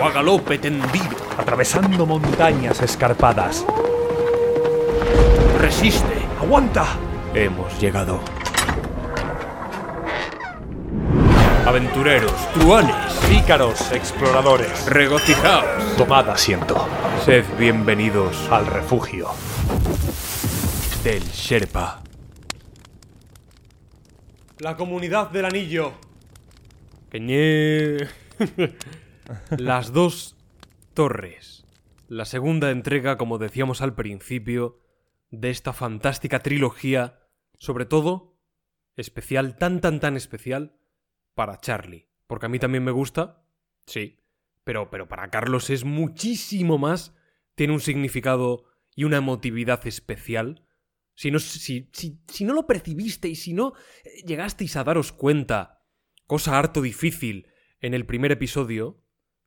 O a galope tendido. Atravesando montañas escarpadas. Resiste. ¡Aguanta! Hemos llegado. Aventureros, truanes, Pícaros, exploradores. regocijaos. Tomad asiento. Sed bienvenidos Al refugio. del Sherpa. La comunidad del anillo. Queñé. Las dos torres. La segunda entrega, como decíamos al principio, de esta fantástica trilogía, sobre todo especial, tan tan tan especial para Charlie, porque a mí también me gusta, sí, pero pero para Carlos es muchísimo más, tiene un significado y una emotividad especial. Si no, si, si, si no lo percibisteis, si no eh, llegasteis a daros cuenta, cosa harto difícil en el primer episodio,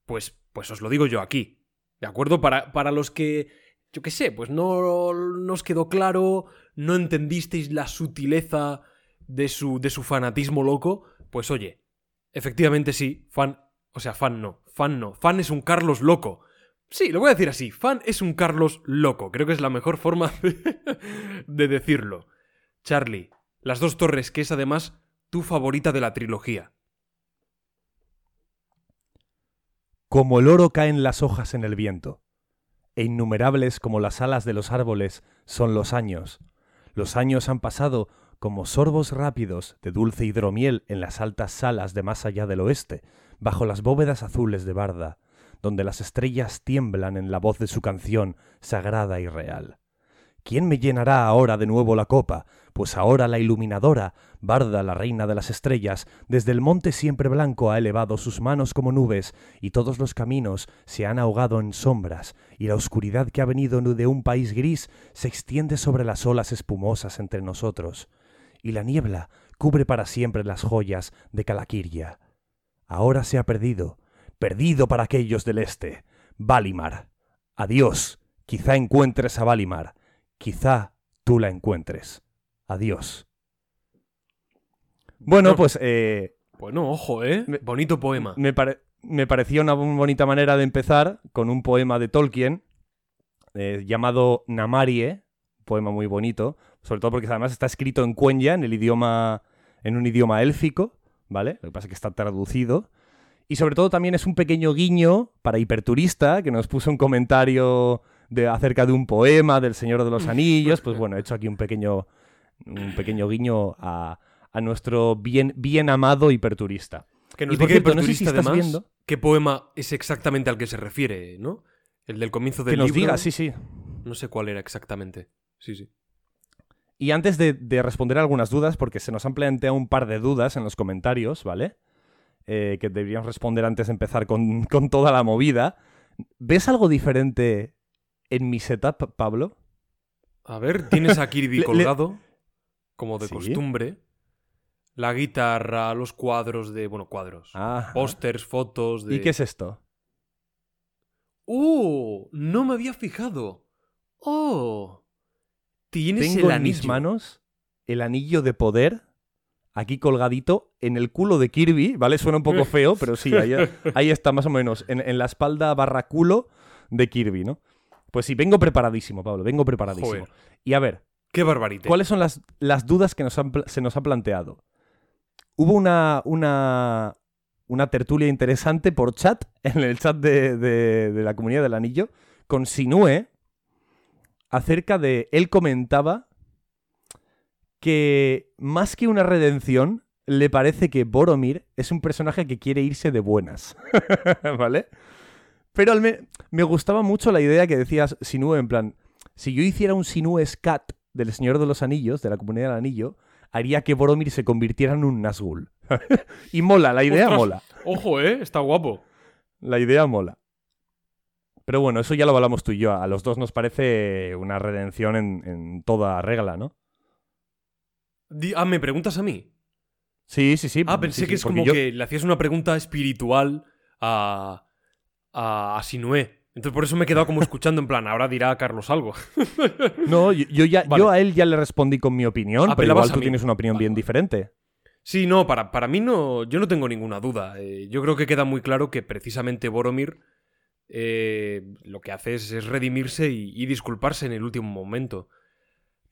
pues, pues os lo digo yo aquí. ¿De acuerdo? Para, para los que, yo qué sé, pues no, no os quedó claro, no entendisteis la sutileza de su, de su fanatismo loco, pues oye, efectivamente sí, fan, o sea, fan no, fan no, fan es un Carlos loco. Sí, lo voy a decir así, fan es un Carlos loco, creo que es la mejor forma de, de decirlo. Charlie, las dos torres, que es además tu favorita de la trilogía. Como el oro caen las hojas en el viento, e innumerables como las alas de los árboles son los años. Los años han pasado como sorbos rápidos de dulce hidromiel en las altas salas de más allá del oeste, bajo las bóvedas azules de Barda, donde las estrellas tiemblan en la voz de su canción sagrada y real. ¿Quién me llenará ahora de nuevo la copa? Pues ahora la iluminadora, Barda, la reina de las estrellas, desde el monte siempre blanco ha elevado sus manos como nubes, y todos los caminos se han ahogado en sombras, y la oscuridad que ha venido de un país gris se extiende sobre las olas espumosas entre nosotros, y la niebla cubre para siempre las joyas de Calaquiria. Ahora se ha perdido, perdido para aquellos del este. Valimar. Adiós. Quizá encuentres a Valimar. Quizá tú la encuentres. Adiós. Bueno, No. pues eh, Bueno, ojo, ¿eh? Me- Bonito poema. me, pare- me parecía una bonita manera de empezar con un poema de Tolkien eh, llamado Namarie, un poema muy bonito, sobre todo porque además está escrito en Quenya, en el idioma, en un idioma élfico, ¿vale? Lo que pasa es que está traducido. Y sobre todo también es un pequeño guiño para Hiperturista, que nos puso un comentario de, acerca de un poema del Señor de los Anillos. Pues bueno, he hecho aquí un pequeño, un pequeño guiño a, a nuestro bien, bien amado Hiperturista. Que nos Y diga cierto, no sé si estás además, viendo- qué poema es exactamente al que se refiere, ¿no? El del comienzo del Que nos libro. diga, sí, sí. No sé cuál era exactamente. Sí, sí. Y antes de, de responder algunas dudas, porque se nos han planteado un par de dudas en los comentarios, ¿vale? Eh, que deberíamos responder antes de empezar con, con toda la movida. ¿Ves algo diferente en mi setup, Pablo? A ver, tienes a Kirby Le- le- colgado, como de Sí. costumbre. La guitarra, los cuadros de. Bueno, cuadros. Pósters, fotos de. ¿Y qué es esto? ¡Oh! No me había fijado. ¡Oh! Tienes Tengo el en mis manos el anillo de poder aquí colgadito en el culo de Kirby, ¿vale? Suena un poco feo, pero sí, ahí, ahí está más o menos, en, en la espalda barra culo de Kirby, ¿no? Pues sí, vengo preparadísimo, Pablo, vengo preparadísimo. Joder. Y a ver, ¡Qué barbarite! ¿Cuáles son las, las dudas que nos han se nos ha planteado? Hubo una, una, una tertulia interesante por chat, en el chat de, de- de la comunidad del anillo, con Sinue, acerca de. Él comentaba que más que una redención, le parece que Boromir es un personaje que quiere irse de buenas. ¿Vale? Pero al me, me gustaba mucho la idea que decías, Sinue, en plan, si yo hiciera un Sinue Scat del Señor de los Anillos, de la Comunidad del Anillo, haría que Boromir se convirtiera en un Nazgûl. y mola, la idea Ostras. mola. Ojo, ¿eh? Está guapo. La idea mola. Pero bueno, eso ya lo hablamos tú y yo. A los dos nos parece una redención en, en toda regla, ¿no? Di- ah, ¿me preguntas a mí? Sí, sí, sí. Ah, pensé sí, que sí, es como yo- que le hacías una pregunta espiritual a, a, a Sinué. Entonces por eso me he quedado como escuchando en plan, ahora dirá Carlos algo. No, yo, yo ya, Vale. yo a él ya le respondí con mi opinión, pero Apelabas igual tú tienes una opinión Vale, bien diferente. Sí, no, para, para mí no, yo no tengo ninguna duda. Eh, yo creo que queda muy claro que precisamente Boromir eh, lo que hace es, es redimirse y, y disculparse en el último momento.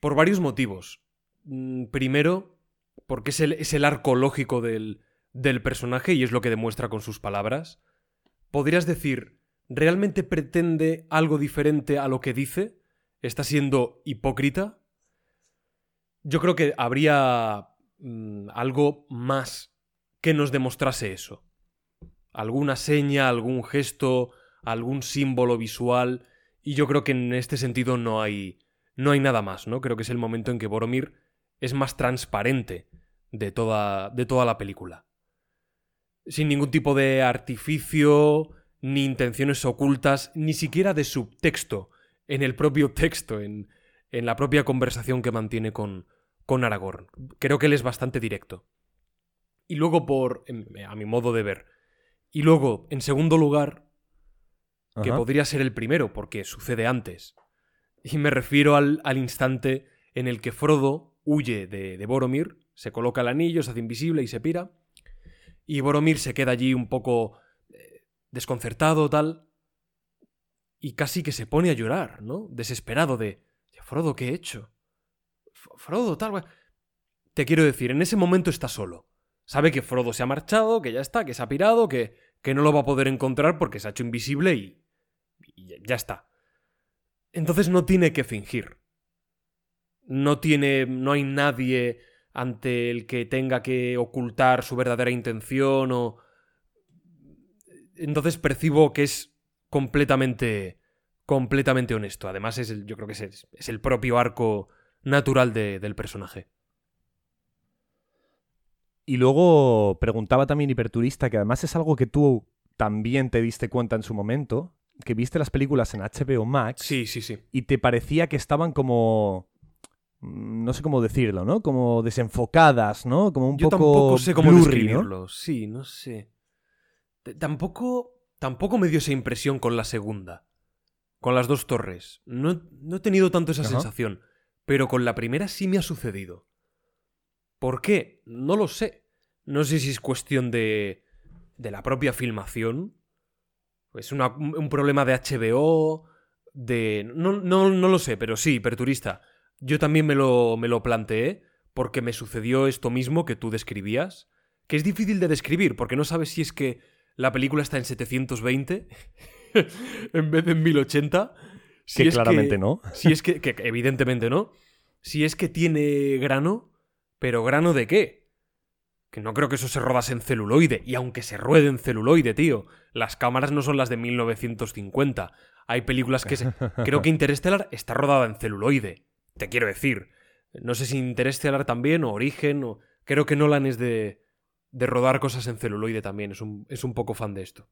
Por varios motivos. Mm, Primero, porque es el, es el arco lógico del, del personaje y es lo que demuestra con sus palabras. Podrías decir, ¿realmente pretende algo diferente a lo que dice? ¿Está siendo hipócrita? Yo creo que habría mm, algo más que nos demostrase eso. Alguna seña, algún gesto, algún símbolo visual. Y yo creo que en este sentido no hay, no hay nada más, ¿no? Creo que es el momento en que Boromir es más transparente de toda, de toda la película. Sin ningún tipo de artificio, ni intenciones ocultas, ni siquiera de subtexto en el propio texto, en, en la propia conversación que mantiene con, con Aragorn. Creo que él es bastante directo. Y luego por, a mi modo de ver. Y luego, en segundo lugar, que podría ser el primero, porque sucede antes. Y me refiero al, al instante en el que Frodo huye de, de Boromir, se coloca el anillo, se hace invisible y se pira. Y Boromir se queda allí un poco eh, desconcertado, tal. Y casi que se pone a llorar, ¿no? Desesperado de... Frodo, ¿qué he hecho? Frodo, tal... gua-". Te quiero decir, en ese momento está solo. Sabe que Frodo se ha marchado, que ya está, que se ha pirado, que, que no lo va a poder encontrar porque se ha hecho invisible y ya está. Entonces no tiene que fingir. No tiene. no hay nadie ante el que tenga que ocultar su verdadera intención o. Entonces percibo que es completamente. completamente honesto. Además, es el, yo creo que es el, es el propio arco natural de- del personaje. Y luego preguntaba también Hiperturista, que además es algo que tú también te diste cuenta en su momento, que viste las películas en HBO Max Sí, sí, sí. y te parecía que estaban como... mm, No sé cómo decirlo, ¿no? Como desenfocadas, ¿no? Como un Yo poco tampoco sé cómo blurry, ¿no? Sí, no sé. T- Tampoco, tampoco me dio esa impresión con la segunda. Con las dos torres. No, he- no he tenido tanto esa Ajá. sensación. Pero con la primera sí me ha sucedido. ¿Por qué? No lo sé. No sé si es cuestión de. de la propia filmación. Es una- un un problema de HBO. De. No, no, no lo sé, pero sí, Perturista. Yo también me lo, me lo planteé porque me sucedió esto mismo que tú describías, que es difícil de describir porque no sabes si es que la película está en 720 en vez de en 1080. Si Que es claramente no. Si es que, que evidentemente no. Si es que tiene grano, pero grano de qué? Que no creo que eso se rodase en celuloide. Y aunque se ruede en celuloide, tío, las cámaras no son las de 1950. Hay películas que se... Creo que Interstellar está rodada en celuloide. Te quiero decir. No sé si Interstellar también o Origen o... Creo que Nolan es de, de rodar cosas en celuloide también. Es un, poco fan de esto.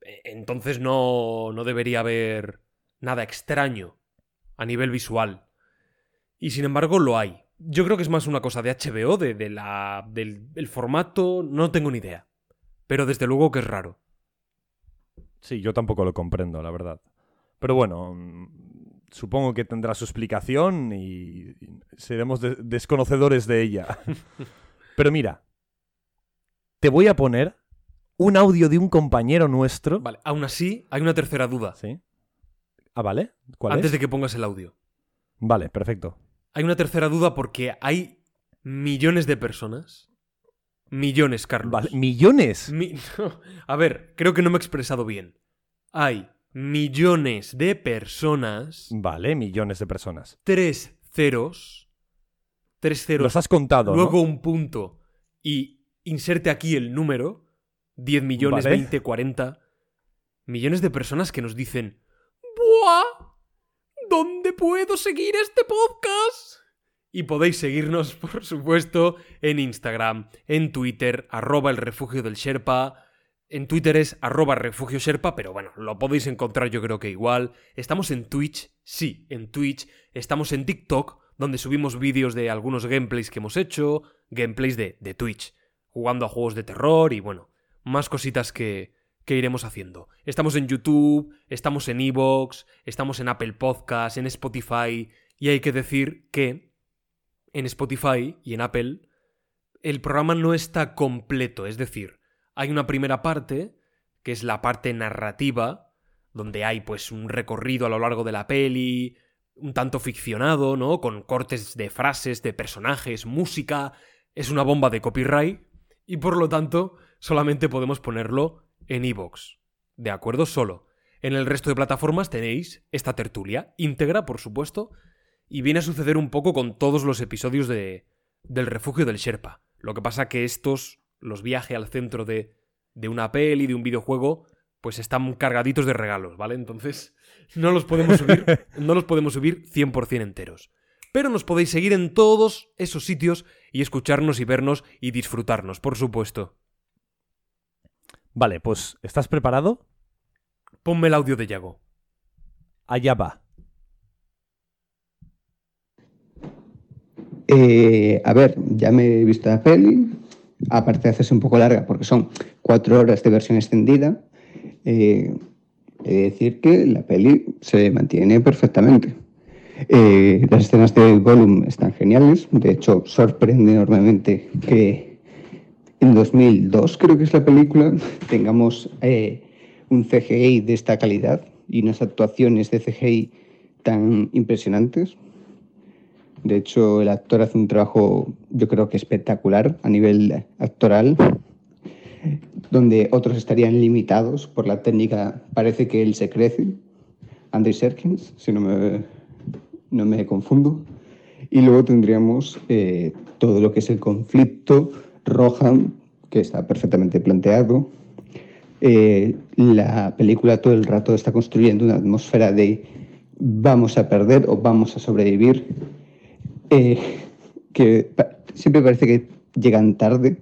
E- Entonces no, no debería haber nada extraño a nivel visual. Y sin embargo lo hay. Yo creo que es más una cosa de HBO, de, de la, del el formato, no tengo ni idea. Pero desde luego que es raro. Sí, yo tampoco lo comprendo, la verdad. Pero bueno, supongo que tendrá su explicación y seremos de- desconocedores de ella. Pero mira, te voy a poner un audio de un compañero nuestro. Vale, aún así, hay una tercera duda. ¿Sí? Ah, ¿vale? ¿Cuál Antes es? de que pongas el audio. Vale, perfecto. Hay una tercera duda porque hay millones de personas. Millones, Carlos. Vale, ¿Millones? Mi- no, A ver, creo que no me he expresado bien. Hay millones de personas. Vale, millones de personas. Tres ceros. Tres ceros. Los has contado, ¿no? luego un punto. Y inserte aquí el número. 10 millones, Vale. 20, 40. Millones de personas que nos dicen. ¡Buah! ¿Dónde puedo seguir este podcast? Y podéis seguirnos, por supuesto, en Instagram, en Twitter, arroba el refugio del Sherpa. En Twitter es arroba refugio pero bueno, lo podéis encontrar yo creo que igual. Estamos en Twitch, sí, en Twitch. Estamos en TikTok, donde subimos vídeos de algunos gameplays que hemos hecho, gameplays de, de Twitch, jugando a juegos de terror y bueno, más cositas que, que iremos haciendo. Estamos en YouTube, estamos en Evox, estamos en Apple Podcasts, en Spotify, y hay que decir que en Spotify y en Apple el programa no está completo, es decir, hay una primera parte, que es la parte narrativa, donde hay pues un recorrido a lo largo de la peli, un tanto ficcionado, ¿no? Con cortes de frases, de personajes, música, es una bomba de copyright, y por lo tanto solamente podemos ponerlo en iVoox. ¿De acuerdo? Solo. En el resto de plataformas tenéis esta tertulia, íntegra, por supuesto, y viene a suceder un poco con todos los episodios de, del refugio del Sherpa. Lo que pasa que estos, los viajes al centro de, de una peli, de un videojuego, pues están cargaditos de regalos, ¿vale? Entonces no los podemos subir, no los podemos subir 100% enteros. Pero nos podéis seguir en todos esos sitios y escucharnos y vernos y disfrutarnos, por supuesto. Vale, pues ¿estás preparado? Ponme el audio de Yago. Allá va. Eh, a ver, ya me he visto la peli, aparte de hacerse un poco larga porque son cuatro horas de versión extendida, eh, he de decir que la peli se mantiene perfectamente. Eh, las escenas de Gollum están geniales, de hecho sorprende enormemente que en 2002, creo que es la película, tengamos eh, un CGI de esta calidad y unas actuaciones de CGI tan impresionantes. De hecho, el actor hace un trabajo, yo creo que espectacular a nivel actoral, donde otros estarían limitados por la técnica. Parece que él se crece, Andy Serkins, si no me, no me confundo. Y luego tendríamos eh, todo lo que es el conflicto, Rohan, que está perfectamente planteado. Eh, la película todo el rato está construyendo una atmósfera de vamos a perder o vamos a sobrevivir eh, que siempre parece que llegan tarde,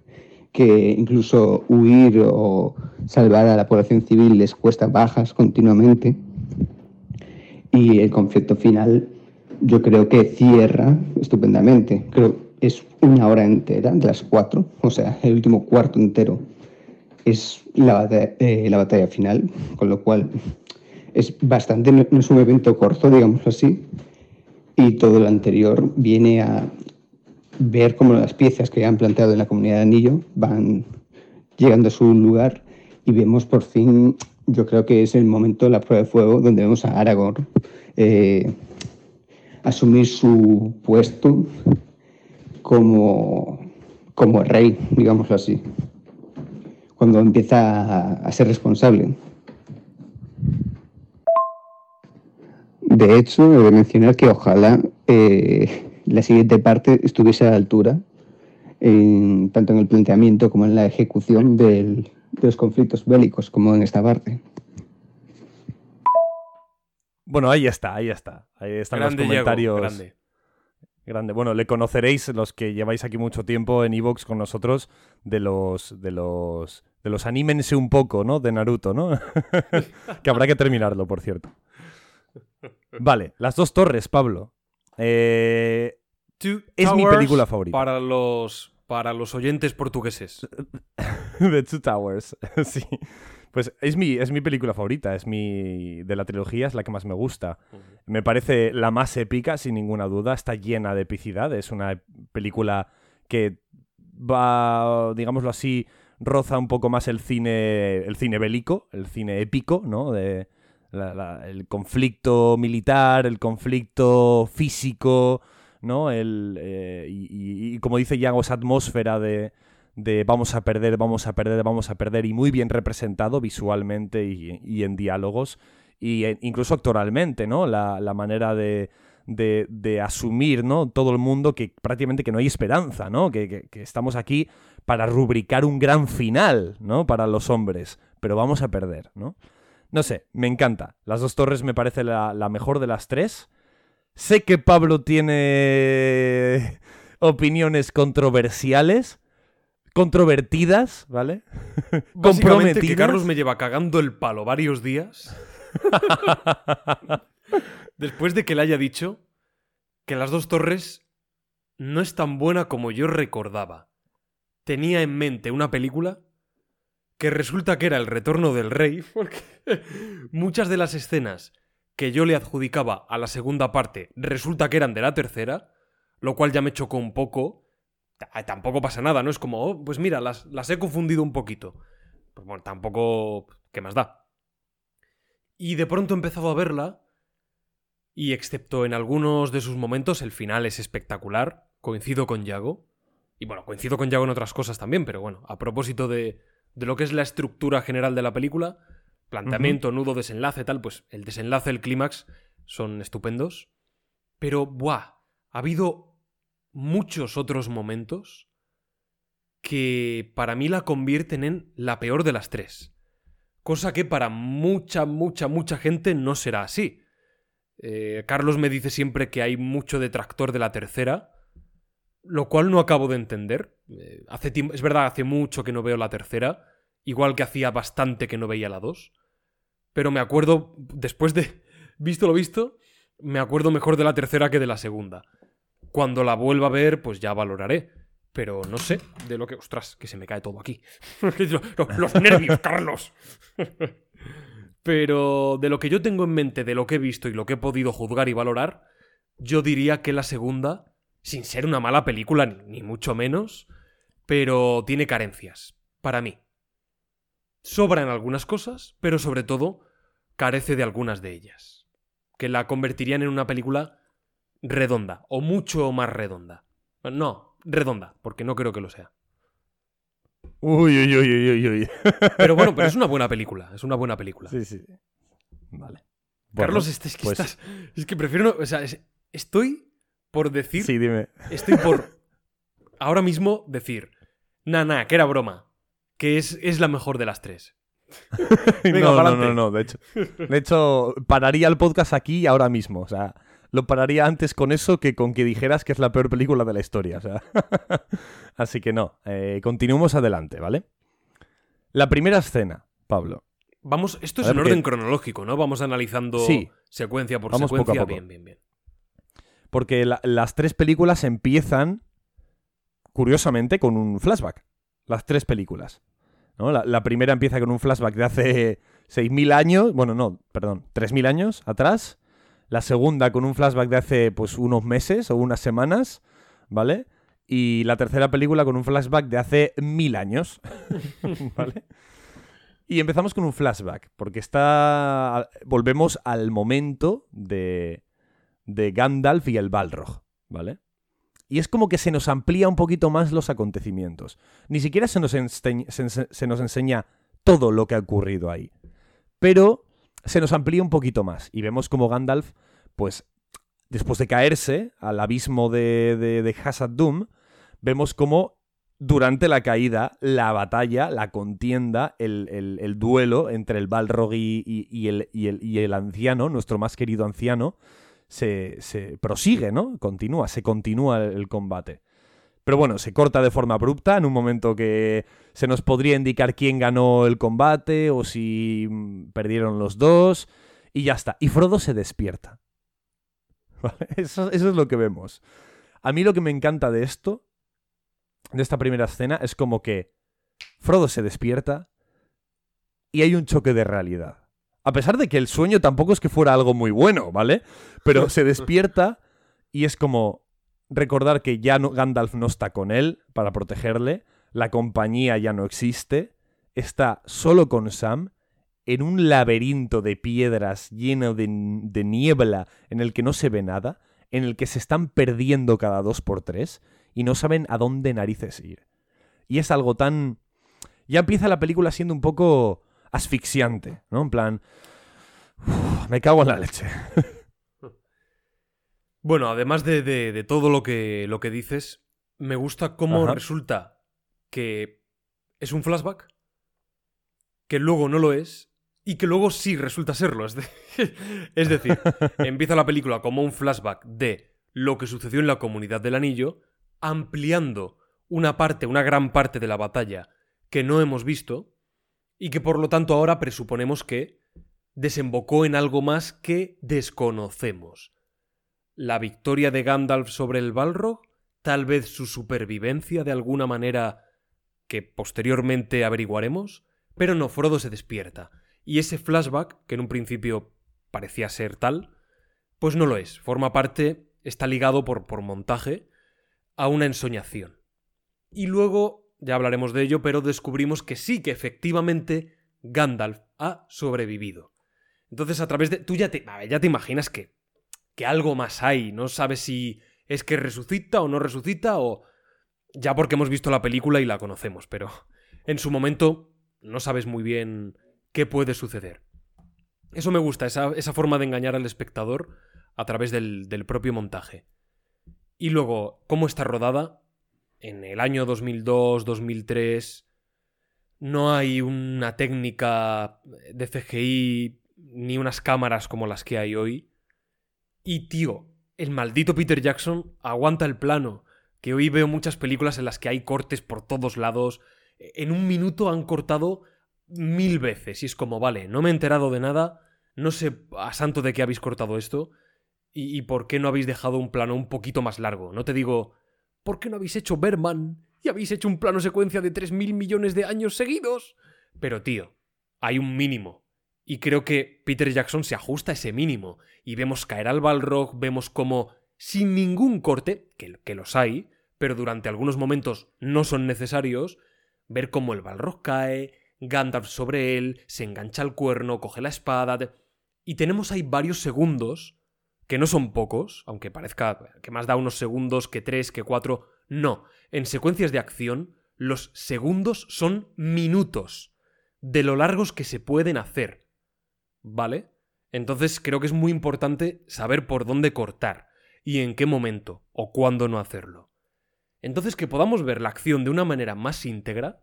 que incluso huir o salvar a la población civil les cuesta bajas continuamente. Y el conflicto final yo creo que cierra estupendamente. Creo es una hora entera de las cuatro, o sea, el último cuarto entero es la eh, la batalla final, con lo cual es bastante, no es un evento corto, digámoslo así, y todo lo anterior viene a ver cómo las piezas que han planteado en la comunidad de Anillo van llegando a su lugar y vemos por fin, yo creo que es el momento de la prueba de fuego donde vemos a Aragorn eh, asumir su puesto como, como rey, digámoslo así, cuando empieza a, a ser responsable. De hecho, he de mencionar que ojalá eh, la siguiente parte estuviese a la altura, en- tanto en el planteamiento como en la ejecución del- de los conflictos bélicos, como en esta parte. Bueno, ahí está, ahí está. Ahí están grande los comentarios. grande. Grande. Bueno, le conoceréis los que lleváis aquí mucho tiempo en Evox con nosotros de los de los de los anímense un poco, ¿no? De Naruto, ¿no? que habrá que terminarlo, por cierto. Vale, las dos torres, Pablo. Eh, Two Es mi película favorita. Para los, para los oyentes portugueses. The Two Towers. sí. Pues es mi, es mi película favorita, es mi. de la trilogía, es la que más me gusta. Me parece la más épica, sin ninguna duda. Está llena de epicidad. Es una película que va, digámoslo así, roza un poco más el cine, el cine bélico, el cine épico, ¿no? De el conflicto militar, el conflicto físico, ¿no? El, eh, y, como dice Yago, esa atmósfera de, de vamos a perder, vamos a perder, vamos a perder, y muy bien representado visualmente y, y en diálogos. y eh, incluso actoralmente, ¿no? La, la manera de, de, de, asumir, ¿no? Todo el mundo que prácticamente que no hay esperanza, ¿no? Que, que, estamos aquí para rubricar un gran final, ¿no? Para los hombres, pero vamos a perder, ¿no? No sé, me encanta. Las dos torres me parece la, la mejor de las tres. Sé que Pablo tiene opiniones controversiales, controvertidas, ¿vale? Básicamente que Carlos me lleva cagando el palo varios días. Después de que le haya dicho que las dos torres no es tan buena como yo recordaba. Tenía en mente una película que resulta que era El Retorno del Rey, porque muchas de las escenas que yo le adjudicaba a la segunda parte resulta que eran de la tercera, lo cual ya me chocó un poco. Tampoco pasa nada, ¿no? Es como, oh, pues mira, las, las he confundido un poquito. Pues bueno, tampoco... ¿Qué más da? Y de pronto he empezado a verla y excepto en algunos de sus momentos el final es espectacular, coincido con Yago. Y bueno, coincido con Yago en otras cosas también, pero bueno, a propósito de, de lo que es la estructura general de la película, planteamiento, uh -huh. nudo, desenlace, tal, pues el desenlace, el clímax son estupendos. Pero, ¡buah! Ha habido muchos otros momentos que para mí la convierten en la peor de las tres. Cosa que para mucha, mucha, mucha gente no será así. Eh, Carlos me dice siempre que hay mucho detractor de la tercera, lo cual no acabo de entender. Eh, es verdad, hace mucho que no veo la tercera, igual que hacía bastante que no veía la dos. Pero me acuerdo, después de visto lo visto, me acuerdo mejor de la tercera que de la segunda. Cuando la vuelva a ver, pues ya valoraré. Pero no sé de lo que... Ostras, que se me cae todo aquí. Los nervios, Carlos. Pero de lo que yo tengo en mente, de lo que he visto y lo que he podido juzgar y valorar, yo diría que la segunda, sin ser una mala película, ni mucho menos, pero tiene carencias, para mí. Sobra en algunas cosas, pero sobre todo carece de algunas de ellas, que la convertirían en una película redonda, o mucho más redonda. No, redonda, porque no creo que lo sea. Uy, uy, uy, uy, uy. Pero bueno, pero es una buena película, es una buena película. Sí, sí. Vale. Bueno, Carlos, este, es que pues... estás. Es que prefiero. No, o sea, es, estoy por decir. Sí, dime. Estoy por. ahora mismo decir. Nah, nah, que era broma. Que es, es la mejor de las tres. Venga, no, no, no, no, de hecho. De hecho, pararía el podcast aquí ahora mismo. O sea, lo pararía antes con eso que con que dijeras que es la peor película de la historia. O sea. Así que no. Eh, continuemos adelante, ¿vale? La primera escena, Pablo. Vamos, esto es en orden cronológico, ¿no? Vamos analizando sí. secuencia por Vamos secuencia. Poco a poco. Bien, bien, bien. Porque la, las tres películas empiezan, curiosamente, con un flashback. Las tres películas. la, primera empieza con un flashback de hace 6.000 años, bueno, no, perdón, 3.000 años atrás. La segunda con un flashback de hace pues unos meses o unas semanas, ¿vale? Y la tercera película con un flashback de hace mil años, ¿vale? Y empezamos con un flashback, porque está... Volvemos al momento de, de Gandalf y el Balrog, ¿vale? Y es como que se nos amplía un poquito más los acontecimientos. Ni siquiera se nos, se, se nos enseña todo lo que ha ocurrido ahí. Pero se nos amplía un poquito más. Y vemos como Gandalf, pues, después de caerse al abismo de, de, de Doom, vemos como durante la caída, la batalla, la contienda, el, el, el duelo entre el Balrog y, y, y, el, y el anciano, nuestro más querido anciano, se, prosigue, ¿no? Continúa, se continúa el, combate. Pero bueno, se corta de forma abrupta en un momento que se nos podría indicar quién ganó el combate o si perdieron los dos y ya está. Y Frodo se despierta. Eso, eso es lo que vemos. A mí lo que me encanta de esto, de esta primera escena, es como que Frodo se despierta y hay un choque de realidad. A pesar de que el sueño tampoco es que fuera algo muy bueno, ¿vale? Pero se despierta y es como recordar que ya no, Gandalf no está con él para protegerle, la compañía ya no existe, está solo con Sam en un laberinto de piedras lleno de, de niebla en el que no se ve nada, en el que se están perdiendo cada dos por tres y no saben a dónde narices ir. Y es algo tan... Ya empieza la película siendo un poco asfixiante, ¿no? En plan, Me cago en la leche. Bueno, además de, de- de todo lo que, lo que dices, me gusta cómo Ajá. resulta que es un flashback, que luego no lo es, y que luego sí resulta serlo. Es, de- es decir, empieza la película como un flashback de lo que sucedió en la comunidad del anillo, ampliando una parte, una gran parte de la batalla que no hemos visto, y que por lo tanto ahora presuponemos que desembocó en algo más que desconocemos la victoria de Gandalf sobre el Balrog, tal vez su supervivencia de alguna manera que posteriormente averiguaremos, pero no, Frodo se despierta. Y ese flashback, que en un principio parecía ser tal, pues no lo es. Forma parte, está ligado por, por montaje a una ensoñación. Y luego, ya hablaremos de ello, pero descubrimos que sí, que efectivamente Gandalf ha sobrevivido. Entonces, a través de... Tú ya te, ya te imaginas que que algo más hay. No sabes si es que resucita o no resucita o... Ya porque hemos visto la película y la conocemos, pero en su momento no sabes muy bien qué puede suceder. Eso me gusta, esa, esa forma de engañar al espectador a través del, del propio montaje. Y luego, cómo está rodada. En el año 2002-2003 no hay una técnica de CGI ni unas cámaras como las que hay hoy. Y tío, el maldito Peter Jackson aguanta el plano. Que hoy veo muchas películas en las que hay cortes por todos lados. En un minuto han cortado mil veces. Y es como, vale, no me he enterado de nada. No sé a santo de qué habéis cortado esto. Y, y por qué no habéis dejado un plano un poquito más largo. No te digo, ¿por qué no habéis hecho Berman? Y habéis hecho un plano secuencia de 3.000 millones de años seguidos. Pero tío, hay un mínimo. Y creo que Peter Jackson se ajusta a ese mínimo. Y vemos caer al Balrog, vemos como, sin ningún corte, que, los hay, pero durante algunos momentos no son necesarios, ver cómo el Balrog cae, Gandalf sobre él, se engancha al cuerno, coge la espada. Y tenemos ahí varios segundos, que no son pocos, aunque parezca que más da unos segundos que tres, que cuatro. No, en secuencias de acción, los segundos son minutos de lo largos que se pueden hacer. ¿Vale? Entonces creo que es muy importante saber por dónde cortar y en qué momento o cuándo no hacerlo. Entonces que podamos ver la acción de una manera más íntegra,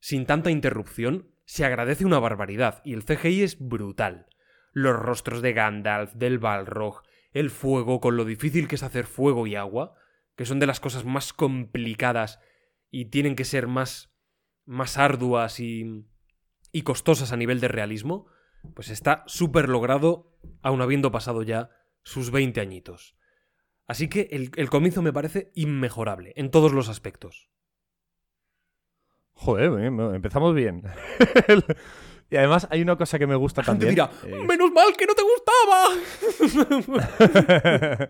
sin tanta interrupción, se agradece una barbaridad y el CGI es brutal. Los rostros de Gandalf, del Balrog, el fuego con lo difícil que es hacer fuego y agua, que son de las cosas más complicadas y tienen que ser más más arduas y y costosas a nivel de realismo, pues está súper logrado, aun habiendo pasado ya sus 20 añitos. Así que el, el comienzo me parece inmejorable, en todos los aspectos. Joder, no, empezamos bien. y además hay una cosa que me gusta también. dirá, eh, ¡menos mal que no te gustaba!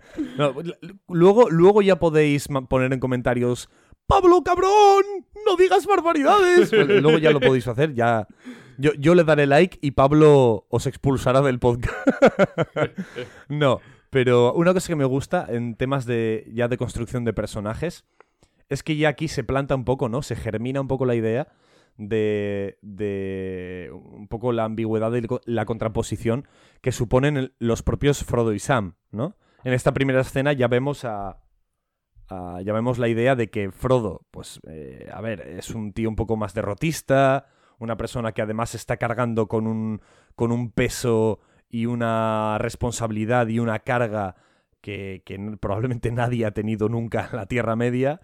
No, luego, luego ya podéis poner en comentarios ¡Pablo, cabrón! ¡No digas barbaridades! Luego ya lo podéis hacer, ya. Yo, yo le daré like y Pablo os expulsará del podcast. no, pero una cosa que me gusta en temas de ya de construcción de personajes es que ya aquí se planta un poco, ¿no? Se germina un poco la idea de, de un poco la ambigüedad y la contraposición que suponen los propios Frodo y Sam, ¿no? En esta primera escena ya vemos a, ya vemos la idea de que Frodo, pues, eh, a ver, es un tío un poco más derrotista, una persona que además está cargando con un, con un peso y una responsabilidad y una carga que, que probablemente nadie ha tenido nunca en la Tierra Media,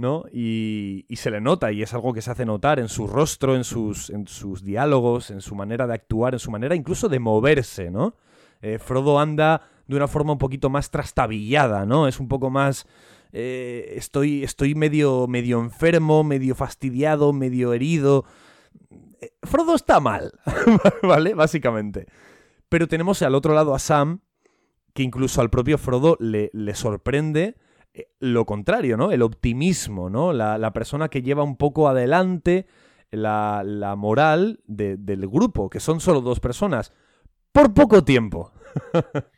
¿no? Y, se le nota, y es algo que se hace notar en su rostro, en sus, en sus diálogos, en su manera de actuar, en su manera incluso de moverse, ¿no? Eh, Frodo anda de una forma un poquito más trastabillada, ¿no? Es un poco más... eh, estoy, estoy medio, medio enfermo, medio fastidiado, medio herido. Eh, Frodo está mal, ¿vale? Básicamente. Pero tenemos al otro lado a Sam, que incluso al propio Frodo le, le sorprende lo contrario, ¿no? El optimismo, ¿no? La, la persona que lleva un poco adelante la, la moral de- del grupo, que son solo dos personas, por poco tiempo.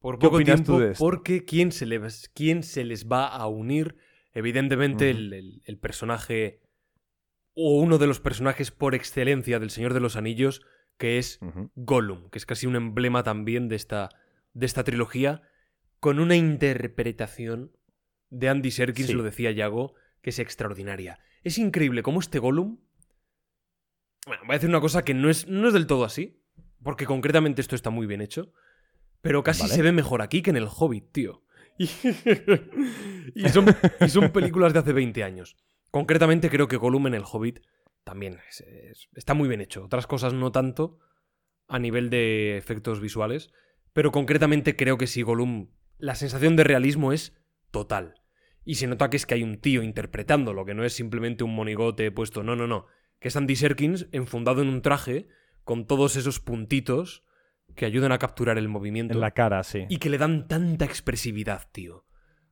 Por ¿Qué poco opinas tiempo, tú de esto? porque ¿quién se, les, quién se les va a unir? Evidentemente el, el- el personaje o uno de los personajes por excelencia del Señor de los Anillos, que es. Gollum, que es casi un emblema también de esta, de esta trilogía, con una interpretación de Andy Serkis, Sí. lo decía Yago, que es extraordinaria. Es increíble cómo este Gollum... Bueno, voy a decir una cosa que no es, no es del todo así, porque concretamente esto está muy bien hecho, pero casi Vale. se ve mejor aquí que en El Hobbit, tío. Y, y son, y son películas de hace 20 años. Concretamente creo que Gollum en El Hobbit también es- es- está muy bien hecho. Otras cosas no tanto a nivel de efectos visuales, pero concretamente creo que sí, Gollum, la sensación de realismo es total. Y se nota que es que hay un tío interpretándolo, que no es simplemente un monigote puesto, no, no, no. Que es Andy Serkins enfundado en un traje con todos esos puntitos que ayudan a capturar el movimiento En la cara, sí. y que le dan tanta expresividad, tío.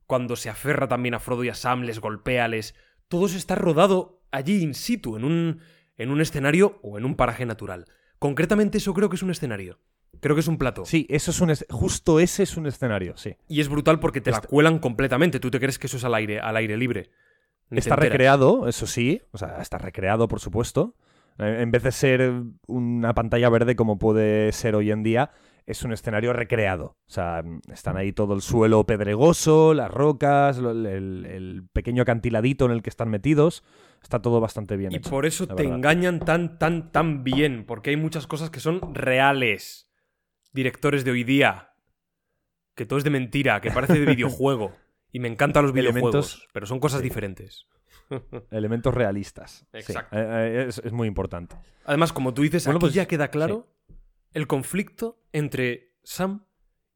Cuando se aferra también a Frodo y a Sam, les golpea, les... Todo eso está rodado allí in situ, en un, en un escenario o en un paraje natural. Concretamente eso creo que es un escenario. Creo que es un plato. Sí, eso es un es- justo ese es un escenario, sí. Y es brutal porque te la cuelan completamente. Tú te crees que eso es al aire, al aire libre. Ni Está recreado, eso sí, o sea, está recreado, por supuesto. Eh, En vez de ser una pantalla verde como puede ser hoy en día, es un escenario recreado. O sea, están ahí todo el suelo pedregoso, las rocas, el, el pequeño acantiladito en el que están metidos. Está todo bastante bien Y hecho. por eso te verdad. engañan tan, tan, tan bien. Porque hay muchas cosas que son reales. Directores de hoy día. Que todo es de mentira, que parece de videojuego. Y me encantan los videojuegos, Elementos- pero son cosas sí. diferentes. Elementos realistas. Exacto. Eh, eh, es, es muy importante. Además, como tú dices, Bueno, aquí pues, ya queda claro el conflicto entre Sam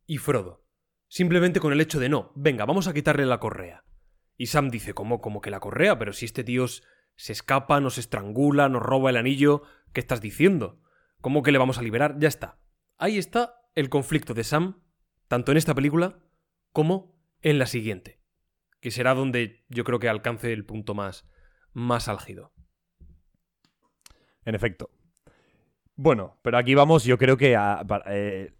y Frodo. Simplemente con el hecho de no, venga, vamos a quitarle la correa. Y Sam dice, ¿cómo, cómo que la correa? Pero si este tío se escapa, nos estrangula, nos roba el anillo, ¿qué estás diciendo? ¿Cómo que le vamos a liberar? Ya está. Ahí está el conflicto de Sam, tanto en esta película como en la siguiente. Que será donde yo creo que alcance el punto más, más álgido. En efecto. Bueno, pero aquí vamos, yo creo que a, pa- eh,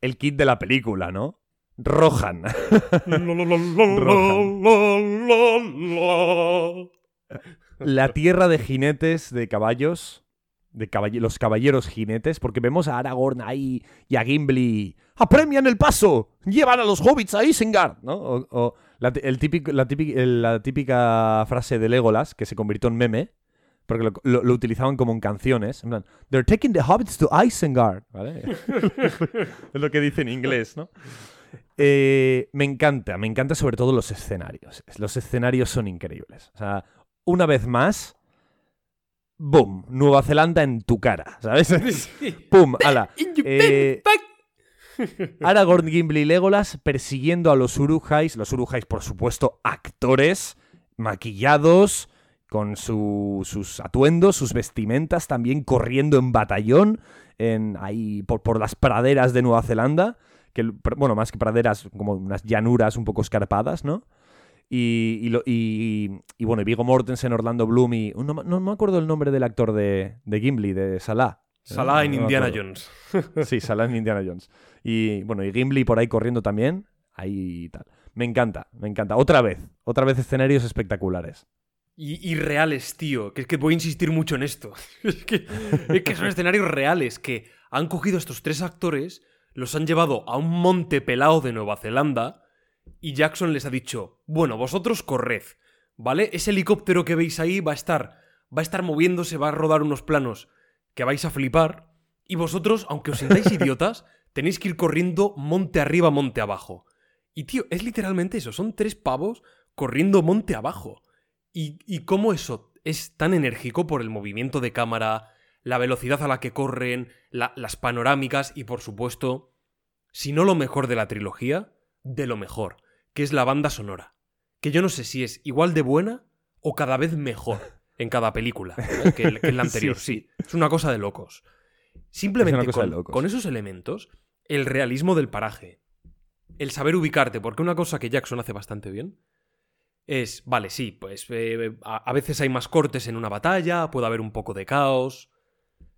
el kit de la película, ¿no? Rohan. la tierra de jinetes, de caballos, de caballe- los caballeros jinetes, porque vemos a Aragorn ahí y a Gimli. ¡Apremian el paso! ¡Llevan a los hobbits a Isengard! ¿no? O, la, típica, frase de Legolas, que se convirtió en meme, porque lo, utilizaban como en canciones. En plan, They're taking the hobbits to Isengard. Es lo que dice en inglés, ¿no? Eh, me encanta, me encanta sobre todo los escenarios. Los escenarios son increíbles. O sea, una vez más, ¡boom! Nueva Zelanda en tu cara, ¿sabes? ¡Pum! ¡Hala! Eh, Aragorn, Gimli y Legolas persiguiendo a los Urujais. Los Urujais, por supuesto, actores, maquillados, con su- sus atuendos, sus vestimentas, también corriendo en batallón en, ahí por, por las praderas de Nueva Zelanda. Que, bueno, más que praderas, como unas llanuras un poco escarpadas, ¿no? Y, y, lo- y- y, bueno, y Viggo Mortensen, Orlando Bloom y... No, me- no me acuerdo el nombre del actor de, de Gimli, de Salah. Salah en No Indiana. Jones. Sí, Salah en Indiana Jones. Y bueno, y Gimli por ahí corriendo también. Ahí y tal. Me encanta, me encanta. Otra vez, otra vez escenarios espectaculares. Y, y reales, tío. Que es que voy a insistir mucho en esto. es, que, es que son escenarios reales que han cogido a estos tres actores, los han llevado a un monte pelado de Nueva Zelanda y Jackson les ha dicho, bueno, vosotros corred, ¿vale? Ese helicóptero que veis ahí va a estar, va a estar moviéndose, va a rodar unos planos que vais a flipar y vosotros, aunque os sintáis idiotas, tenéis que ir corriendo monte arriba, monte abajo. Y tío, es literalmente eso, son tres pavos corriendo monte abajo. Y, y cómo eso es tan enérgico por el movimiento de cámara, la velocidad a la que corren, la- las panorámicas y por supuesto, si no lo mejor de la trilogía, de lo mejor, que es la banda sonora. Que yo no sé si es igual de buena o cada vez mejor en cada película que, el- que en la anterior. Sí, sí, es una cosa de locos. Simplemente cosa con, de locos. con esos elementos, el realismo del paraje, el saber ubicarte, porque una cosa que Jackson hace bastante bien es, vale, sí, pues eh, a, a veces hay más cortes en una batalla, puede haber un poco de caos,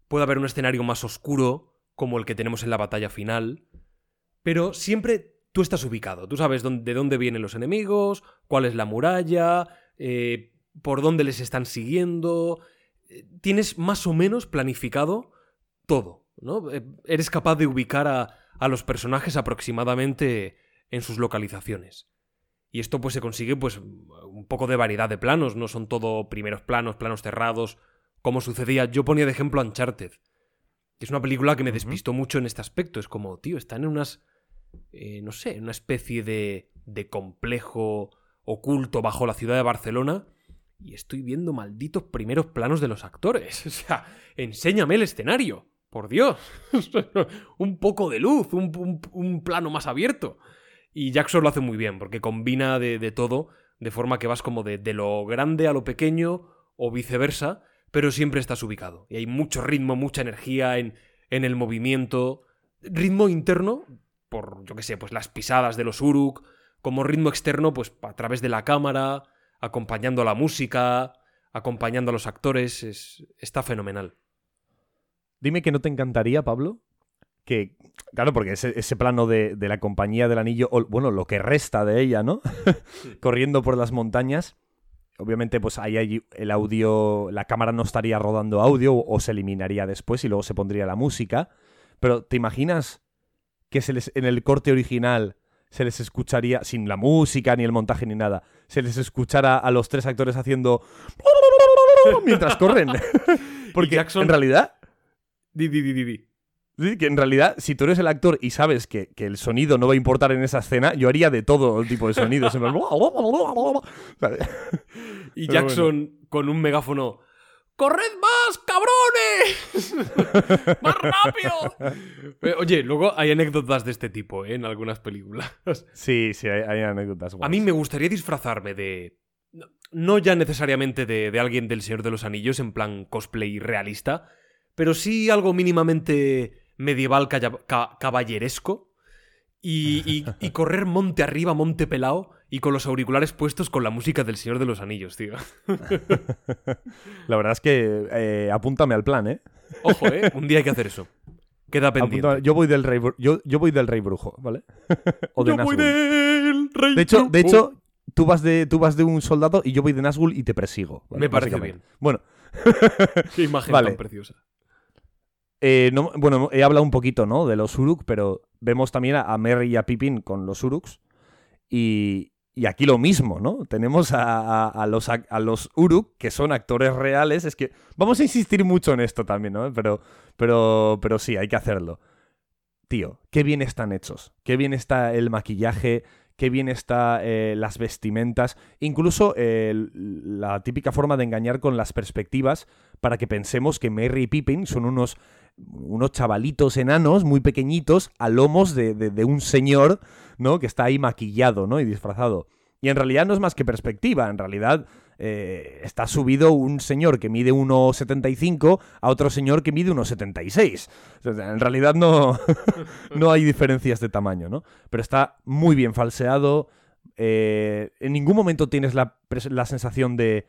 puede haber un escenario más oscuro, como el que tenemos en la batalla final, pero siempre tú estás ubicado, tú sabes dónde- de dónde vienen los enemigos, cuál es la muralla, eh, por dónde les están siguiendo, eh, tienes más o menos planificado todo, ¿no? Eh, Eres capaz de ubicar a, a los personajes aproximadamente en sus localizaciones. Y esto pues se consigue pues un poco de variedad de planos, no son todo primeros planos, planos cerrados, como sucedía. Yo ponía de ejemplo Uncharted. que Es una película que me despistó mucho en este aspecto. Es como, tío, están en unas. Eh, no sé, una especie de. de complejo oculto bajo la ciudad de Barcelona. Y estoy viendo malditos primeros planos de los actores. O sea, enséñame el escenario. Por Dios. un poco de luz, un, plano más abierto. Y Jackson lo hace muy bien, porque combina de, de todo, de forma que vas como de, de lo grande a lo pequeño o viceversa, pero siempre estás ubicado. Y hay mucho ritmo, mucha energía en, en el movimiento. Ritmo interno, por, yo qué sé, pues las pisadas de los Uruk, como ritmo externo, pues a través de la cámara, acompañando la música, acompañando a los actores, es, está fenomenal. Dime que no te encantaría, Pablo, que, claro, porque ese, ese plano de, de la compañía del anillo, o bueno, lo que resta de ella, ¿no? Corriendo por las montañas. Obviamente, pues ahí hay el audio, la cámara no estaría rodando audio o, o se eliminaría después y luego se pondría la música. Pero, ¿te imaginas que se les, en el corte original se les escucharía, sin la música, ni el montaje, ni nada, se les escuchara a los tres actores haciendo mientras corren? Porque Jackson- en realidad Di, di, di. Sí, que en realidad, si tú eres el actor y sabes que, que el sonido no va a importar en esa escena, yo haría de todo tipo de sonidos. Y Jackson con un megáfono. ¡Corred más, cabrones! ¡Más rápido! Oye, luego hay anécdotas de este tipo ¿eh? en algunas películas. Sí, sí, hay, hay anécdotas. A mí me gustaría disfrazarme de. no- ya necesariamente de, de alguien del Señor de los Anillos, en plan cosplay realista, pero sí algo mínimamente medieval ca- caballeresco. Y, y- y correr monte arriba, monte pelao, y con los auriculares puestos con la música del Señor de los Anillos, tío. La verdad es que eh, apúntame al plan, ¿eh? Ojo, ¿eh? Un día hay que hacer eso. Queda pendiente. Yo voy del rey, yo, yo voy del rey brujo, ¿vale? o de Yo voy del rey De hecho, de brujo. hecho tú, vas de, tú vas de un soldado y yo voy de Nazgûl y te persigo. ¿vale? Me parece Básicamente. Bueno, Qué imagen Vale. tan preciosa. Eh, no- bueno, he hablado un poquito, ¿no? De los Uruk, pero vemos también a, a Merry y a Pippin con los Uruks. Y, y aquí lo mismo, ¿no? Tenemos a, a- a los, a los Uruk, que son actores reales. Es que vamos a insistir mucho en esto también, ¿no? Pero, pero, pero sí, hay que hacerlo. Tío, qué bien están hechos. Qué bien está el maquillaje, qué bien está eh, las vestimentas. Incluso eh, la típica forma de engañar con las perspectivas para que pensemos que Merry y Pippin son unos unos chavalitos enanos muy pequeñitos a lomos de- de un señor, ¿no? Que está ahí maquillado, ¿no? Y disfrazado. Y en realidad no es más que perspectiva, en realidad eh, está subido un señor que mide 1,75 a otro señor que mide 1,76. O sea, En realidad no, no hay diferencias de tamaño, ¿no? Pero está muy bien falseado. eh, en ningún momento tienes la, la sensación de,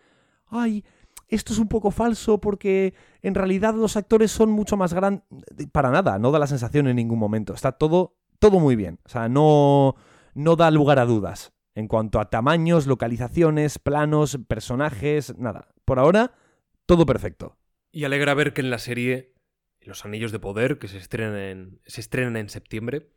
ay, esto es un poco falso porque en realidad los actores son mucho más grandes. Para nada, no da la sensación en ningún momento. Está todo, todo muy bien. O sea, no, no da lugar a dudas. En cuanto a tamaños, localizaciones, planos, personajes, nada. Por ahora, todo perfecto. Y alegra ver que en la serie Los Anillos de Poder, que se estrenan en, se estrenan en septiembre,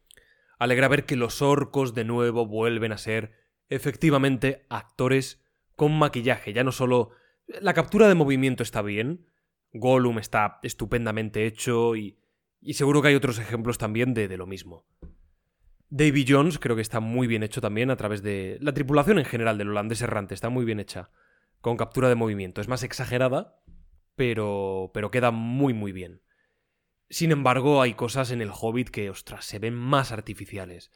alegra ver que los orcos de nuevo vuelven a ser efectivamente actores con maquillaje. Ya no solo... La captura de movimiento está bien, Gollum está estupendamente hecho y, y seguro que hay otros ejemplos también de, lo mismo. Davy Jones creo que está muy bien hecho también a través de... La tripulación en general del holandés errante está muy bien hecha con captura de movimiento. Es más exagerada, pero, pero queda muy muy bien. Sin embargo, hay cosas en el Hobbit que, ostras, se ven más artificiales.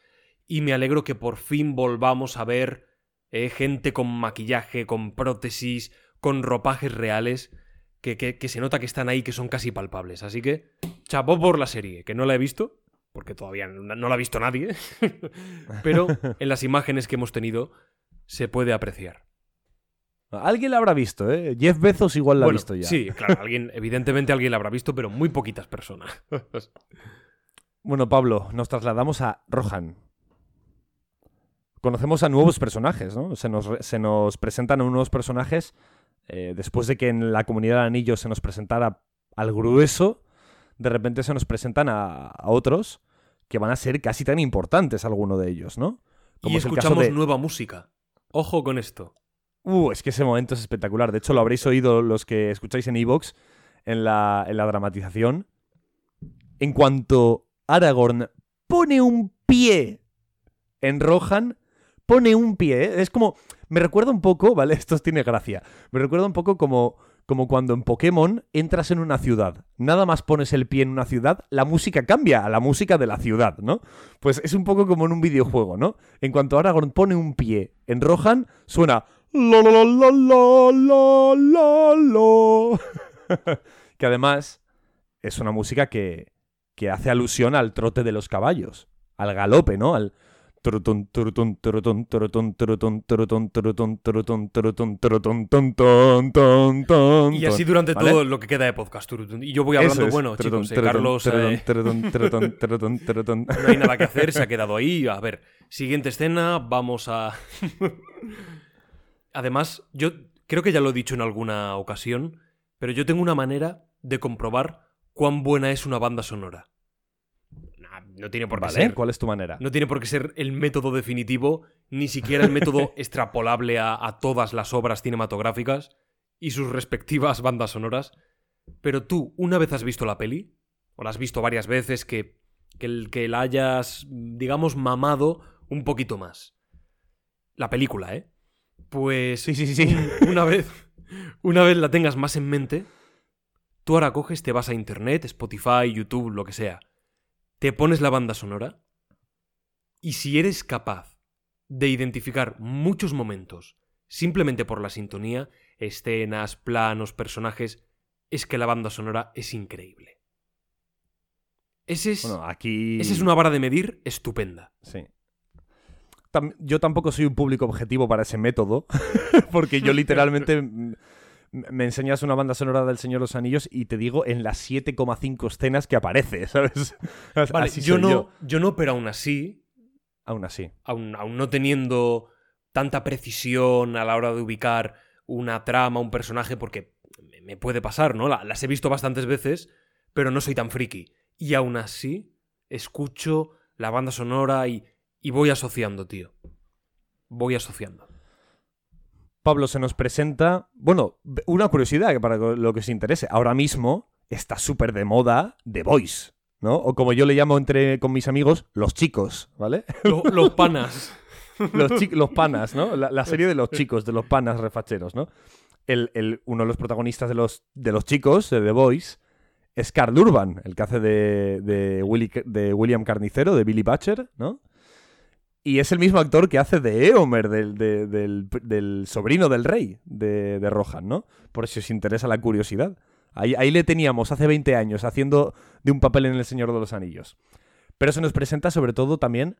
Y me alegro que por fin volvamos a ver eh, gente con maquillaje, con prótesis, con ropajes reales, que, que- que se nota que están ahí, que son casi palpables. Así que, chapó por la serie, que no la he visto, porque todavía no, no la ha visto nadie, pero en las imágenes que hemos tenido se puede apreciar. Alguien la habrá visto, ¿eh? Jeff Bezos igual la Bueno, ha visto ya. Sí, claro, alguien, evidentemente alguien la habrá visto, pero muy poquitas personas. Bueno, Pablo, nos trasladamos a Rohan. Conocemos a nuevos personajes, ¿no? Se nos, se nos presentan nuevos personajes eh, después de que en la comunidad del anillo se nos presentara al grueso de repente se nos presentan a, a otros que van a ser casi tan importantes alguno de ellos, ¿no? y es el caso escuchamos de- nueva música. Ojo con esto. Uh, es que ese momento es espectacular. De hecho, lo habréis oído los que escucháis en Evox en la, en la dramatización. En cuanto Aragorn pone un pie en Rohan, pone un pie. ¿eh? Es como. Me recuerda un poco, ¿vale? Esto tiene gracia. Me recuerda un poco como, como cuando en Pokémon entras en una ciudad. Nada más pones el pie en una ciudad, la música cambia a la música de la ciudad, ¿no? Pues es un poco como en un videojuego, ¿no? En cuanto Aragorn pone un pie en Rohan, suena. Que además es una música que, que hace alusión al trote de los caballos, al galope, ¿no? Al y así durante todo lo que queda de podcast. Y yo voy hablando, bueno, chicos, eh, Carlos. No hay nada que hacer, se ha quedado ahí. A ver, siguiente escena, vamos a. Además, yo creo que ya lo he dicho en alguna ocasión, pero yo tengo una manera de comprobar cuán buena es una banda sonora. No tiene por qué Vale, ser. ¿cuál es tu manera? No tiene por qué ser el método definitivo, ni siquiera el método extrapolable a, a todas las obras cinematográficas y sus respectivas bandas sonoras. Pero tú, una vez has visto la peli, o la has visto varias veces, que, que, el- que la hayas, digamos, mamado un poquito más. La película, ¿eh? Pues Sí, sí, sí, sí. un- una vez, una vez la tengas más en mente, tú ahora coges, te vas a internet, Spotify, YouTube, lo que sea, te pones la banda sonora y si eres capaz de identificar muchos momentos simplemente por la sintonía, escenas, planos, personajes, es que la banda sonora es increíble. Ese es, Bueno, aquí. esa es una vara de medir estupenda. Sí. Tam- yo tampoco soy un público objetivo para ese método, porque yo literalmente me enseñas una banda sonora del Señor de los Anillos y te digo en las 7,5 escenas que aparece, ¿sabes? Vale, Así yo no, yo. yo no, pero aún así, Aún así. aún, aún no teniendo tanta precisión a la hora de ubicar una trama, un personaje, porque me- puede pasar, ¿no? La- las he visto bastantes veces, pero no soy tan friki. Y aún así, escucho la banda sonora y, y voy asociando, tío. Voy asociando. Pablo se nos presenta. Bueno, una curiosidad que para lo que os interese. Ahora mismo está súper de moda The Voice, ¿no? O como yo le llamo entre con mis amigos, los chicos, ¿vale? Lo- los panas. los, los panas, ¿no? La, la serie de los chicos, de los panas refacheros, ¿no? El, el- uno de los protagonistas de los, de los chicos, de The Boys, es Carl Urban, el que hace de, de, Willy- de William Carnicero, de Billy Butcher, ¿no? Y es el mismo actor que hace de Eomer, del, de- del, del sobrino del rey de, de Rohan, ¿no? Por si os interesa la curiosidad. Ahí, ahí le teníamos hace 20 años haciendo de un papel en El Señor de los Anillos. Pero se nos presenta sobre todo también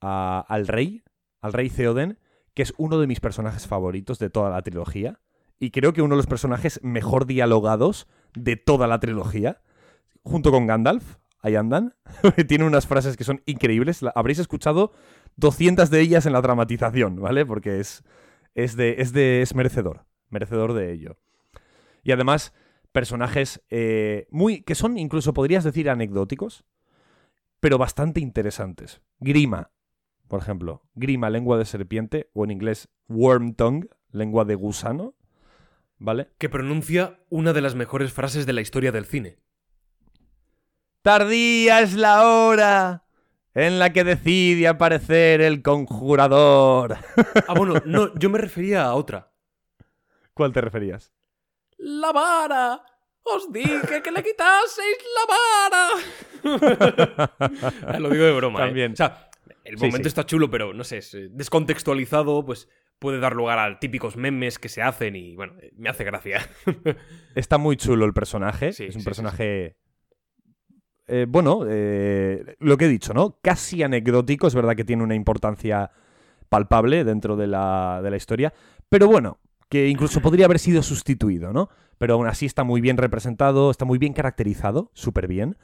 a- al rey, al rey Theoden, que es uno de mis personajes favoritos de toda la trilogía. Y creo que uno de los personajes mejor dialogados de toda la trilogía. Junto con Gandalf, ahí andan. Tiene unas frases que son increíbles. Habréis escuchado 200 de ellas en la dramatización, ¿vale? Porque es, es, de, es, de, es merecedor. Merecedor de ello. Y además, personajes eh, muy. que son incluso, podrías decir, anecdóticos, pero bastante interesantes. Grima, por ejemplo. Grima, lengua de serpiente, o en inglés, worm tongue, lengua de gusano. ¿Vale? Que pronuncia una de las mejores frases de la historia del cine. Tardía es la hora en la que decide aparecer el conjurador. Ah, bueno, no, yo me refería a otra. ¿Cuál te referías? ¡La vara! ¡Os dije que le quitaseis la vara! Ah, Lo digo de broma, ¿eh? También. O sea, el momento sí. está chulo, pero no sé, es, eh, descontextualizado, pues puede dar lugar a típicos memes que se hacen y, bueno, eh, me hace gracia. Está muy chulo el personaje. Sí, es un sí, personaje. Eh, bueno, eh, lo que he dicho, ¿no? Casi anecdótico. Es verdad que tiene una importancia palpable dentro de la, de la historia. Pero bueno, que incluso podría haber sido sustituido, ¿no? Pero aún así está muy bien representado, está muy bien caracterizado, súper bien.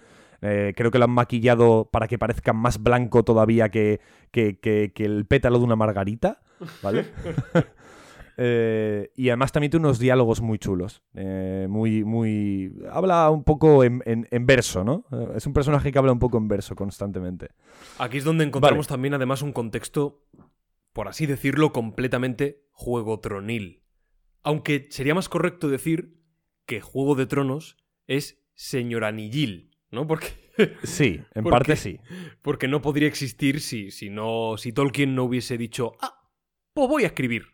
Eh, creo que lo han maquillado para que parezca más blanco todavía que, que, que- que el pétalo de una margarita, ¿vale? Eh, y además también tiene unos diálogos muy chulos. eh, muy, muy. Habla un poco en, en- en verso, ¿no? Eh, Es un personaje que habla un poco en verso constantemente. Aquí es donde encontramos también además un contexto, por así decirlo, completamente juego tronil. Aunque sería más correcto decir que Juego de Tronos es señoranillil, ¿no? Porque, Sí, en ¿Por parte sí. porque no podría existir si, si, no, si Tolkien no hubiese dicho, ah, pues voy a escribir.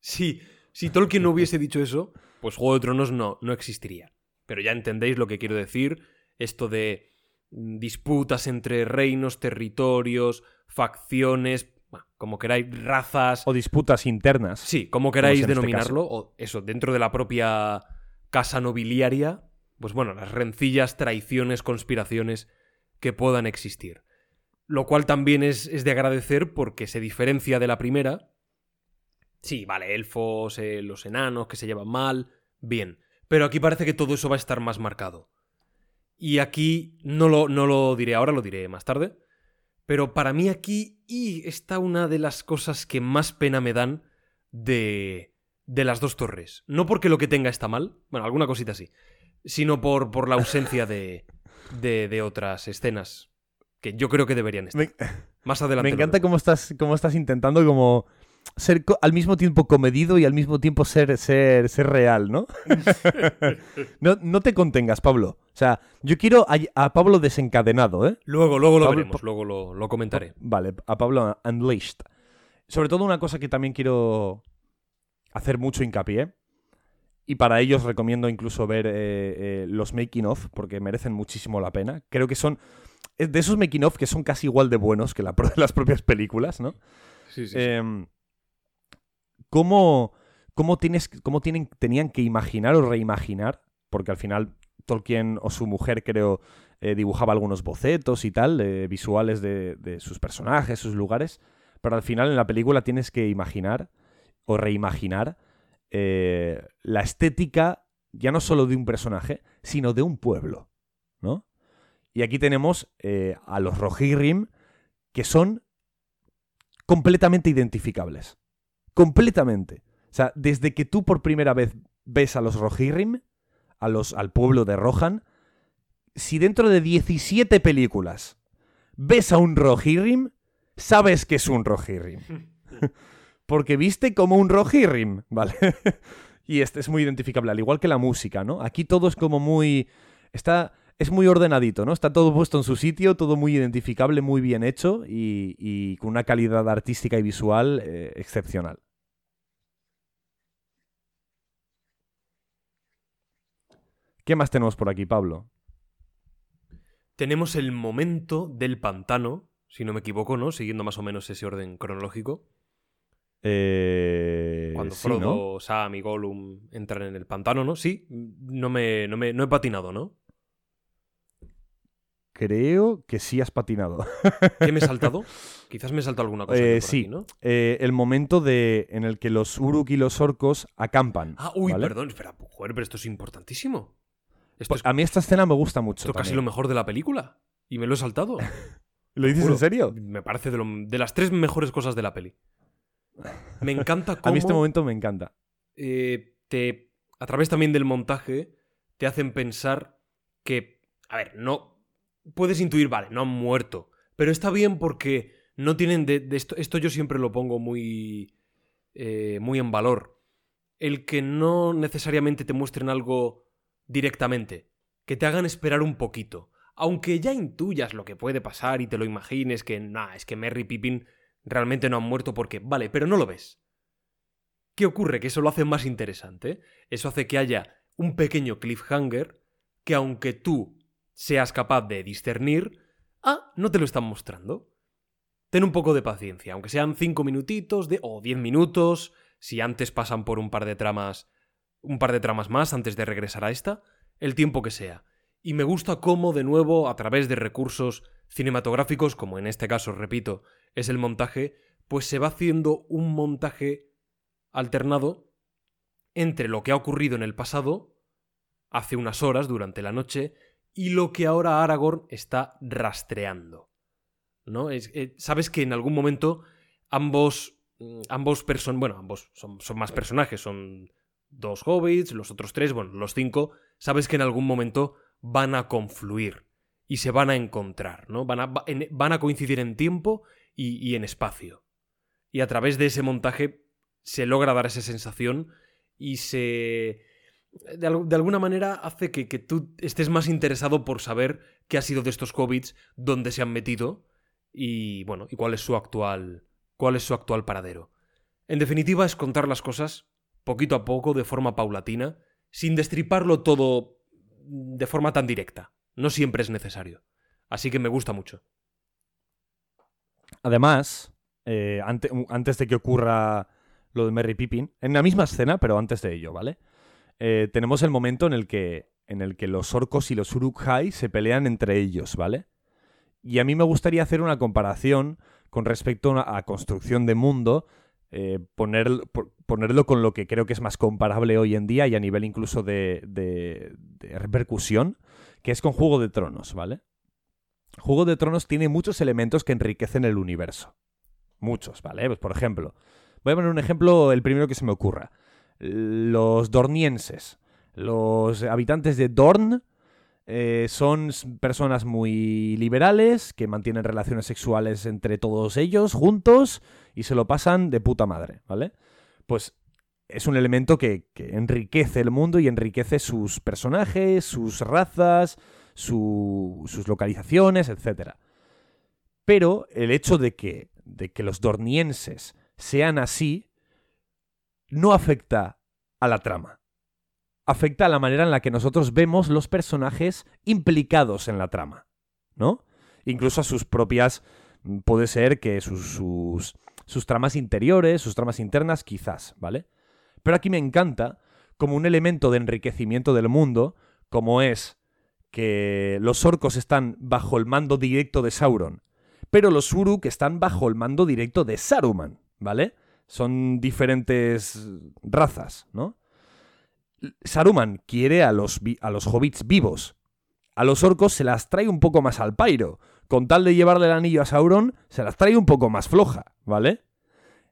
Si, si Tolkien no hubiese dicho eso, pues Juego de Tronos no, no existiría. Pero ya entendéis lo que quiero decir, esto de mm, disputas entre reinos, territorios, facciones, bueno, como queráis, razas, O disputas internas. Sí, como queráis este denominarlo, o eso, dentro de la propia casa nobiliaria, pues bueno, las rencillas, traiciones, conspiraciones que puedan existir. Lo cual también es, es de agradecer porque se diferencia de la primera. Sí, vale, elfos, eh, los enanos que se llevan mal, bien. Pero aquí parece que todo eso va a estar más marcado. Y aquí no lo, no lo diré ahora, lo diré más tarde. Pero para mí aquí y está una de las cosas que más pena me dan de, de las dos torres. No porque lo que tenga está mal, bueno, alguna cosita sí, sino por, por la ausencia de, de, de otras escenas que yo creo que deberían estar. Me, Más adelante. me encanta cómo estás, cómo estás intentando como ser al mismo tiempo comedido y al mismo tiempo ser, ser, ser real, ¿no? no, no te contengas, Pablo. O sea, yo quiero a, a Pablo desencadenado, ¿eh? Luego, luego lo Pablo- veremos, luego lo, lo comentaré. Vale, a Pablo Unleashed. Sobre todo una cosa que también quiero hacer mucho hincapié. Y para ello os recomiendo incluso ver eh, eh, los making of, porque merecen muchísimo la pena. Creo que son es de esos making of que son casi igual de buenos que la las propias películas, ¿no? Sí, sí, sí. Em, ¿Cómo, cómo, tienes, cómo tienen, tenían que imaginar o reimaginar? Porque al final Tolkien o su mujer, creo, eh, dibujaba algunos bocetos y tal, eh, visuales de, de sus personajes, sus lugares. Pero al final en la película tienes que imaginar o reimaginar eh, la estética ya no solo de un personaje, sino de un pueblo, ¿no? Y aquí tenemos a los Rohirrim, que son completamente identificables. Completamente. O sea, desde que tú por primera vez ves a los Rohirrim, a los, al pueblo de Rohan, si dentro de 17 películas ves a un Rohirrim, sabes que es un Rohirrim. Porque viste como un Rohirrim, ¿vale? y este es muy identificable, al igual que la música, ¿no? Aquí todo es como muy... Está... Es muy ordenadito, ¿no? Está todo puesto en su sitio, todo muy identificable, muy bien hecho y, y con una calidad artística y visual eh, excepcional. ¿Qué más tenemos por aquí, Pablo? Tenemos el momento del pantano, si no me equivoco, ¿no? Siguiendo más o menos ese orden cronológico. Eh, Cuando sí, Frodo, ¿no? Sam y Gollum entran en el pantano, ¿no? Sí, no me, no me no he patinado, ¿no? Creo que sí has patinado. ¿Qué me he saltado? Quizás me he saltado alguna cosa. Eh, sí. aquí, ¿no? Eh, el momento de, en el que los Uruk y los orcos acampan. Ah, uy, ¿vale? perdón, espera. Joder, pero esto es importantísimo. Esto Pues es a mí esta escena me gusta mucho. esto casi lo mejor de la película. Y me lo he saltado. ¿Lo dices Juro. en serio? Me parece de, lo- de las tres mejores cosas de la peli. Me encanta cómo A mí este momento me encanta. eh, te, a través también del montaje, te hacen pensar que, a ver, no puedes intuir, vale, no han muerto, pero está bien porque no tienen de, de esto, esto yo siempre lo pongo muy, eh, muy en valor, el que no necesariamente te muestren algo directamente, que te hagan esperar un poquito, aunque ya intuyas lo que puede pasar y te lo imagines que, nah, es que Merry y Pippin realmente no han muerto porque, vale, pero no lo ves. ¿Qué ocurre? Que eso lo hace más interesante. Eso hace que haya un pequeño cliffhanger que aunque tú seas capaz de discernir, ah, no te lo están mostrando. Ten un poco de paciencia, aunque sean cinco minutitos de, o diez minutos, si antes pasan por un par de tramas, un par de tramas más antes de regresar a esta, el tiempo que sea. Y me gusta cómo, de nuevo, a través de recursos cinematográficos, como en este caso, repito, es el montaje, pues se va haciendo un montaje alternado entre lo que ha ocurrido en el pasado, hace unas horas durante la noche, y lo que ahora Aragorn está rastreando. ¿No? Es- eh, Sabes que en algún momento ambos mm, ambos person bueno, ambos son, son más personajes, son dos hobbits, los otros tres, bueno, los cinco, sabes que en algún momento van a confluir y se van a encontrar, ¿no? Van a, van a coincidir en tiempo y, y en espacio. Y a través de ese montaje se logra dar esa sensación y se... De alguna manera hace que, que tú estés más interesado por saber qué ha sido de estos hobbits, dónde se han metido y, bueno, y cuál es su actual, cuál es su actual paradero. En definitiva, es contar las cosas poquito a poco, de forma paulatina, sin destriparlo todo de forma tan directa. No siempre es necesario. Así que me gusta mucho. Además, eh, antes de que ocurra lo de Merry Pippin, en la misma escena, pero antes de ello, ¿vale? Eh, tenemos el momento en el que en el que los orcos y los Uruk-hai se pelean entre ellos, ¿vale? Y a mí me gustaría hacer una comparación con respecto a construcción de mundo, eh, poner- ponerlo con lo que creo que es más comparable hoy en día y a nivel incluso de, de- de repercusión, que es con Juego de Tronos, ¿vale? Juego de Tronos tiene muchos elementos que enriquecen el universo. Muchos, ¿vale? Pues por ejemplo, voy a poner un ejemplo, el primero que se me ocurra. Los dornienses. Los habitantes de Dorn eh, son personas muy liberales que mantienen relaciones sexuales entre todos ellos juntos y se lo pasan de puta madre, ¿vale? Pues es un elemento que, que enriquece el mundo y enriquece sus personajes, sus razas, su- sus localizaciones, etc. Pero el hecho de que, de que los dornienses sean así no afecta a la trama. Afecta a la manera en la que nosotros vemos los personajes implicados en la trama, ¿no? Incluso a sus propias... Puede ser que sus, sus, sus tramas interiores, sus tramas internas, quizás, ¿vale? Pero aquí me encanta como un elemento de enriquecimiento del mundo, como es que los orcos están bajo el mando directo de Sauron, pero los Uruk están bajo el mando directo de Saruman, ¿vale? Son diferentes razas, ¿no? Saruman quiere a los, a los hobbits vivos. A los orcos se las trae un poco más al pairo. Con tal de llevarle el anillo a Sauron, se las trae un poco más floja, ¿vale?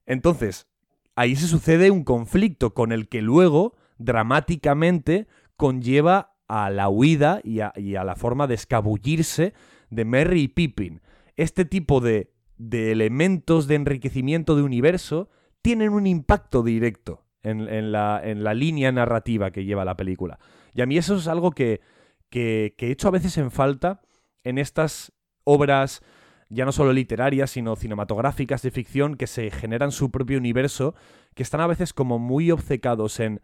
Entonces, ahí se sucede un conflicto con el que luego, dramáticamente, conlleva a la huida y a, y a la forma de escabullirse de Merry y Pippin. Este tipo de, de elementos de enriquecimiento de universo tienen un impacto directo en, la, en la línea narrativa que lleva la película. Y a mí eso es algo que, que, que he hecho a veces en falta en estas obras ya no solo literarias, sino cinematográficas de ficción que se generan su propio universo, que están a veces como muy obcecados en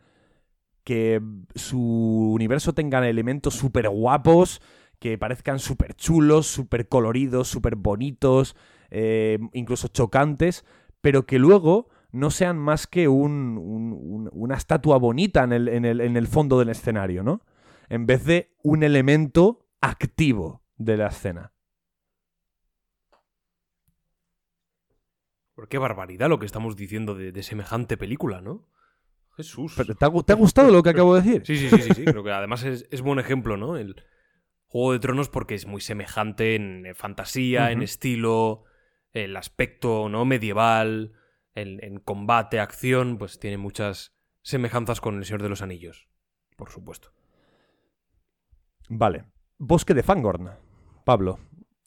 que su universo tenga elementos súper guapos, que parezcan súper chulos, súper coloridos, súper bonitos, eh, incluso chocantes, pero que luego no sean más que un- un- un- una estatua bonita en el, en el- en el fondo del escenario, ¿no? En vez de un elemento activo de la escena. Pero qué barbaridad lo que estamos diciendo de, de semejante película, ¿no? Jesús. Pero, ¿te, ha, gu- te ha gustado lo que acabo de decir? Sí, sí, sí, sí, sí. Creo que además es, es buen ejemplo, ¿no? El Juego de Tronos porque es muy semejante en eh, fantasía, en estilo, el aspecto, ¿no? Medieval, en, en combate, acción, pues tiene muchas semejanzas con El Señor de los Anillos, por supuesto. Vale. Bosque de Fangorn. Pablo.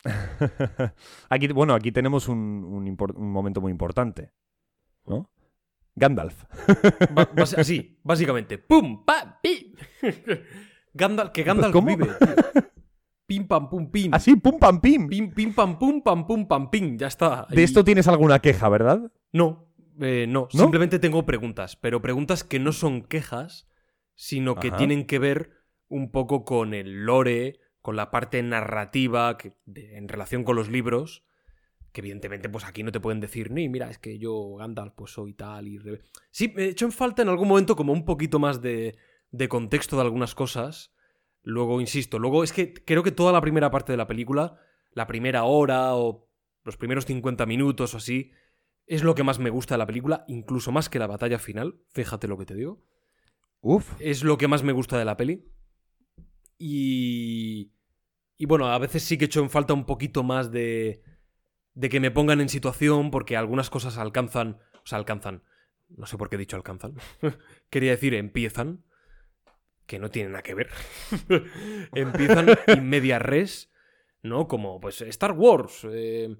aquí, bueno, aquí tenemos un, un impor- un momento muy importante. ¿No? Gandalf. Ba- así, básicamente. ¡Pum! ¡Pam! ¡Pim! Gandalf, que Gandalf ¿Cómo? vive. tío. Pim, pam, pum, pim. Así, pum, pam, pim. Pim, pim, pam, pum, pam, pum, pam, pim. Ya está. De esto tienes alguna queja, ¿verdad? No, eh, no, ¿No? Simplemente tengo preguntas, pero preguntas que no son quejas, sino que Ajá. tienen que ver un poco con el lore, con la parte narrativa que, de- en relación con los libros. Que evidentemente, pues aquí no te pueden decir, ni mira, es que yo, Gandalf, pues soy tal y. re-". Sí, me he hecho en falta en algún momento como un poquito más de, de contexto de algunas cosas. Luego, insisto, luego es que creo que toda la primera parte de la película, la primera hora o los primeros 50 minutos o así, es lo que más me gusta de la película, incluso más que la batalla final, fíjate lo que te digo. Uf. Es lo que más me gusta de la peli. Y... Y bueno, a veces sí que echo en falta un poquito más de... de que me pongan en situación porque algunas cosas alcanzan O sea, alcanzan. No sé por qué he dicho alcanzan. Quería decir empiezan. Que no tiene nada que ver. empiezan in media res. ¿No? Como, pues, Star Wars. eh,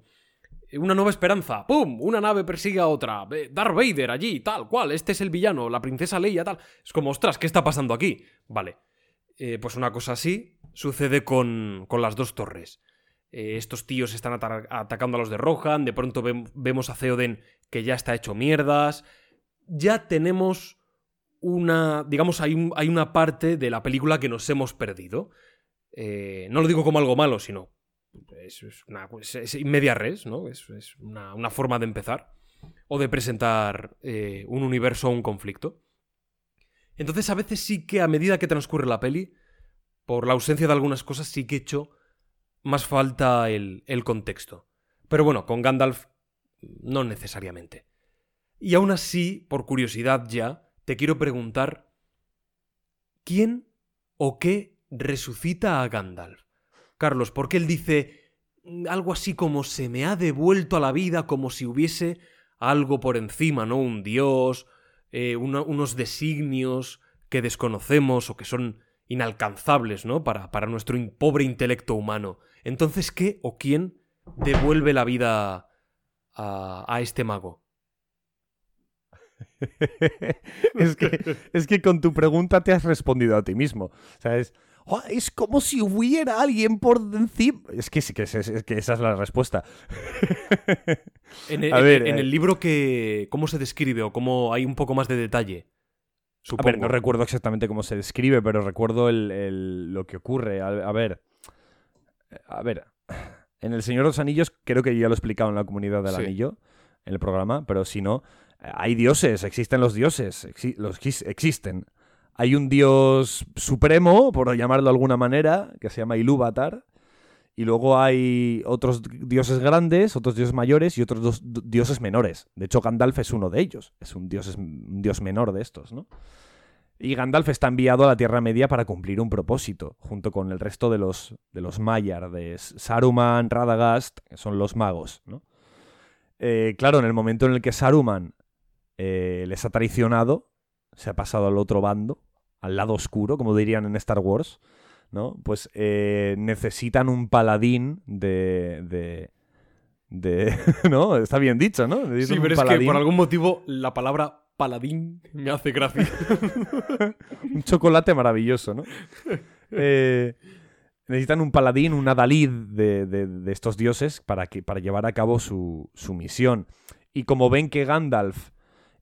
una nueva esperanza. ¡Pum! Una nave persigue a otra. eh, Darth Vader allí, tal cual. Este es el villano. La princesa Leia, tal. Es como, ostras, ¿qué está pasando aquí? Vale. Eh, pues una cosa así sucede con, con las dos torres. Eh, estos tíos están ata- atacando a los de Rohan. De pronto vem- vemos a Theoden que ya está hecho mierdas. Ya tenemos una. Digamos, hay, hay una parte de la película que nos hemos perdido. Eh, no lo digo como algo malo, sino. Es, es una. Es, media res, ¿no? Es, una, una forma de empezar. O de presentar eh, un universo o un conflicto. Entonces, a veces sí que a medida que transcurre la peli, por la ausencia de algunas cosas, sí que echo más falta el, el contexto. Pero bueno, con Gandalf no necesariamente. Y aún así, por curiosidad ya, te quiero preguntar, ¿quién o qué resucita a Gandalf? Carlos, porque él dice mm, algo así como se me ha devuelto a la vida como si hubiese algo por encima, ¿no? Un dios, eh, unos designios que desconocemos o que son inalcanzables, ¿no? Para, nuestro pobre intelecto humano. Entonces, ¿qué o quién devuelve la vida a, a este mago? es, que, es que con tu pregunta te has respondido a ti mismo. O sea, es, "Oh, es como si hubiera alguien por encima. Es que sí, que, es- es que esa es la respuesta. En el, A ver, en eh. el libro que... ¿Cómo se describe o cómo hay un poco más de detalle? A Supongo. ver, no recuerdo exactamente cómo se describe, pero recuerdo el- el- lo que ocurre. A, a ver. A ver. En El Señor de los Anillos, creo que ya lo he explicado en la comunidad del Sí. anillo, en el programa, pero si no, hay dioses, existen los dioses, exi- los exis- existen. Hay un dios supremo, por llamarlo de alguna manera, que se llama Ilúvatar. Y luego hay otros dioses grandes, otros dioses mayores y otros dos dioses menores. De hecho, Gandalf es uno de ellos. Es un dios, dios menor de estos, ¿no? Y Gandalf está enviado a la Tierra Media para cumplir un propósito, junto con el resto de los, de los de Saruman, Radagast, que son los magos, ¿no? Eh, claro, en el momento en el que Saruman eh, les ha traicionado, se ha pasado al otro bando, al lado oscuro, como dirían en Star Wars, ¿no? Pues eh, necesitan un paladín de... de de- ¿No? Está bien dicho, ¿no? Sí, pero es que por algún motivo la palabra paladín me hace gracia. un chocolate maravilloso, ¿no? Eh, necesitan un paladín, un adalid de, de- de estos dioses para, que, para llevar a cabo su, su misión. Y como ven que Gandalf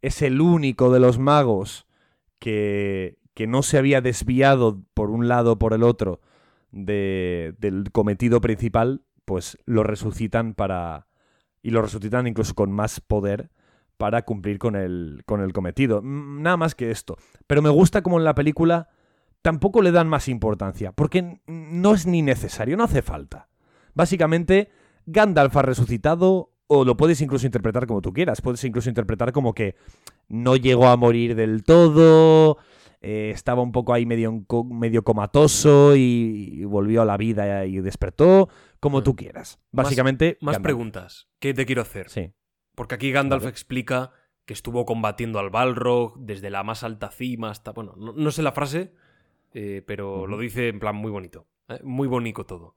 es el único de los magos que, que no se había desviado por un lado o por el otro de- del cometido principal, pues lo resucitan para... Y lo resucitan incluso con más poder para cumplir con el, con el cometido. Nada más que esto. Pero me gusta como en la película tampoco le dan más importancia, porque no es ni necesario, no hace falta. Básicamente, Gandalf ha resucitado, o lo puedes incluso interpretar como tú quieras, puedes incluso interpretar como que no llegó a morir del todo, eh, estaba un poco ahí medio, medio comatoso y, y volvió a la vida y despertó, como tú quieras. Básicamente, Más preguntas. ¿Qué te quiero hacer? Sí. Porque aquí Gandalf Vale. explica que estuvo combatiendo al Balrog desde la más alta cima hasta... Bueno, no, no sé la frase, eh, pero lo dice en plan muy bonito. ¿eh? Muy bonito todo.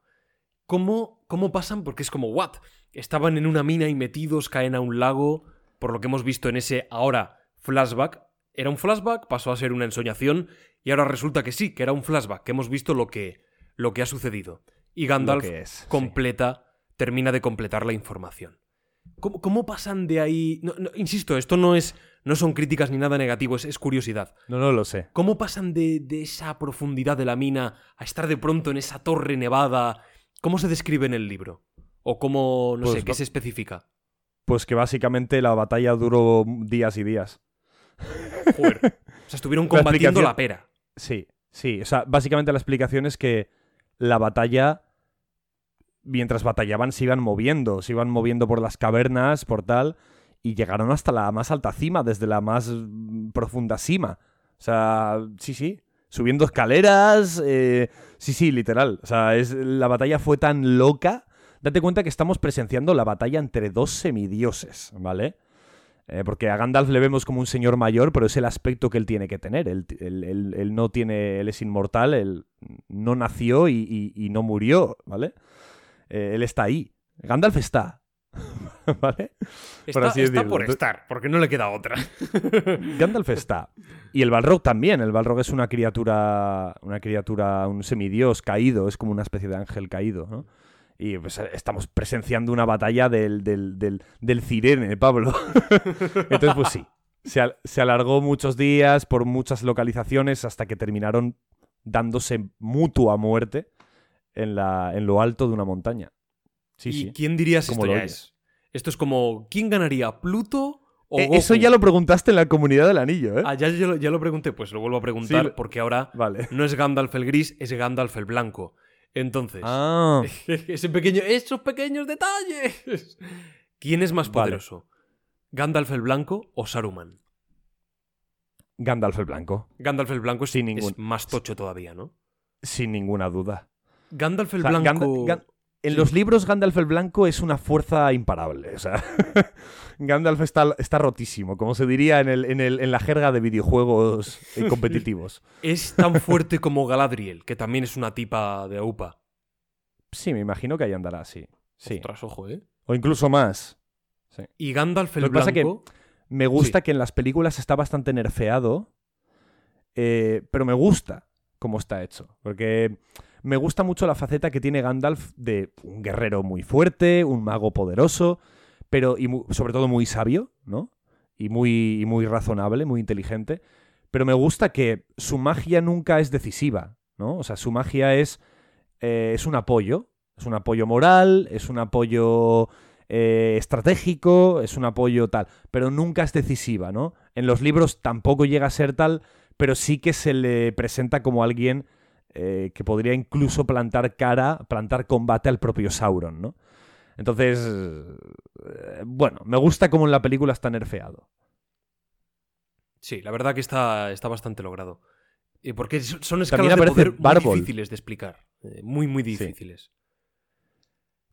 ¿Cómo, ¿Cómo pasan? Porque es como, ¿what? Estaban en una mina y metidos, caen a un lago, por lo que hemos visto en ese ahora flashback. Era un flashback, pasó a ser una ensoñación, y ahora resulta que sí, que era un flashback, que hemos visto lo que, lo que ha sucedido. Y Gandalf es, sí. completa, termina de completar la información. ¿Cómo, cómo pasan de ahí? No, no, insisto, esto no es. no son críticas ni nada negativo, es, es curiosidad. No, no lo sé. ¿Cómo pasan de, de esa profundidad de la mina a estar de pronto en esa torre nevada? ¿Cómo se describe en el libro? ¿O cómo, no Pues sé, qué se especifica? Pues que básicamente la batalla duró días y días. Joder. O sea, estuvieron combatiendo la pera. Sí, sí. O sea, básicamente la explicación es que la batalla, mientras batallaban, se iban moviendo. Se iban moviendo por las cavernas, por tal, y llegaron hasta la más alta cima, desde la más mm, profunda cima. O sea, sí, sí. Subiendo escaleras. eh, sí, sí, literal. O sea, es, la batalla fue tan loca. Date cuenta que estamos presenciando la batalla entre dos semidioses, ¿vale? Eh, porque a Gandalf le vemos como un señor mayor, pero es el aspecto que él tiene que tener. Él, él- él- él no tiene, él es inmortal, él no nació y, y- y no murió, ¿vale? Eh, él está ahí. Gandalf está. ¿Vale? Está, así está por estar, porque no le queda otra. Gandalf está. Y el Balrog también. El Balrog es una criatura, una criatura, un semidios caído, es como una especie de ángel caído, ¿no? Y pues, estamos presenciando una batalla del, del, del, del Cirene, Pablo. Entonces, pues sí. Se, al- se alargó muchos días por muchas localizaciones hasta que terminaron dándose mutua muerte en, la, en lo alto de una montaña. Sí, ¿Y sí. quién diría si esto ya es? Esto es como, ¿quién ganaría, Pluto o Eh, eso ya lo preguntaste en la comunidad del anillo, ¿eh? Ah, ya, ya lo, ya lo pregunté, pues lo vuelvo a preguntar Sí, porque ahora Vale. no es Gandalf el gris, es Gandalf el blanco. Entonces, Ah. ese pequeño, esos pequeños detalles. ¿Quién es más Vale. poderoso? ¿Gandalf el blanco o Saruman? Gandalf el Blanco. Gandalf el blanco es, Sin es ningún- más tocho todavía, ¿no? Sin ninguna duda. Gandalf el O sea, blanco. En Sí. los libros Gandalf el Blanco es una fuerza imparable. O sea, Gandalf está, está rotísimo, como se diría en, el, en, el- en la jerga de videojuegos eh, competitivos. Es tan fuerte como Galadriel, que también es una tipa de AUPA. Sí, me imagino que ahí andará, sí. sí. Ostras, ojo, ¿eh? O incluso más. Y Gandalf el Lo que pasa que- blanco. Me gusta que en las películas está bastante nerfeado, eh, pero me gusta cómo está hecho. Porque me gusta mucho la faceta que tiene Gandalf de un guerrero muy fuerte, un mago poderoso, pero y sobre todo muy sabio, ¿no? Y muy, y muy razonable, muy inteligente. Pero me gusta que su magia nunca es decisiva, ¿no? O sea, su magia es, eh, es un apoyo. Es un apoyo moral, es un apoyo eh, estratégico, es un apoyo tal, pero nunca es decisiva, ¿no? En los libros tampoco llega a ser tal, pero sí que se le presenta como alguien eh, que podría incluso plantar cara, plantar combate al propio Sauron, ¿no? Entonces, eh, bueno, me gusta cómo en la película está nerfeado. Sí, la verdad que está, está bastante logrado. Y porque son escalas de poder muy difíciles de explicar. Eh, muy, muy difíciles.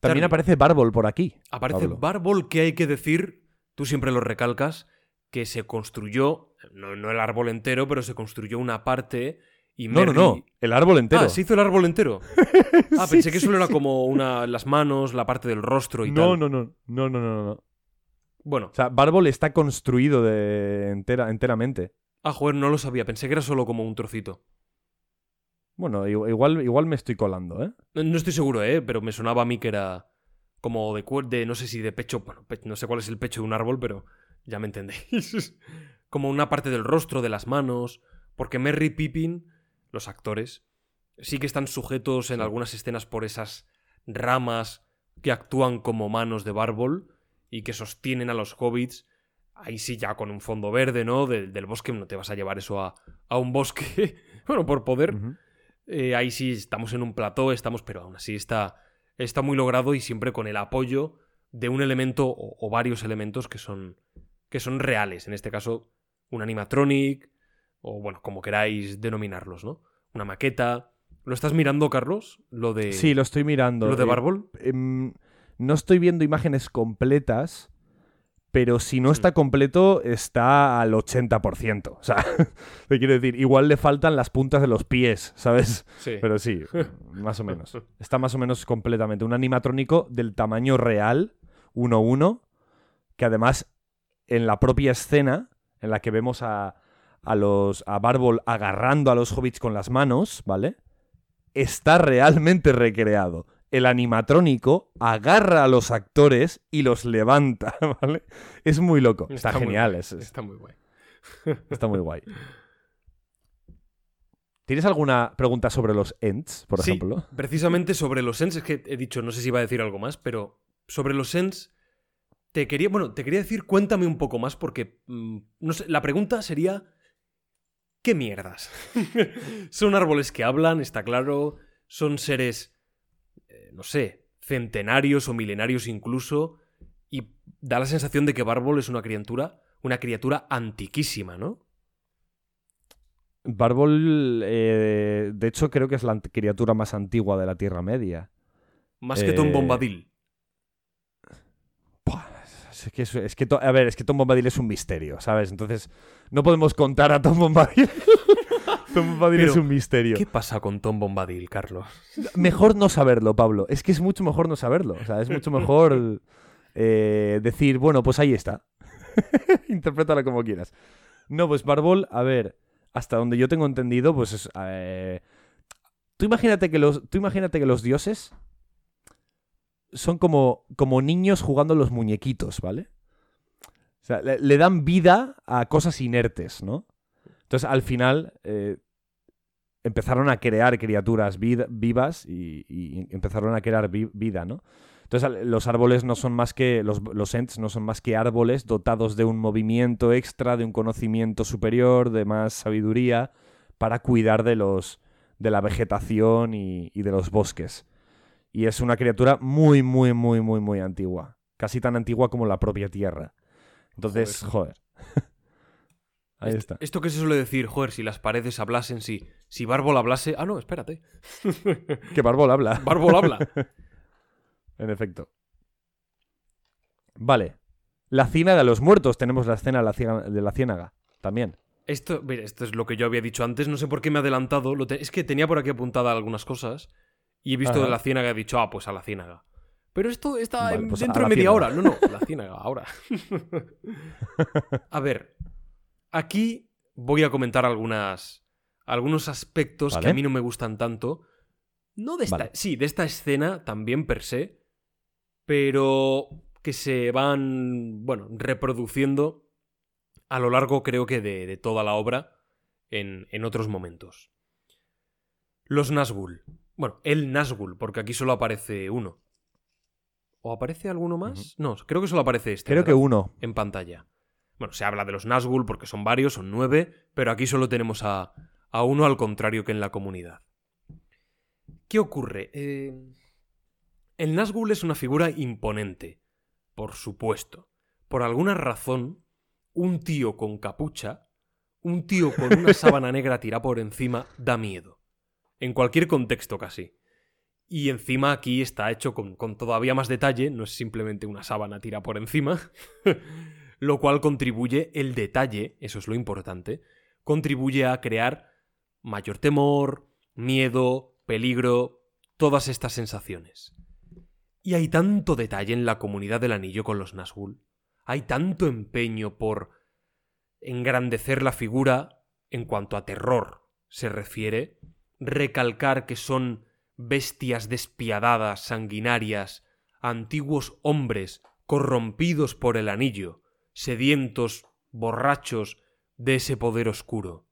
También aparece Barbol por aquí. Aparece Pablo. Barbol, que hay que decir, tú siempre lo recalcas, que se construyó, no, no el árbol entero, pero se construyó una parte y No, no, no, el árbol entero. Ah, se hizo el árbol entero. Ah, Sí, pensé que sí, solo era sí. como una, las manos, la parte del rostro y No, tal. no, no, no, no, no, no. Bueno, O sea, Barbol está construido de entera, enteramente. ah, joder, no lo sabía. Pensé que era solo como un trocito. Bueno, igual, igual me estoy colando, ¿eh? No, no estoy seguro, ¿eh? Pero me sonaba a mí que era como de, de no sé si de pecho, bueno, pe- no sé cuál es el pecho de un árbol, pero ya me entendéis. como una parte del rostro, de las manos, porque Merry Pippin, los actores, sí que están sujetos en algunas escenas por esas ramas que actúan como manos de Bárbol y que sostienen a los hobbits. Ahí sí, ya con un fondo verde, ¿no? Del, del bosque, no te vas a llevar eso a, a un bosque, bueno, por poder. Eh, ahí sí estamos en un plató, estamos, pero aún así está, está muy logrado y siempre con el apoyo de un elemento o, o varios elementos que son, que son reales. En este caso, un animatronic, o bueno, como queráis denominarlos, ¿no? Una maqueta. ¿Lo estás mirando, Carlos? Lo de, Sí, lo estoy mirando. lo de Eh, Barbol. em, no estoy viendo imágenes completas, pero si no Hmm. está completo, está al 80%. O sea, te quiero decir, igual le faltan las puntas de los pies, ¿sabes? Sí. Pero sí, más o menos. Está más o menos completamente. Un animatrónico del tamaño real, 1-1, que además en la propia escena en la que vemos a, a los a Barbol agarrando a los hobbits con las manos, ¿vale? Está realmente recreado. El animatrónico agarra a los actores y los levanta, ¿vale? Es muy loco. Está, genial, es- es- Está muy guay. está muy guay. ¿Tienes alguna pregunta sobre los Ents, por Sí, ejemplo? precisamente sobre los Sens, es que he dicho, no sé si iba a decir algo más, pero sobre los Sens, te quería, bueno, te quería decir, cuéntame un poco más, porque, mm, no sé, la pregunta sería, ¿qué mierdas? son árboles que hablan, está claro, son seres, eh, no sé, centenarios o milenarios incluso, y da la sensación de que Bárbol es una criatura, una criatura antiquísima, ¿no? Barbol, eh, de hecho, creo que es la criatura más antigua de la Tierra Media. Más que Tom Eh, Bombadil. Es que, es, es que a ver, es que Tom Bombadil es un misterio, ¿sabes? Entonces, no podemos contar a Tom Bombadil. Tom Bombadil Pero, es un misterio. ¿Qué pasa con Tom Bombadil, Carlos? Mejor no saberlo, Pablo. Es que es mucho mejor no saberlo. O sea, es mucho mejor eh, decir, bueno, pues ahí está. Interprétalo como quieras. No, pues Barbol, a ver, hasta donde yo tengo entendido, pues es. eh, tú, imagínate que los, tú imagínate que los dioses son como, como niños jugando los muñequitos, ¿vale? O sea, le, dan vida a cosas inertes, ¿no? Entonces, al final, eh, empezaron a crear criaturas vivas y, empezaron a crear vi- vida, ¿no? Entonces, los árboles no son más que. Los, los ents no son más que árboles dotados de un movimiento extra, de un conocimiento superior, de más sabiduría, para cuidar de los. de la vegetación y de los bosques. Y es una criatura muy, muy, muy, muy, muy antigua. Casi tan antigua como la propia Tierra. Entonces, joder. Ahí Est- está. Esto que se suele decir, joder, si las paredes hablasen, si, si Bárbol hablase. Ah, no, espérate. Que Barbol habla. Bárbol habla. En efecto. Vale. La ciénaga de los muertos. Tenemos la escena de la ciénaga, de la ciénaga también. Esto, mira, esto es lo que yo había dicho antes. No sé por qué me he adelantado. lo te- Es que tenía por aquí apuntada algunas cosas. Y he visto Ajá. de la ciénaga y he dicho, ah, pues a la ciénaga. Pero esto está Vale, pues dentro de media ciénaga. hora. No, no, la ciénaga, ahora. a ver. Aquí voy a comentar algunas. Algunos aspectos que a mí no me gustan tanto. No de esta. Vale. Sí, de esta escena también per se. Pero que se van. Bueno, reproduciendo a lo largo, creo que, de, de toda la obra en, en otros momentos. Los Nazgûl. Bueno, el Nazgûl, porque aquí solo aparece uno. ¿O aparece alguno más? No, creo que solo aparece este. Creo que uno. En pantalla. Bueno, se habla de los Nazgûl porque son varios, son nueve, pero aquí solo tenemos a, a uno al contrario que en la comunidad. ¿Qué ocurre? Eh, el Nazgûl es una figura imponente, por supuesto. Por alguna razón, un tío con capucha, un tío con una sábana negra tirada por encima, da miedo. En cualquier contexto casi. Y encima aquí está hecho con, todavía más detalle, no es simplemente una sábana tirada por encima, lo cual contribuye, el detalle, eso es lo importante, contribuye a crear mayor temor, miedo, peligro, todas estas sensaciones. Y hay tanto detalle en la comunidad del anillo con los Nazgûl, hay tanto empeño por engrandecer la figura en cuanto a terror se refiere, recalcar que son bestias despiadadas, sanguinarias, antiguos hombres corrompidos por el anillo, sedientos, borrachos de ese poder oscuro,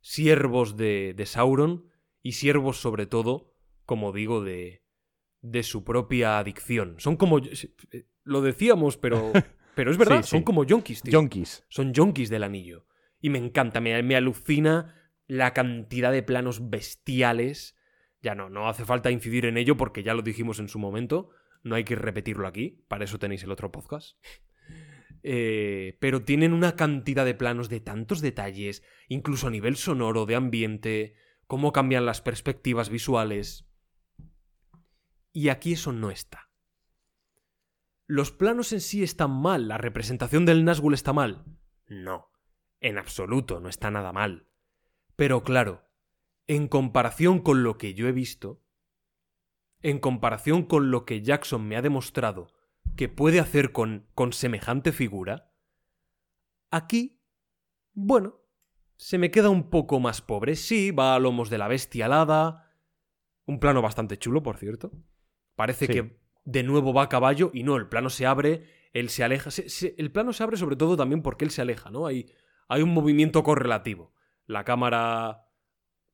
siervos de, de Sauron y siervos sobre todo, como digo, de, de su propia adicción. Son como... Lo decíamos, pero... Pero es verdad, Sí, son sí. como yonkis, tío. Yonkis. Son yonkis del anillo. Y me encanta, me, me alucina la cantidad de planos bestiales. Ya no, no hace falta incidir en ello porque ya lo dijimos en su momento. No hay que repetirlo aquí, para eso tenéis el otro podcast. Eh, pero tienen una cantidad de planos de tantos detalles, incluso a nivel sonoro, de ambiente, cómo cambian las perspectivas visuales. Y aquí eso no está. ¿Los planos en sí están mal? ¿La representación del Nazgûl está mal? No, en absoluto, no está nada mal. Pero claro, en comparación con lo que yo he visto, en comparación con lo que Jackson me ha demostrado que puede hacer con, con semejante figura, aquí, bueno, se me queda un poco más pobre. Sí, va a lomos de la bestia alada. Un plano bastante chulo, por cierto. Parece Sí. que de nuevo va a caballo y no, el plano se abre, él se aleja. Se- se- el plano se abre sobre todo también porque él se aleja, ¿no? Hay, hay un movimiento correlativo. La cámara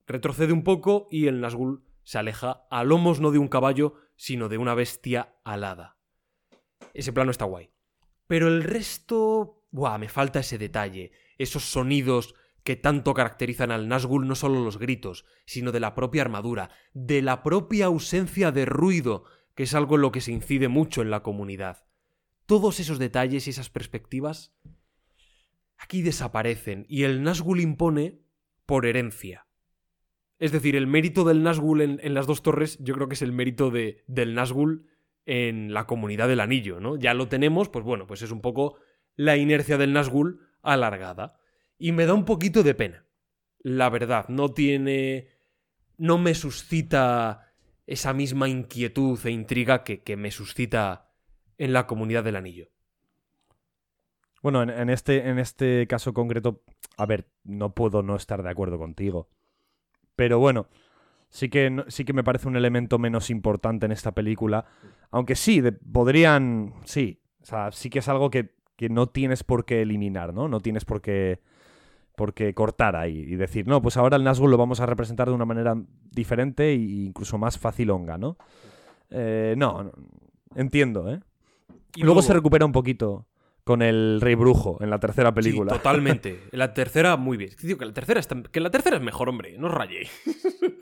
retrocede un poco y el Nazgûl se aleja a lomos no de un caballo, sino de una bestia alada. Ese plano está guay. Pero el resto... Buah, me falta ese detalle. Esos sonidos que tanto caracterizan al Nazgûl, no solo los gritos, sino de la propia armadura, de la propia ausencia de ruido, que es algo en lo que se incide mucho en la comunidad. Todos esos detalles y esas perspectivas aquí desaparecen y el Nazgûl impone por herencia. Es decir, el mérito del Nazgûl en, las dos torres yo creo que es el mérito de, del Nazgûl en la comunidad del anillo, ¿no? Ya lo tenemos, pues bueno, pues es un poco la inercia del Nazgûl alargada. Y me da un poquito de pena. La verdad, no tiene. No me suscita esa misma inquietud e intriga que, que me suscita en la comunidad del anillo. Bueno, en, en este, en este caso concreto, a ver, no puedo no estar de acuerdo contigo. Pero bueno, sí que, sí que me parece un elemento menos importante en esta película. Aunque sí, de- podrían. Sí. O sea, sí que es algo que, que no tienes por qué eliminar, ¿no? No tienes por qué, por qué cortar ahí y decir, no, pues ahora el Nazgûl lo vamos a representar de una manera diferente e incluso más facilonga, ¿no? Eh, no, no, entiendo, ¿eh? Y luego, se recupera un poquito con el Rey Brujo en la tercera Sí, película. totalmente. En la tercera, muy bien. Tío, que la tercera, está- que la tercera es mejor, hombre. No os rayéis.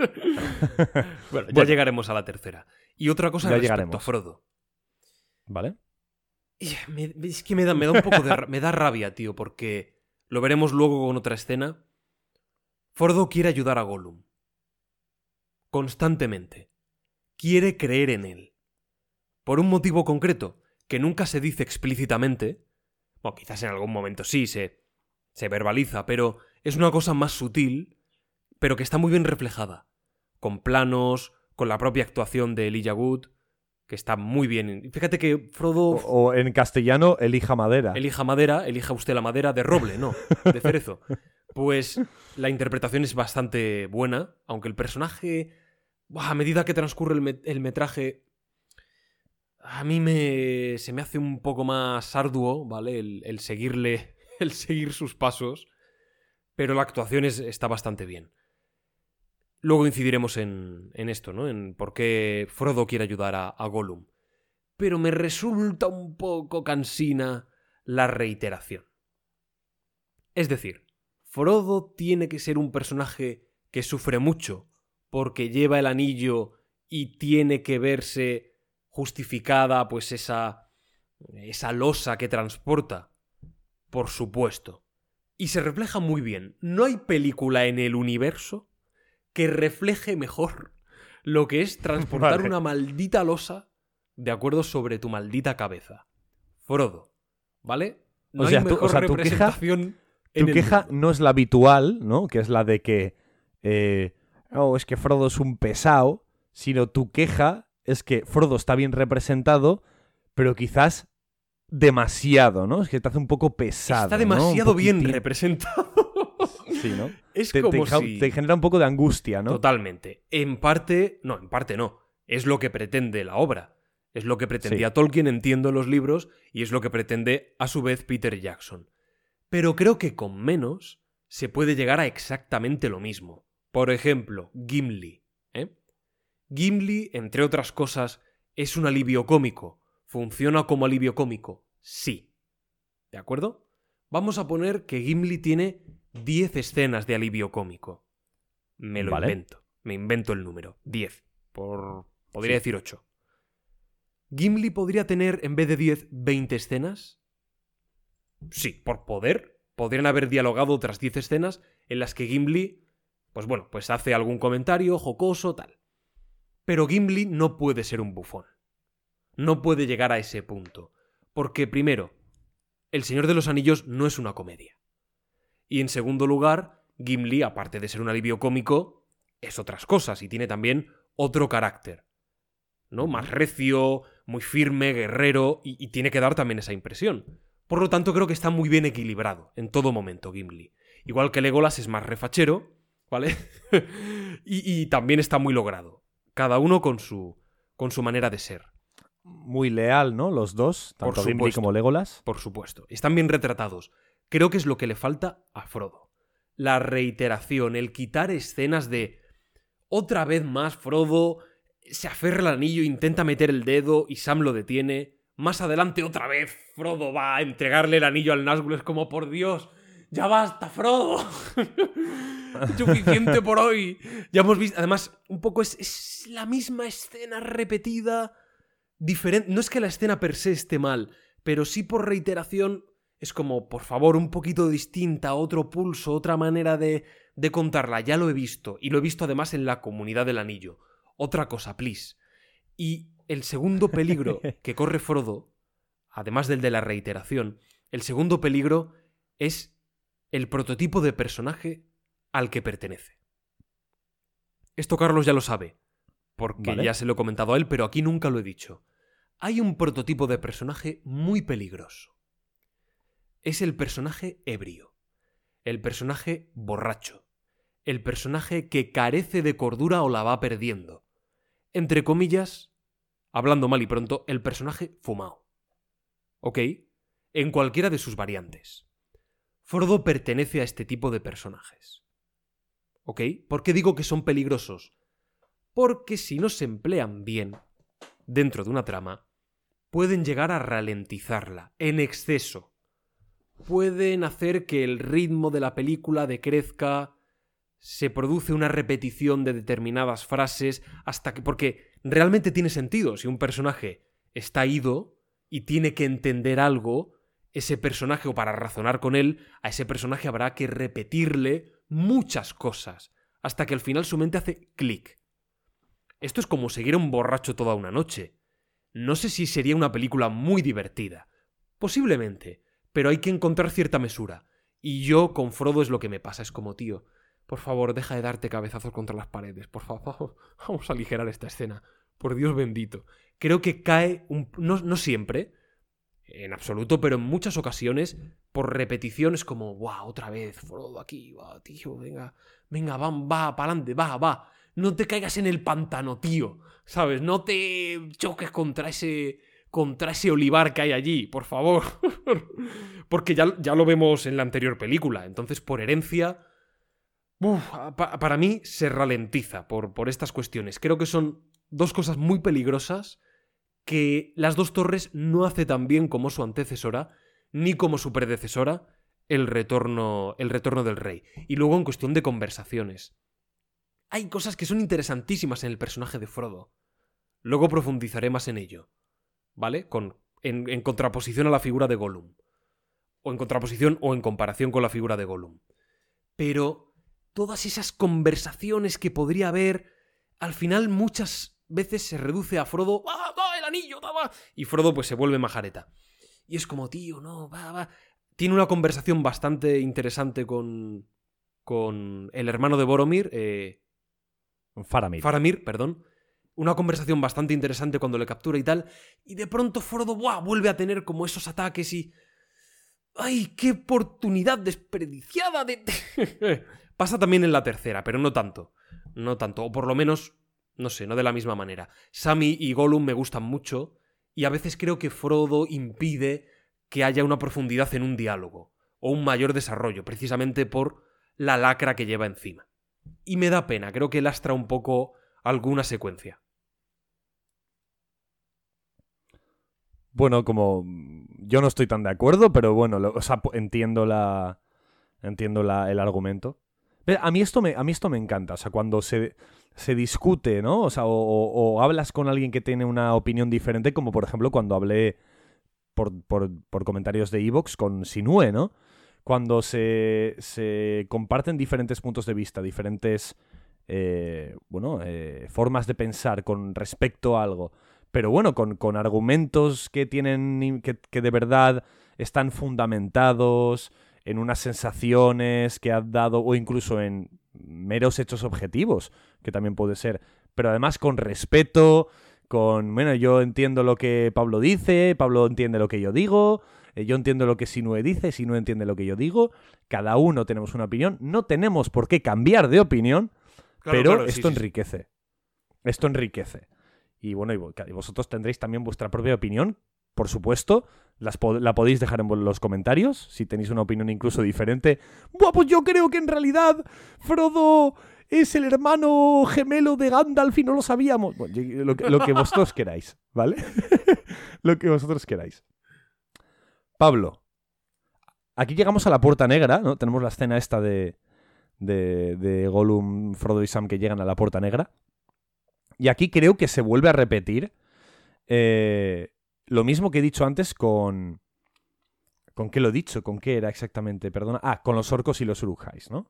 bueno, ya Bueno. llegaremos a la tercera. Y otra cosa Ya respecto llegaremos. a Frodo. ¿Vale? Me- es que me da, me da un poco de... me da rabia, tío, porque lo veremos luego con otra escena. Frodo quiere ayudar a Gollum. Constantemente. Quiere creer en él. Por un motivo concreto, que nunca se dice explícitamente. Bueno, quizás en algún momento sí se, se verbaliza, pero es una cosa más sutil, pero que está muy bien reflejada. Con planos, con la propia actuación de Elijah Wood, que está muy bien. Fíjate que Frodo O, o en castellano, elija madera. elija madera, elija usted la madera de roble, no, de cerezo. Pues la interpretación es bastante buena, aunque el personaje, a medida que transcurre el, met- el metraje, a mí me, se me hace un poco más arduo, ¿vale? El, seguirle, el seguir sus pasos, pero la actuación es- está bastante bien. Luego incidiremos en, en esto, ¿no? En por qué Frodo quiere ayudar a Gollum. Pero me resulta un poco cansina la reiteración. Es decir, Frodo tiene que ser un personaje que sufre mucho porque lleva el anillo y tiene que verse justificada pues esa esa losa que transporta. Por supuesto. Y se refleja muy bien. No hay película en el universo que refleje mejor lo que es transportar Vale. una maldita losa de acuerdo sobre tu maldita cabeza. Frodo. ¿Vale? No O sea, hay tú- mejor o sea, tu queja- en Tu el queja mundo. no es la habitual, ¿no? Que es la de que. eh, oh, es que Frodo es un pesado. Sino tu queja es que Frodo está bien representado, pero quizás demasiado, ¿no? Es que te hace un poco pesado. Está demasiado bien representado. Sí, ¿no? Es Te, te como ja- si... te genera un poco de angustia, ¿no? Totalmente. En parte... No, en parte no. Es lo que pretende la obra. Es lo que pretendía Tolkien, entiendo los libros, y es lo que pretende a su vez Peter Jackson. Pero creo que con menos se puede llegar a exactamente lo mismo. Por ejemplo, Gimli. Gimli, entre otras cosas, es un alivio cómico. ¿Funciona como alivio cómico? Sí. ¿De acuerdo? Vamos a poner que Gimli tiene 10 escenas de alivio cómico. Me lo Vale. invento. Me invento el número. 10. Por... Podría Sí. decir 8. ¿Gimli podría tener, en vez de 10, 20 escenas? Sí, por poder. Podrían haber dialogado otras 10 escenas en las que Gimli, pues bueno, pues hace algún comentario jocoso, tal. Pero Gimli no puede ser un bufón. No puede llegar a ese punto. Porque, primero, El Señor de los Anillos no es una comedia. Y en segundo lugar, Gimli, aparte de ser un alivio cómico, es otras cosas y tiene también otro carácter. ¿No? Más recio, muy firme, guerrero, y, y tiene que dar también esa impresión. Por lo tanto, creo que está muy bien equilibrado en todo momento Gimli. Igual que Legolas es más refachero, ¿vale? y, y también está muy logrado. Cada uno con su, con su manera de ser. Muy leal, ¿no? Los dos, tanto Gimli como Legolas. Por supuesto. Están bien retratados. Creo que es lo que le falta a Frodo. La reiteración, el quitar escenas de otra vez más Frodo se aferra al anillo, intenta meter el dedo y Sam lo detiene. Más adelante otra vez Frodo va a entregarle el anillo al Nazgûl. Es como, por Dios, ya basta, Frodo. Suficiente por hoy. Ya hemos visto, además, un poco es, es la misma escena repetida diferente. No es que la escena per se esté mal, pero sí por reiteración es como, por favor, un poquito distinta, otro pulso, otra manera de, de contarla. Ya lo he visto, y lo he visto además en la comunidad del anillo. Otra cosa, please. Y el segundo peligro que corre Frodo, además del de la reiteración, el segundo peligro es el prototipo de personaje al que pertenece. Esto Carlos ya lo sabe, porque Vale. ya se lo he comentado a él, pero aquí nunca lo he dicho. Hay un prototipo de personaje muy peligroso. Es el personaje ebrio, el personaje borracho, el personaje que carece de cordura o la va perdiendo. Entre comillas, hablando mal y pronto, el personaje fumado. ¿Ok? En cualquiera de sus variantes. Frodo pertenece a este tipo de personajes. ¿Ok? ¿Por qué digo que son peligrosos? Porque si no se emplean bien dentro de una trama, pueden llegar a ralentizarla en exceso. Pueden hacer que el ritmo de la película decrezca, se produce una repetición de determinadas frases hasta que... porque realmente tiene sentido. Si un personaje está ido y tiene que entender algo, ese personaje, o para razonar con él, a ese personaje habrá que repetirle muchas cosas, hasta que al final su mente hace clic. Esto es como seguir a un borracho toda una noche. No sé si sería una película muy divertida. Posiblemente, pero hay que encontrar cierta mesura. Y yo con Frodo es lo que me pasa, es como, tío, por favor, deja de darte cabezazos contra las paredes, por favor, vamos a aligerar esta escena. Por Dios bendito. Creo que cae, un... no, no siempre, en absoluto, pero en muchas ocasiones, por repeticiones como, wow, otra vez, Frodo aquí, va, tío, venga, venga, va, va, pa'lante, va, va. No te caigas en el pantano, tío. ¿Sabes? No te choques contra ese. contra ese olivar que hay allí, por favor. Porque ya, ya lo vemos en la anterior película. Entonces, por herencia. para mí se ralentiza por, por estas cuestiones. Creo que son dos cosas muy peligrosas que las dos torres no hace tan bien como su antecesora, ni como su predecesora, el retorno, el retorno del rey. Y luego en cuestión de conversaciones. Hay cosas que son interesantísimas en el personaje de Frodo. Luego profundizaré más en ello. ¿Vale? Con, en, en contraposición a la figura de Gollum. O en contraposición o en comparación con la figura de Gollum. Pero todas esas conversaciones que podría haber, al final muchas veces se reduce a Frodo, ¡va, va, el anillo, va! Y Frodo pues se vuelve majareta. Y es como, tío, no, va, va. Tiene una conversación bastante interesante con, con el hermano de Boromir, eh, Faramir. Faramir, perdón. Una conversación bastante interesante cuando le captura y tal. Y de pronto Frodo ¡buah! vuelve a tener como esos ataques y. ¡Ay, qué oportunidad desperdiciada de. Pasa también en la tercera, pero no tanto. No tanto. O por lo menos, no sé, no de la misma manera. Sammy y Gollum me gustan mucho. Y a veces creo que Frodo impide que haya una profundidad en un diálogo. O un mayor desarrollo, precisamente por la lacra que lleva encima. Y me da pena, creo que lastra un poco alguna secuencia. Bueno, como yo no estoy tan de acuerdo, pero bueno, lo- entiendo la entiendo la- el argumento. A mí esto a mí esto me encanta, o sea, cuando se, se discute, ¿no? O sea, o, o- hablas con alguien que tiene una opinión diferente, como por ejemplo cuando hablé por, por- por comentarios de Evox con Sinue, ¿no? Cuando se, se comparten diferentes puntos de vista, diferentes eh, bueno, eh, formas de pensar con respecto a algo pero bueno, con, con argumentos que tienen, que, que de verdad están fundamentados en unas sensaciones que has dado, o incluso en meros hechos objetivos, que también puede ser, pero además con respeto, con, bueno, yo entiendo lo que Pablo dice, Pablo entiende lo que yo digo, eh, yo entiendo lo que Sinue dice, Sinue entiende lo que yo digo, cada uno tenemos una opinión, no tenemos por qué cambiar de opinión, pero esto enriquece. Esto enriquece. Y bueno, y vo- y vosotros tendréis también vuestra propia opinión, por supuesto. Las po- la podéis dejar en los comentarios si tenéis una opinión incluso diferente. Buah, pues yo creo que en realidad Frodo es el hermano gemelo de Gandalf y no lo sabíamos. Lo, que- vosotros queráis, ¿vale? lo que vosotros queráis. Pablo, aquí llegamos a la puerta negra, ¿no? Tenemos la escena esta de, de, Gollum, Frodo y Sam que llegan a la puerta negra. Y aquí creo que se vuelve a repetir eh, lo mismo que he dicho antes con... ¿Con qué lo he dicho? ¿Con qué era exactamente? Perdona. Ah, con los orcos y los urujais, ¿no?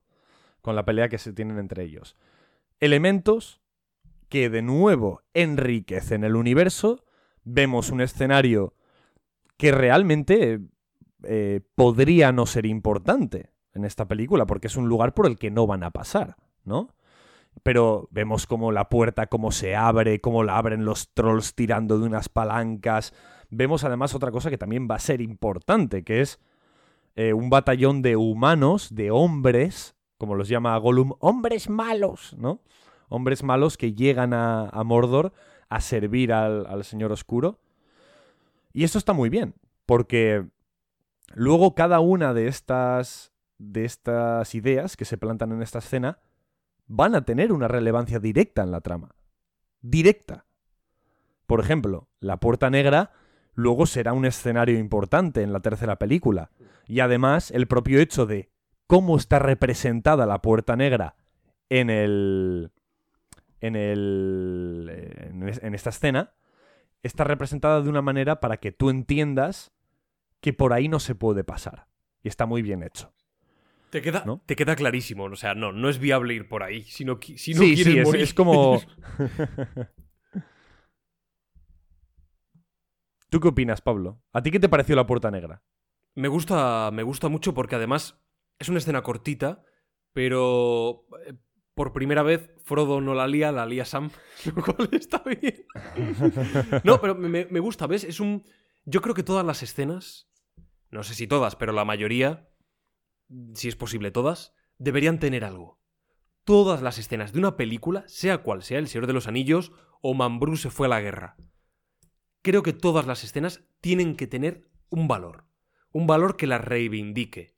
Con la pelea que se tienen entre ellos. Elementos que de nuevo enriquecen el universo. Vemos un escenario que realmente eh, podría no ser importante en esta película, porque es un lugar por el que no van a pasar, ¿no? Pero vemos como la puerta, cómo se abre, cómo la abren los trolls tirando de unas palancas. Vemos además otra cosa que también va a ser importante, que es eh, un batallón de humanos, de hombres, como los llama Gollum, hombres malos, ¿no? Hombres malos que llegan a, Mordor a servir al, al Señor Oscuro. Y esto está muy bien, porque luego cada una de estas, de estas ideas que se plantan en esta escena van a tener una relevancia directa en la trama. Directa. Por ejemplo, la Puerta Negra luego será un escenario importante en la tercera película. Y además, el propio hecho de cómo está representada la Puerta Negra en el. en el. en esta escena. Está representada de una manera para que tú entiendas que por ahí no se puede pasar. Y está muy bien hecho. Te queda, te queda clarísimo. O sea, no, no es viable ir por ahí. Si no, si sí, sí, es, como. ¿Tú qué opinas, Pablo? ¿A ti qué te pareció la puerta negra? Me gusta, me gusta mucho porque además es una escena cortita, pero eh, por primera vez Frodo no la lía, la lía Sam, lo cual está bien. no, pero me, me gusta, ¿ves? Es un. Yo creo que todas las escenas, no sé si todas, pero la mayoría, si es posible todas, deberían tener algo. Todas las escenas de una película, sea cual sea El Señor de los Anillos o Mambrú se fue a la guerra, creo que todas las escenas tienen que tener un valor. Un valor que las reivindique.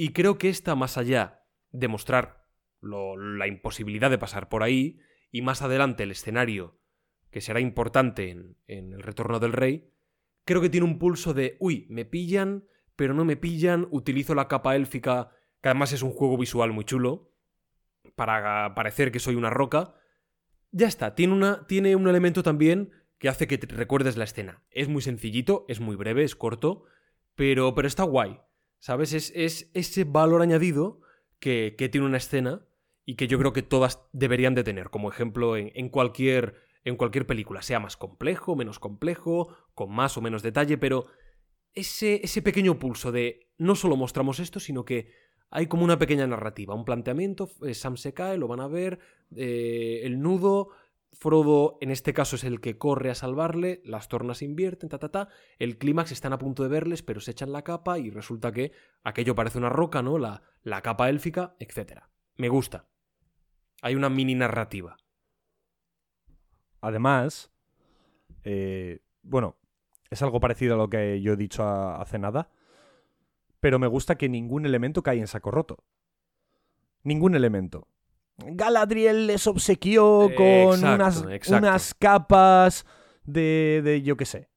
Y creo que esta, más allá de mostrar la imposibilidad de pasar por ahí, y más adelante el escenario que será importante en, en el retorno del rey, creo que tiene un pulso de, uy, me pillan, pero no me pillan, utilizo la capa élfica, que además es un juego visual muy chulo, para parecer que soy una roca. Ya está, tiene, una, tiene un elemento también que hace que te recuerdes la escena. Es muy sencillito, es muy breve, es corto, pero, pero está guay. ¿Sabes? Es, es ese valor añadido que, que, tiene una escena y que yo creo que todas deberían de tener, como ejemplo en, en, cualquier, en cualquier película, sea más complejo, menos complejo, con más o menos detalle, pero ese, ese pequeño pulso de no solo mostramos esto, sino que hay como una pequeña narrativa, un planteamiento, eh, Sam se cae, lo van a ver, eh, el nudo, Frodo en este caso es el que corre a salvarle, las tornas invierten, ta ta ta, el clímax están a punto de verles, pero se echan la capa y resulta que aquello parece una roca, ¿no? La, la capa élfica, etc. Me gusta. Hay una mini narrativa. Además, eh, bueno, es algo parecido a lo que yo he dicho hace nada. Pero me gusta que ningún elemento cae en saco roto. Ningún elemento. Galadriel les obsequió con unas, unas, capas de, de, yo qué sé.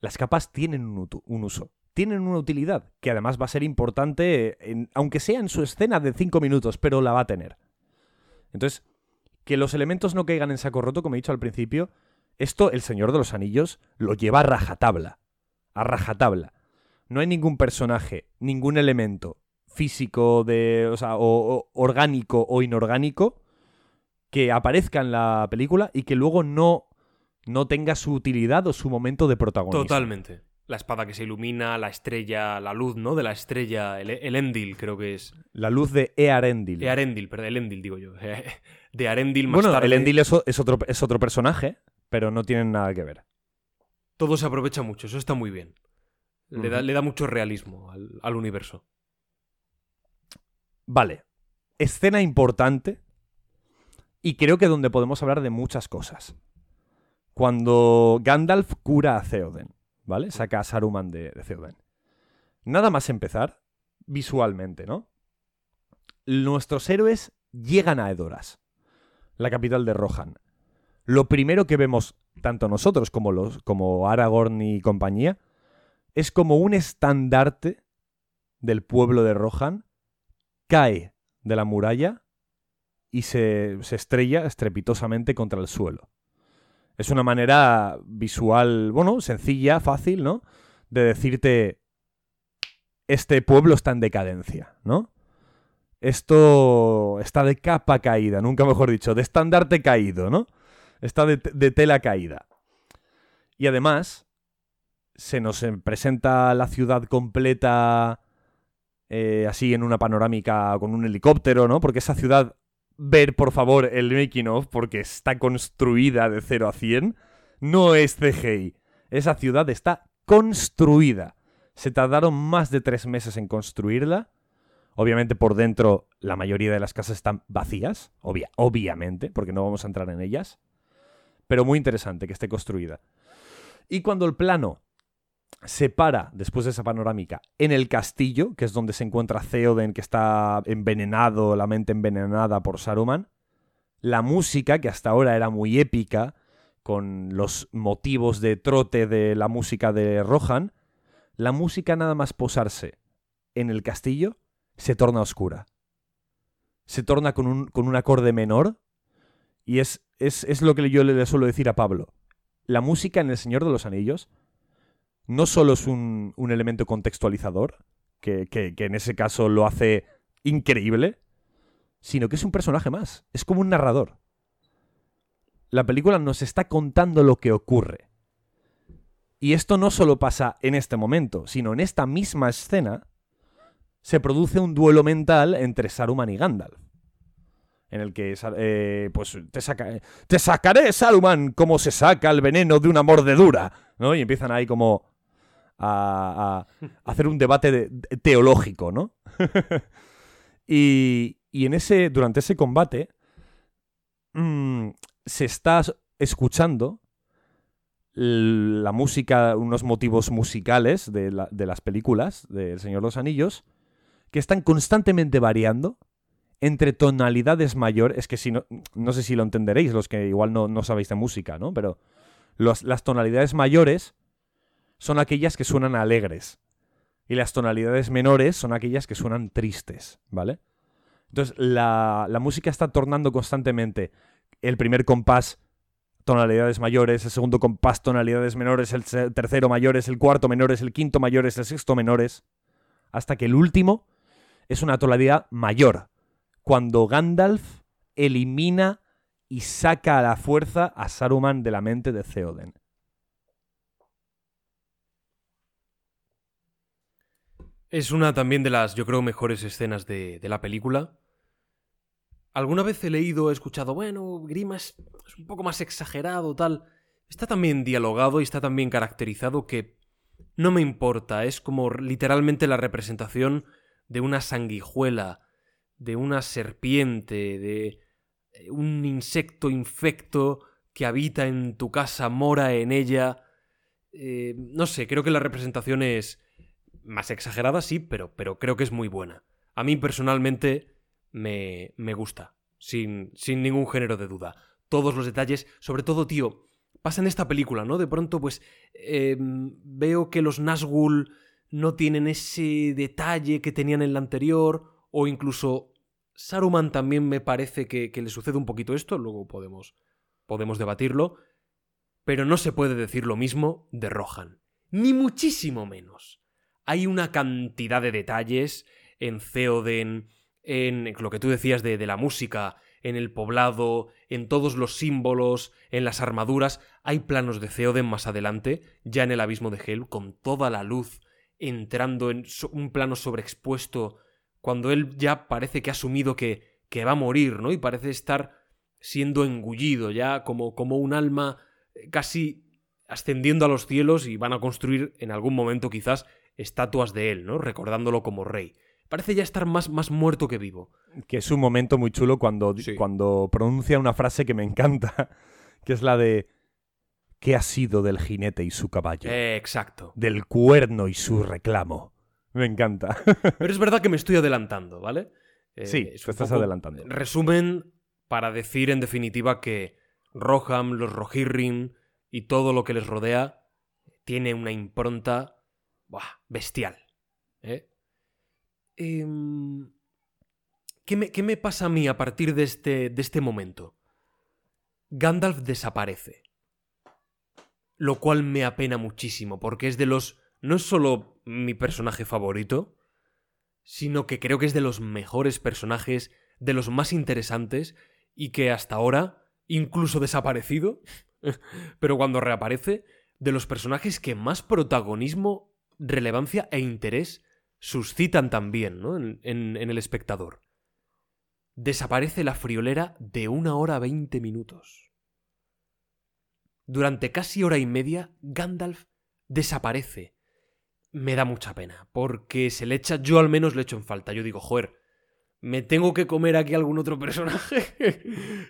Las capas tienen un, uso, tienen una utilidad, que además va a ser importante, aunque sea en su escena de 5 minutos, pero la va a tener. Entonces, que los elementos no caigan en saco roto, como he dicho al principio, esto el Señor de los Anillos lo lleva a rajatabla. A rajatabla. No hay ningún personaje, ningún elemento físico, de, o sea, o, orgánico o inorgánico que aparezca en la película y que luego no, no tenga su utilidad o su momento de protagonismo. Totalmente. La espada que se ilumina, la estrella, la luz, ¿no? De la estrella, el, Endil creo que es. La luz de Earendil. Earendil, perdón, el Endil digo yo. De Arendil más bueno, el Endil es, otro, es otro personaje, pero no tienen nada que ver. Todo se aprovecha mucho, eso está muy bien. Le, da, le da, mucho realismo al, universo. Vale. Escena importante. Y creo que donde podemos hablar de muchas cosas. Cuando Gandalf cura a Theoden, ¿vale? Saca a Saruman de, de Theoden. Nada más empezar, visualmente, ¿no? Nuestros héroes llegan a Edoras, la capital de Rohan. Lo primero que vemos tanto nosotros como, los, como Aragorn y compañía, es como un estandarte del pueblo de Rohan cae de la muralla y se, se, estrella estrepitosamente contra el suelo. Es una manera visual, bueno, sencilla, fácil, ¿no? De decirte, este pueblo está en decadencia, ¿no? Esto está de capa caída, nunca mejor dicho, de estandarte caído, ¿no? Está de, de tela caída. Y además, se nos eh, presenta la ciudad completa eh, así en una panorámica con un helicóptero, ¿no? Porque esa ciudad, ver por favor el making of, porque está construida de 0 a 100, no es CGI. Esa ciudad está construida. Se tardaron más de tres meses en construirla. Obviamente por dentro la mayoría de las casas están vacías, obvia, obviamente, porque no vamos a entrar en ellas. Pero muy interesante que esté construida. Y cuando el plano se para, después de esa panorámica, en el castillo, que es donde se encuentra Theoden, que está envenenado, la mente envenenada por Saruman, la música, que hasta ahora era muy épica, con los motivos de trote de la música de Rohan, la música nada más posarse en el castillo se torna oscura. Se torna con un, con un acorde menor y es, es, es lo que yo le suelo decir a Pablo. La música en El Señor de los Anillos no solo es un, un elemento contextualizador, que, que, en ese caso lo hace increíble, sino que es un personaje más. Es como un narrador. La película nos está contando lo que ocurre. Y esto no solo pasa en este momento, sino en esta misma escena se produce un duelo mental entre Saruman y Gandalf. En el que, eh, pues, te, te sacaré, Saruman, como se saca el veneno de una mordedura. ¿no? Y empiezan ahí como a, a hacer un debate de, de, teológico, ¿no? y, y, en ese, durante ese combate mmm, se está escuchando la música, unos motivos musicales de, la, de las películas de El Señor de los Anillos, que están constantemente variando entre tonalidades mayores. Es que si no, no sé si lo entenderéis, los que igual no, no sabéis de música, ¿no? Pero los, las tonalidades mayores son aquellas que suenan alegres. Y las tonalidades menores son aquellas que suenan tristes, ¿vale? Entonces, la, la música está tornando constantemente. El primer compás, tonalidades mayores, el segundo compás, tonalidades menores, el tercero mayores, el cuarto menores, el quinto mayores, el sexto menores, hasta que el último es una tonalidad mayor, cuando Gandalf elimina y saca a la fuerza a Saruman de la mente de Theoden. Es una también de las, yo creo, mejores escenas de, de la película. Alguna vez he leído, he escuchado, bueno, Grima es, un poco más exagerado, tal. Está también dialogado y está también caracterizado que no me importa, es como literalmente la representación de una sanguijuela, de una serpiente, de un insecto infecto que habita en tu casa, mora en ella. Eh, no sé, creo que la representación es más exagerada, sí, pero, pero creo que es muy buena. A mí personalmente me, me gusta, sin, sin ningún género de duda. Todos los detalles, sobre todo, tío, pasa en esta película, ¿no? De pronto, pues, eh, veo que los Nazgûl no tienen ese detalle que tenían en la anterior, o incluso Saruman también me parece que, que le sucede un poquito esto, luego podemos, podemos debatirlo, pero no se puede decir lo mismo de Rohan, ni muchísimo menos hay una cantidad de detalles en Theoden, en lo que tú decías de, la música, en el poblado, en todos los símbolos, en las armaduras. Hay planos de Theoden más adelante, ya en el abismo de Hel, con toda la luz entrando en un plano sobreexpuesto, cuando él ya parece que ha asumido que, que va a morir, ¿no? Y parece estar siendo engullido ya como, como un alma eh, casi ascendiendo a los cielos y van a construir en algún momento quizás estatuas de él, ¿no? Recordándolo como rey. Parece ya estar más, más muerto que vivo. Que es un momento muy chulo cuando, sí. cuando pronuncia una frase que me encanta, que es la de ¿Qué ha sido del jinete y su caballo? Eh, exacto. Del cuerno y su reclamo. Me encanta. Pero es verdad que me estoy adelantando, ¿vale? Eh, sí, tú estás adelantando. Resumen para decir en definitiva que Roham, los Rohirrim y todo lo que les rodea tiene una impronta Buah, bestial. ¿eh? Eh, ¿qué, me, ¿Qué me pasa a mí a partir de este, de este momento? Gandalf desaparece. Lo cual me apena muchísimo, porque es de los... No es solo mi personaje favorito, sino que creo que es de los mejores personajes, de los más interesantes, y que hasta ahora incluso desaparecido, pero cuando reaparece, de los personajes que más protagonismo, relevancia e interés suscitan también ¿no? en, en- el espectador. Desaparece la friolera de una hora veinte minutos. Durante casi hora y media, Gandalf desaparece. Me da mucha pena, porque se le echa, yo al menos le echo en falta. Yo digo, joder, me tengo que comer aquí algún otro personaje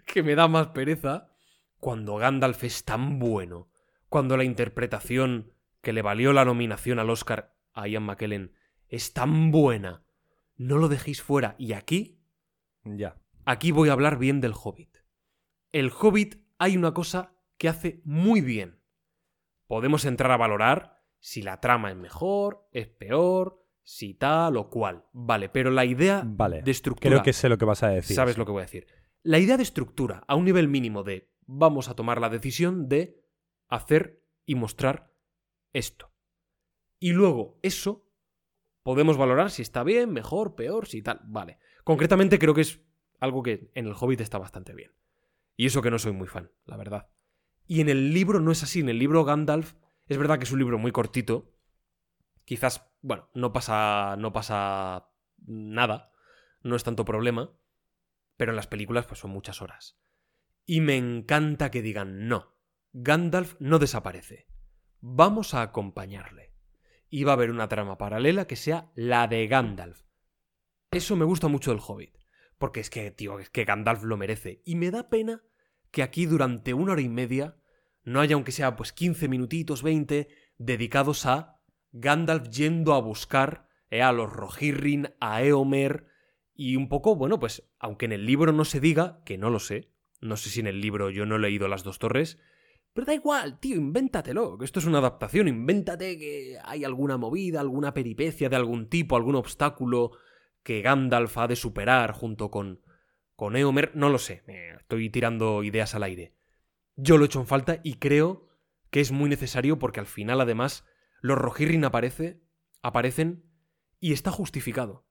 que me da más pereza. Cuando Gandalf es tan bueno, cuando la interpretación que le valió la nominación al Oscar a Ian McKellen es tan buena, no lo dejéis fuera. Y aquí, Ya. aquí voy a hablar bien del Hobbit. El Hobbit hay una cosa que hace muy bien. Podemos entrar a valorar si la trama es mejor, es peor, si tal o cual. Vale, pero la idea Vale. de estructura... Creo que sé lo que vas a decir. Sabes sí. lo que voy a decir. La idea de estructura, a un nivel mínimo de vamos a tomar la decisión de hacer y mostrar esto. Y luego, eso podemos valorar si está bien, mejor, peor, si tal. Vale. Concretamente creo que es algo que en el Hobbit está bastante bien. Y eso que no soy muy fan, la verdad. Y en el libro no es así. En el libro Gandalf, es verdad que es un libro muy cortito. Quizás, bueno, no pasa, no pasa nada. No es tanto problema. Pero en las películas, pues son muchas horas. Y me encanta que digan, no, Gandalf no desaparece. Vamos a acompañarle. Y va a haber una trama paralela que sea la de Gandalf. Eso me gusta mucho del Hobbit. Porque es que, tío, es que Gandalf lo merece. Y me da pena que aquí durante una hora y media no haya, aunque sea pues 15 minutitos, 20, dedicados a Gandalf yendo a buscar eh, a los Rohirrim, a Eomer, y un poco, bueno, pues, aunque en el libro no se diga, que no lo sé, no sé si en el libro yo no he leído las dos torres, pero da igual, tío, invéntatelo, que esto es una adaptación, invéntate que hay alguna movida, alguna peripecia de algún tipo, algún obstáculo que Gandalf ha de superar junto con, con Eomer, no lo sé, estoy tirando ideas al aire. Yo lo he hecho en falta y creo que es muy necesario porque al final, además, los Rohirrim aparece, aparecen y está justificado.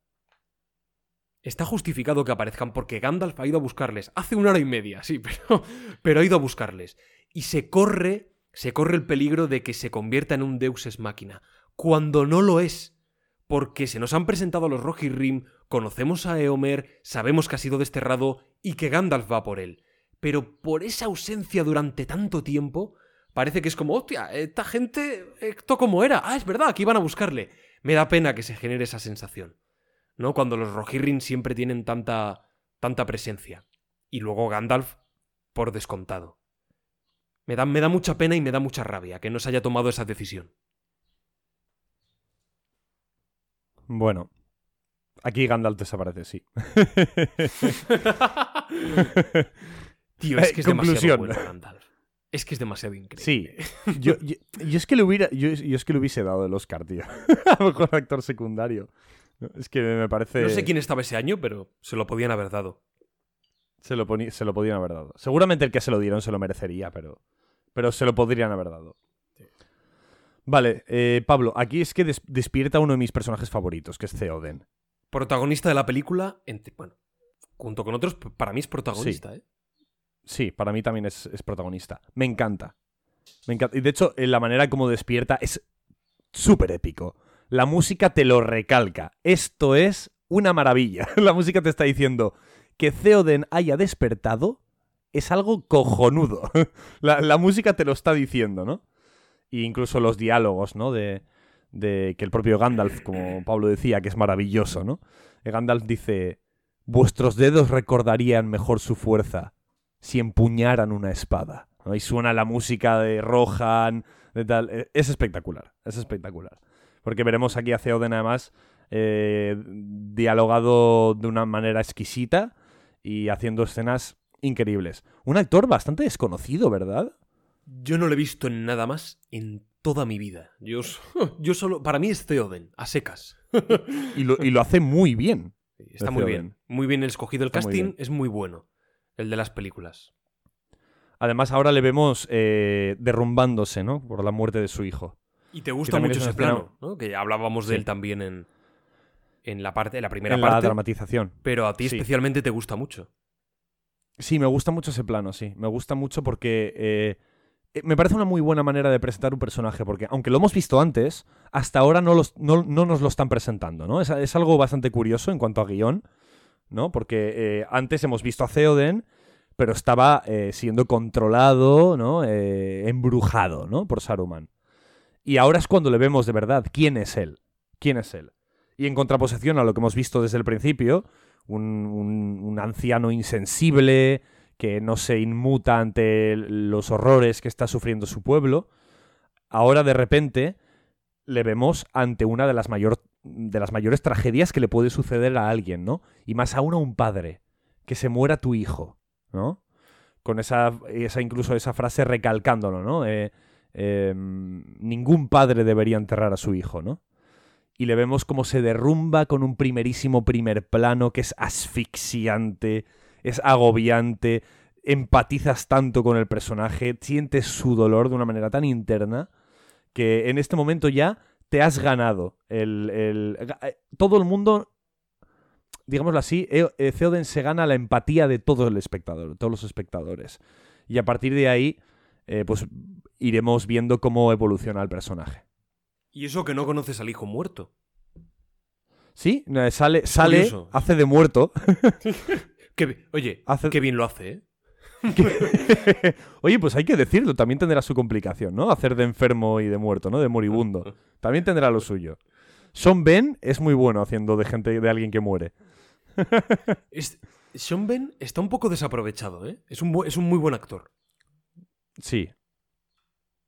Está justificado que aparezcan porque Gandalf ha ido a buscarles. Hace una hora y media, sí, pero, pero ha ido a buscarles. Y se corre, se corre el peligro de que se convierta en un Deus ex máquina. Cuando no lo es. Porque se nos han presentado los Rohirrim, conocemos a Eomer, sabemos que ha sido desterrado y que Gandalf va por él. Pero por esa ausencia durante tanto tiempo, parece que es como, hostia, esta gente, esto como era. Ah, es verdad, aquí van a buscarle. Me da pena que se genere esa sensación. ¿no? Cuando los Rohirrim siempre tienen tanta, tanta presencia. Y luego Gandalf, por descontado. Me da, me da mucha pena y me da mucha rabia que no se haya tomado esa decisión. Bueno. Aquí Gandalf desaparece, sí. Tío, es Eh, que es demasiado bueno Gandalf. Es que es demasiado increíble. Sí. Yo, yo, yo es que le hubiera. Yo, yo es que le hubiese dado el Oscar, tío. A mejor actor secundario. Es que me parece. No sé quién estaba ese año, pero se lo podían haber dado. Se lo, se lo podían haber dado. Seguramente el que se lo dieron se lo merecería, pero. Pero se lo podrían haber dado. Vale, eh, Pablo, aquí es que des- despierta uno de mis personajes favoritos, que es Theoden. Protagonista de la película, entre- bueno, junto con otros, para mí es protagonista, ¿eh? Sí, para mí también es, es protagonista. Me encanta. Me encanta. Y de hecho, en la manera como despierta es súper épico. La música te lo recalca. Esto es una maravilla. La música te está diciendo que Theoden haya despertado es algo cojonudo. La, la música te lo está diciendo, ¿no? E incluso los diálogos, ¿no? De, de que el propio Gandalf, como Pablo decía, que es maravilloso, ¿no? Eh, Gandalf dice, vuestros dedos recordarían mejor su fuerza si empuñaran una espada. Y suena la música de Rohan, de tal. Eh, Es espectacular, es espectacular. Porque veremos aquí a Theoden además eh, dialogado de una manera exquisita y haciendo escenas increíbles. Un actor bastante desconocido, ¿verdad? Yo no lo he visto en nada más en toda mi vida. Yo, solo. Para mí es Theoden, a secas. Y lo, y lo hace muy bien. Está muy bien. Muy bien escogido el Está casting, es muy bueno. El de las películas. Además, ahora le vemos eh, derrumbándose, ¿no? Por la muerte de su hijo. Y te gusta mucho es ese escena- plano, ¿no? Que hablábamos de él también en, en la parte, en la primera en la parte. dramatización. pero a ti Sí. especialmente te gusta mucho. Sí, me gusta mucho ese plano, sí. Me gusta mucho porque eh, eh, me parece una muy buena manera de presentar un personaje, porque aunque lo hemos visto antes, hasta ahora no, los- no- no nos lo están presentando, ¿no? Es, algo bastante curioso en cuanto a guion, ¿no? Porque eh, antes hemos visto a Theoden, pero estaba siendo controlado, ¿no? Embrujado, ¿no? Por Saruman. Y ahora es cuando le vemos de verdad quién es él. ¿Quién es él? Y en contraposición a lo que hemos visto desde el principio, un, anciano insensible que no se inmuta ante los horrores que está sufriendo su pueblo, ahora de repente le vemos ante una de las, mayor- de las mayores tragedias que le puede suceder a alguien, ¿no? Y más aún a un padre, que se muera tu hijo, ¿no? Con esa, esa incluso esa frase recalcándolo, ¿no? Eh, ningún padre debería enterrar a su hijo, ¿no? Y le vemos como se derrumba con un primerísimo primer plano que es asfixiante, es agobiante, empatizas tanto con el personaje, sientes su dolor de una manera tan interna que en este momento ya te has ganado. El, el- eh, todo el mundo, digámoslo así, eh, eh, Theoden se gana la empatía de todo el espectador, todos los espectadores. Y a partir de ahí, pues iremos viendo cómo evoluciona el personaje. Y eso que no conoces al hijo muerto. Sí, eh, sale, sale curioso. hace de muerto. Oye, Hace- qué bien lo hace, ¿eh? Oye, pues hay que decirlo, también tendrá su complicación, ¿no? Hacer de enfermo y de muerto, ¿no? De moribundo. También tendrá lo suyo. Sean Ben es muy bueno haciendo de gente, de alguien que muere. Es- Sean Ben está un poco desaprovechado, ¿eh? Es un, bu- es un muy buen actor. Sí,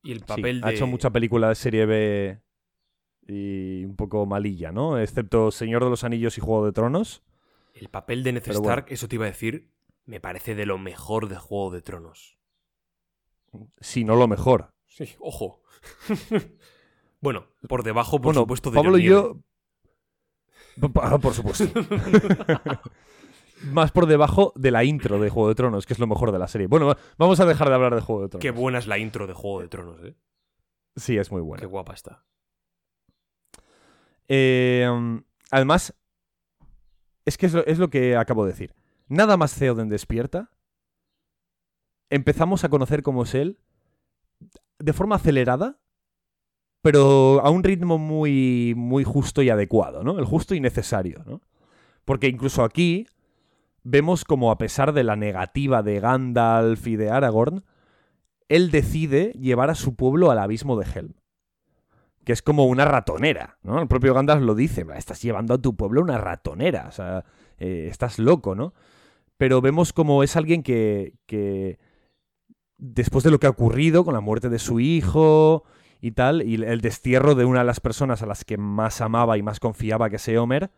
Y el sí. papel de... Ha hecho mucha película de serie B y un poco malilla, ¿no? Excepto Señor de los Anillos y Juego de Tronos. El papel de Ned bueno. Stark, eso te iba a decir, me parece de lo mejor de Juego de Tronos. Si no lo mejor. Sí, ojo. bueno, por debajo, por bueno, supuesto, de Pablo John y yo. Pa- Por supuesto. Más por debajo de la intro de Juego de Tronos, que es lo mejor de la serie. Bueno, vamos a dejar de hablar de Juego de Tronos. Qué buena es la intro de Juego de Tronos, ¿eh? Sí, es muy Qué buena. guapa está. Um, además, es que es lo, es lo que acabo de decir. Nada más Theoden despierta. Empezamos a conocer cómo es él de forma acelerada, pero a un ritmo muy, muy justo y adecuado, ¿no? El justo y necesario, ¿no? Porque incluso aquí vemos como a pesar de la negativa de Gandalf y de Aragorn, él decide llevar a su pueblo al abismo de Helm que es como una ratonera, ¿no? El propio Gandalf lo dice, "Va, estás llevando a tu pueblo una ratonera, o sea, eh, estás loco, ¿no? Pero vemos como es alguien que, que después de lo que ha ocurrido con la muerte de su hijo y tal, y el destierro de una de las personas a las que más amaba y más confiaba que es Eomer,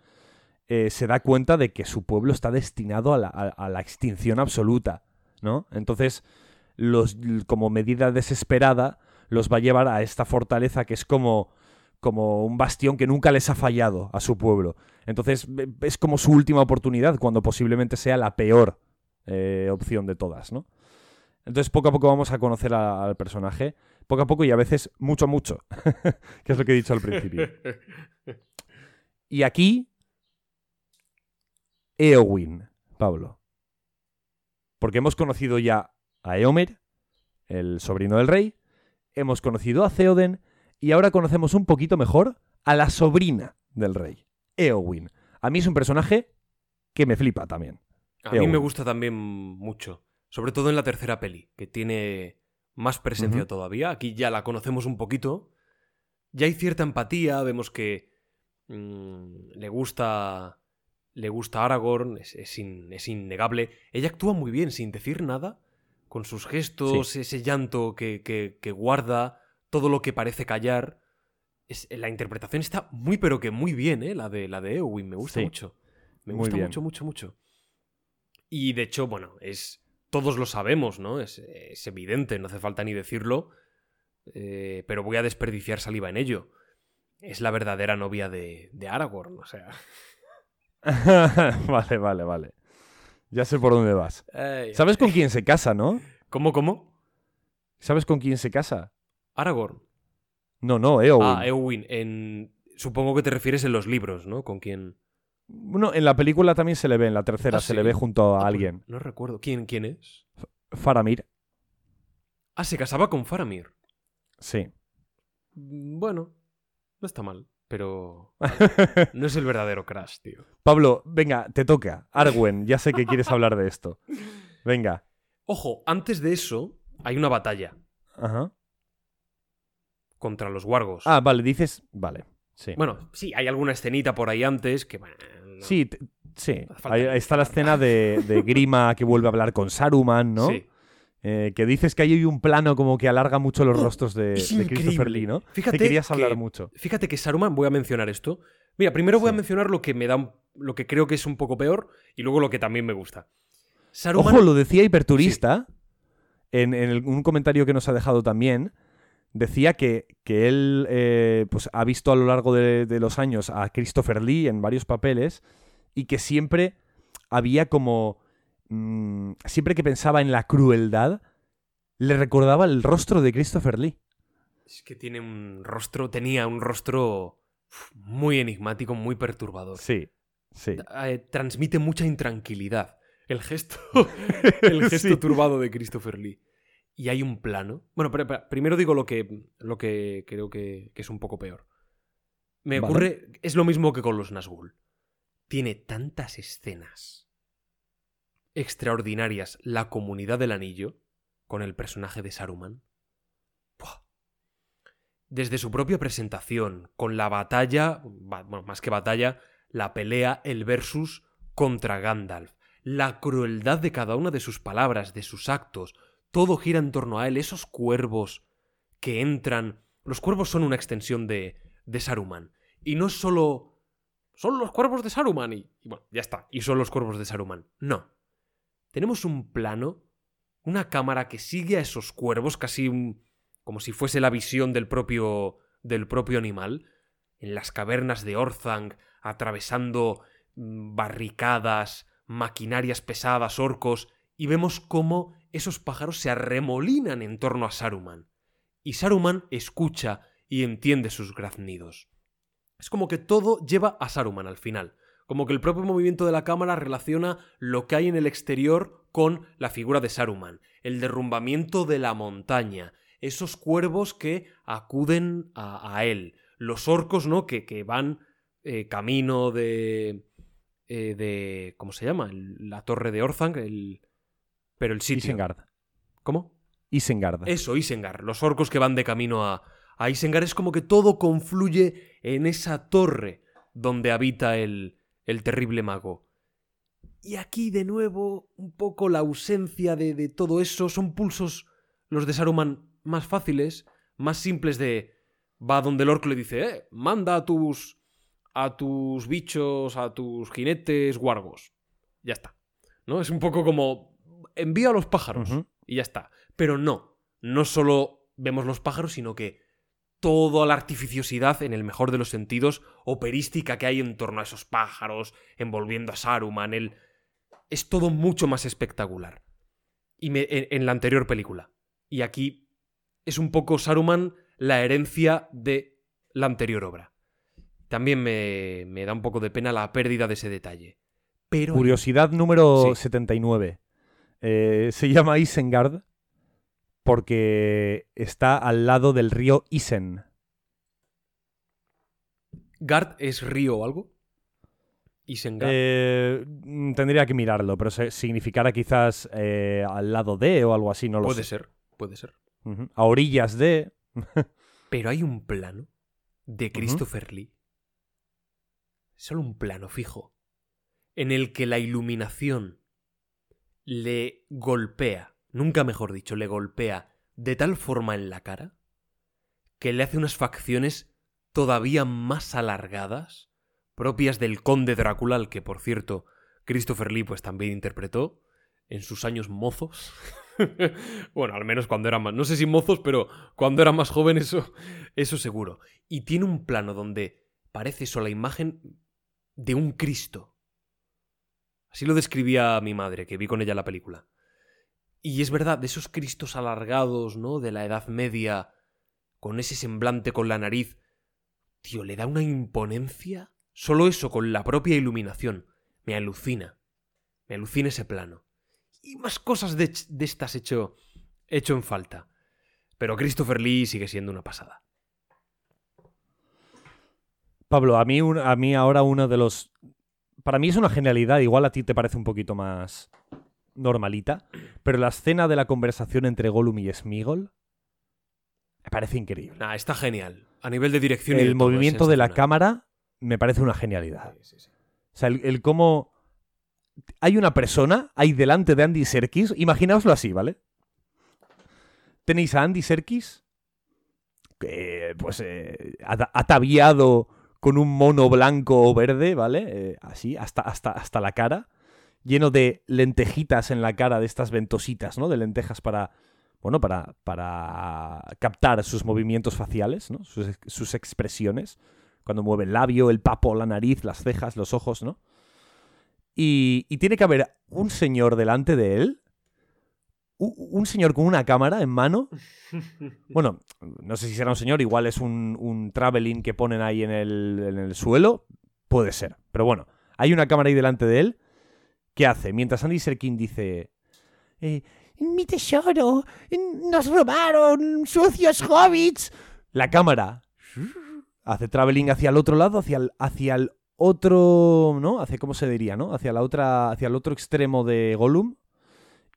eh, se da cuenta de que su pueblo está destinado a la, a la extinción absoluta, ¿no? Entonces, los, como medida desesperada, los va a llevar a esta fortaleza que es como, como un bastión que nunca les ha fallado a su pueblo. Entonces es como su última oportunidad cuando posiblemente sea la peor eh, opción de todas, ¿no? Entonces poco a poco vamos a conocer a- al personaje, poco a poco y a veces mucho mucho, que es lo que he dicho al principio. Y aquí, Eowyn, Pablo. Porque hemos conocido ya a Eomer, el sobrino del rey, hemos conocido a Theoden y ahora conocemos un poquito mejor a la sobrina del rey, Eowyn. A mí es un personaje que me flipa también. A mí me gusta también mucho. Sobre todo en la tercera peli, que tiene más presencia todavía. Aquí ya la conocemos un poquito. Ya hay cierta empatía, vemos que mm, le gusta. Le gusta Aragorn, es, es in- es innegable. Ella actúa muy bien, sin decir nada, con sus gestos, ese llanto que, que- que guarda, todo lo que parece callar. Es, la interpretación está muy, pero que muy bien, ¿eh? La de, la de Eowyn, me gusta Sí. mucho. Me Muy gusta bien. mucho, mucho, mucho. Y de hecho, bueno, es. Todos lo sabemos, ¿no? Es, es evidente, no hace falta ni decirlo. eh, pero voy a desperdiciar saliva en ello. Es la verdadera novia de, de Aragorn, o sea. vale, vale, vale. Ya sé por dónde vas. Ay, ¿Sabes con quién se casa, no? ¿Cómo, cómo? ¿Sabes con quién se casa? Aragorn. No, no, Eowyn. Ah, Eowyn. En... Supongo que te refieres en los libros, ¿no? Con quién. Bueno, en la película también se le ve, en la tercera ¿Ah, se sí? le ve junto Ah, a pues alguien. No recuerdo. ¿Quién, ¿Quién es? Faramir, Ah, se casaba con Faramir. sí. Bueno, no está mal, pero no es el verdadero Crash, tío. Pablo, venga, te toca. Arwen, ya sé que quieres hablar de esto. Venga. Ojo, antes de eso hay una batalla Ajá. contra los wargos. Ah, vale, dices. Vale. Sí. Bueno, sí, hay alguna escenita por ahí antes que... bueno, no- Sí, sí. Ahí está la escena de, de Grima que vuelve a hablar con Saruman, ¿no? Sí. Eh, que dices que hay un plano como que alarga mucho los ¡Oh! rostros de, Christopher. Lee, ¿no? Fíjate Te querías que- hablar mucho. Fíjate que Saruman, voy a mencionar esto. Mira, primero voy a Sí. mencionar lo que me da un- lo que creo que es un poco peor y luego lo que también me gusta. Saruman Ojo, lo decía Hiperturista en, en el- un comentario que nos ha dejado también. Decía que, que él eh, pues, ha visto a lo largo de, de los años a Christopher Lee en varios papeles y que siempre había como... mm, siempre que pensaba en la crueldad, le recordaba el rostro de Christopher Lee. es que tiene un rostro, tenía un rostro muy enigmático, muy perturbador. Sí, sí. Eh, transmite mucha intranquilidad. El gesto, el gesto Sí. turbado de Christopher Lee. Y hay un plano. Bueno, pero, pero, primero digo lo que, lo que creo que, que es un poco peor. Me Vale. ocurre. Es lo mismo que con los Nazgûl. Tiene tantas escenas extraordinarias la comunidad del anillo con el personaje de Saruman. Desde su propia presentación, con la batalla, ba- bueno, más que batalla, la pelea, el versus contra Gandalf, la crueldad de cada una de sus palabras, de sus actos, todo gira en torno a él, esos cuervos que entran. Los cuervos son una extensión de, de Saruman. Y no solo. Son los cuervos de Saruman y, y bueno, ya está. Y son los cuervos de Saruman. No. Tenemos un plano, una cámara que sigue a esos cuervos, casi como si fuese la visión del propio, del propio animal, en las cavernas de Orthanc, atravesando mm, barricadas, maquinarias pesadas, orcos, y vemos cómo esos pájaros se arremolinan en torno a Saruman. Y Saruman escucha y entiende sus graznidos. Es como que todo lleva a Saruman al final. Como que el propio movimiento de la cámara relaciona lo que hay en el exterior con la figura de Saruman. El derrumbamiento de la montaña. Esos cuervos que acuden a, a él. Los orcos, ¿no? Que, que van eh, camino de. eh, de. ¿Cómo se llama? El- la torre de Orthanc. El, pero el sitio. Isengard. ¿Cómo? Isengard. Eso, Isengard. Los orcos que van de camino a, a Isengard es como que todo confluye en esa torre donde habita el, el terrible mago. Y aquí de nuevo un poco la ausencia de, de todo eso. Son pulsos los de Saruman más fáciles, más simples de... Va donde el orco le dice, eh, manda a tus... a tus bichos, a tus jinetes guargos. Ya está. ¿No? Es un poco como... Envía a los pájaros y ya está. Pero no, no solo vemos los pájaros, sino que toda la artificiosidad, en el mejor de los sentidos, operística que hay en torno a esos pájaros, envolviendo a Saruman, el... es todo mucho más espectacular. Y me- en, en la anterior película. Y aquí es un poco Saruman la herencia de la anterior obra. También me, me da un poco de pena la pérdida de ese detalle. Pero... Curiosidad número Sí. 79. Eh, se llama Isengard porque está al lado del río Isen. ¿Gard es río o algo? Isengard. Eh, mm, tendría que mirarlo, pero significará quizás eh, al lado de o algo así, no lo puede sé. ser, puede ser. A orillas de. Pero hay un plano de Christopher Lee. Solo un plano fijo. En el que la iluminación le golpea, nunca mejor dicho, le golpea de tal forma en la cara que le hace unas facciones todavía más alargadas, propias del conde Drácula, que por cierto Christopher Lee pues también interpretó en sus años mozos. bueno, al menos cuando era más, no sé si mozos, pero cuando era más joven eso eso seguro. Y tiene un plano donde parece eso la imagen de un Cristo. Así lo describía mi madre, que vi con ella la película. Y es verdad, de esos Cristos alargados, ¿no? De la Edad Media, con ese semblante con la nariz. Tío, le da una imponencia Solo eso con la propia iluminación me alucina. Me alucina ese plano. Y más cosas de, de estas hecho, hecho en falta. Pero Christopher Lee sigue siendo una pasada. Pablo, a mí, a mí ahora uno de los... Para mí es una genialidad, igual a ti te parece un poquito más normalita, pero la escena de la conversación entre Gollum y Smigol me parece increíble. Nah, está genial. A nivel de dirección y El de todo, es movimiento de la cámara me parece una genialidad. Sí, sí, sí. O sea, el, el cómo... Hay una persona ahí delante de Andy Serkis, imaginaoslo así, ¿vale? Tenéis a Andy Serkis, que, pues, eh, ata- ataviado con un mono blanco o verde, ¿vale? Eh, así, hasta, hasta, hasta la cara, lleno de lentejitas en la cara, de estas ventositas, ¿no? De lentejas para, bueno, para, para captar sus movimientos faciales, ¿no? Sus, ex- sus expresiones, cuando mueve el labio, el papo, la nariz, las cejas, los ojos, ¿no? Y, y tiene que haber un señor delante de él, un señor con una cámara en mano. Bueno, no sé si será un señor, igual es un, un traveling que ponen ahí en el, en el suelo. Puede ser. Pero bueno, hay una cámara ahí delante de él. ¿Qué hace? Mientras Andy Serkin dice... eh, mi tesoro, nos robaron, sucios hobbits. La cámara hace traveling hacia el otro lado, hacia el, hacia el otro, ¿no? Hacia, ¿cómo se diría, no? Hacia la otra, hacia el otro extremo de Gollum.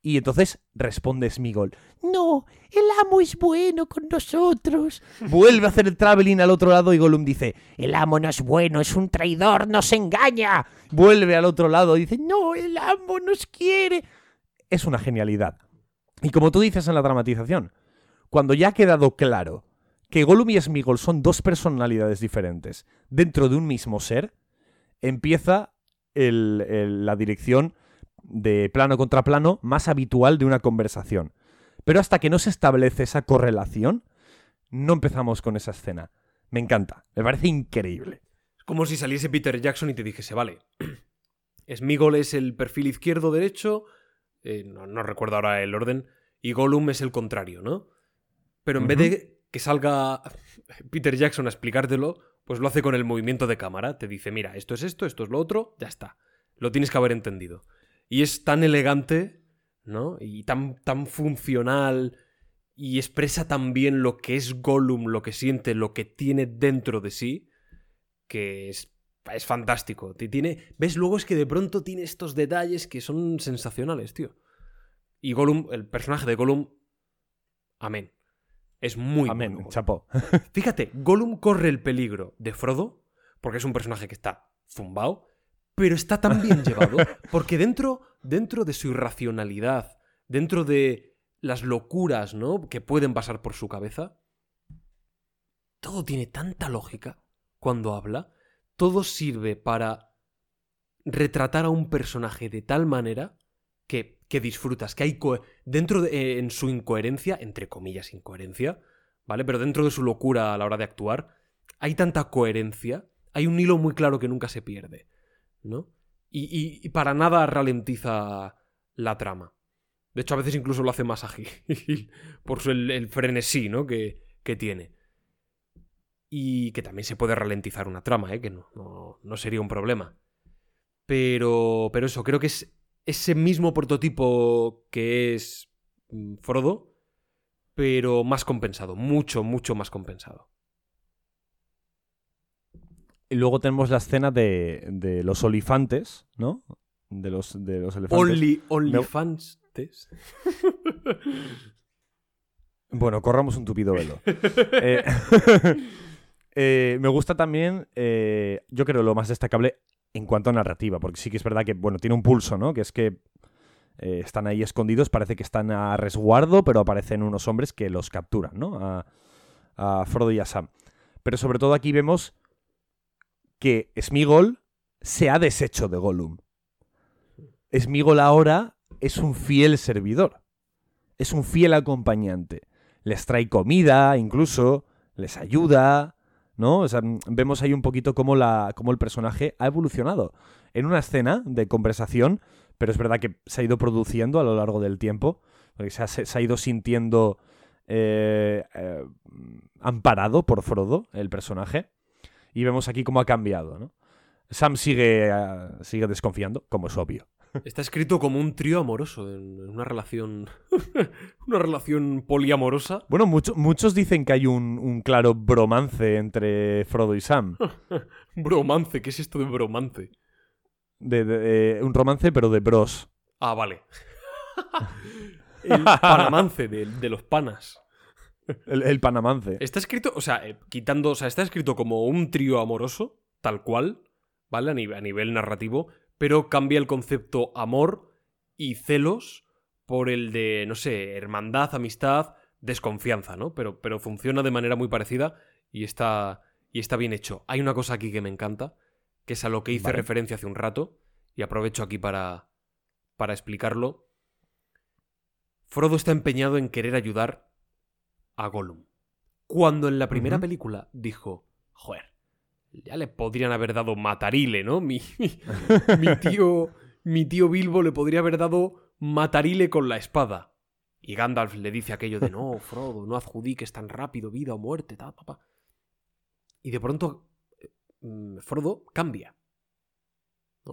Y entonces responde Smigol. No, el amo es bueno con nosotros. Vuelve a hacer el traveling al otro lado y Gollum dice, el amo no es bueno, es un traidor, nos engaña. Vuelve al otro lado y dice, no, el amo nos quiere. Es una genialidad. Y como tú dices en la dramatización, cuando ya ha quedado claro que Gollum y Smigol son dos personalidades diferentes dentro de un mismo ser, empieza la dirección de plano contra plano más habitual de una conversación. Pero hasta que no se establece esa correlación, no empezamos con esa escena. Me encanta, me parece increíble. Es como si saliese Peter Jackson y te dijese, vale, Smigol es el perfil izquierdo-derecho, eh, no, no recuerdo ahora el orden, y Gollum es el contrario, ¿no? Pero en vez de que salga Peter Jackson a explicártelo, pues lo hace con el movimiento de cámara. Te dice, mira, esto es esto, esto es lo otro, ya está. Lo tienes que haber entendido. Y es tan elegante, ¿no? Y tan, tan funcional y expresa tan bien lo que es Gollum, lo que siente, lo que tiene dentro de sí, que es, es fantástico. Tiene, ¿Ves? Luego es que de pronto tiene estos detalles que son sensacionales, tío. Y Gollum, el personaje de Gollum, amén. Es muy Amén, bueno, chapo. Fíjate, Gollum corre el peligro de Frodo, porque es un personaje que está zumbao, pero está tan bien llevado, porque dentro, dentro de su irracionalidad, dentro de las locuras, ¿no? que pueden pasar por su cabeza, todo tiene tanta lógica cuando habla, todo sirve para retratar a un personaje de tal manera que, que disfrutas, que hay dentro de eh, en su incoherencia, entre comillas incoherencia, ¿vale? Pero dentro de su locura a la hora de actuar, hay tanta coherencia, hay un hilo muy claro que nunca se pierde, ¿no? Y, y- para nada ralentiza la trama. De hecho, a veces incluso lo hace más ágil, por el, el frenesí, ¿no? Que, que tiene. Y que también se puede ralentizar una trama, ¿eh? Que no, no, no sería un problema. Pero, pero eso, creo que es ese mismo prototipo que es mm, Frodo, pero más compensado, mucho, mucho más compensado. Y luego tenemos la escena de, de los olifantes, ¿no? De los, de los elefantes. Only, fans. Bueno, corramos un tupido velo. Eh, eh, me gusta también, eh, yo creo, lo más destacable en cuanto a narrativa, porque sí que es verdad que, bueno, tiene un pulso, ¿no? Que es que están ahí escondidos, parece que están a resguardo, pero aparecen unos hombres que los capturan, ¿no? A, a Frodo y a Sam. Pero sobre todo aquí vemos que Smigol se ha deshecho de Gollum. Smigol ahora es un fiel servidor. Es un fiel acompañante. Les trae comida, incluso, les ayuda, ¿no? O sea, vemos ahí un poquito cómo, la, cómo el personaje ha evolucionado. En una escena de conversación, pero es verdad que se ha ido produciendo a lo largo del tiempo, porque se ha, se ha ido sintiendo eh, eh, amparado por Frodo, el personaje, y vemos aquí cómo ha cambiado, ¿no? Sam sigue, eh, sigue desconfiando, como es obvio. Está escrito como un trío amoroso, en una relación. una relación poliamorosa. Bueno, mucho- muchos dicen que hay un, un claro bromance entre Frodo y Sam. Bromance, ¿qué es esto de bromance? De, de- un romance, pero de bros. Ah, vale. El panamance de, de los panas. El, el panamance. Está escrito, o sea, eh, quitando, o sea, está escrito como un trío amoroso, tal cual, ¿vale? A nivel, a nivel narrativo, pero cambia el concepto amor y celos por el de, no sé, hermandad, amistad, desconfianza, ¿no? Pero, pero funciona de manera muy parecida y está, y está bien hecho. Hay una cosa aquí que me encanta, que es a lo que hice Vale. referencia hace un rato, y aprovecho aquí para, para explicarlo. Frodo está empeñado en querer ayudar a Gollum. Cuando en la primera película dijo, joder, ya le podrían haber dado Matarile, ¿no? Mi, mi tío, mi tío Bilbo le podría haber dado Matarile con la espada. Y Gandalf le dice aquello de, no, Frodo, no adjudiques tan rápido vida o muerte, ta, pa, pa". Y de pronto mm, Frodo cambia.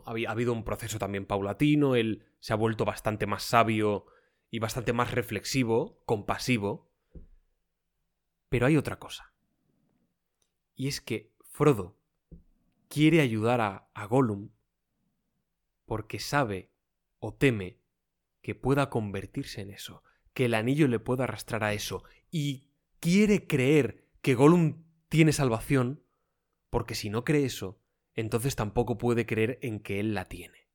ha habido un proceso también paulatino, él se ha vuelto bastante más sabio y bastante más reflexivo, compasivo. Pero hay otra cosa. Y es que Frodo quiere ayudar a, Gollum porque sabe o teme que pueda convertirse en eso, que el anillo le pueda arrastrar a eso, y quiere creer que Gollum tiene salvación, porque si no cree eso, entonces tampoco puede creer en que él la tiene.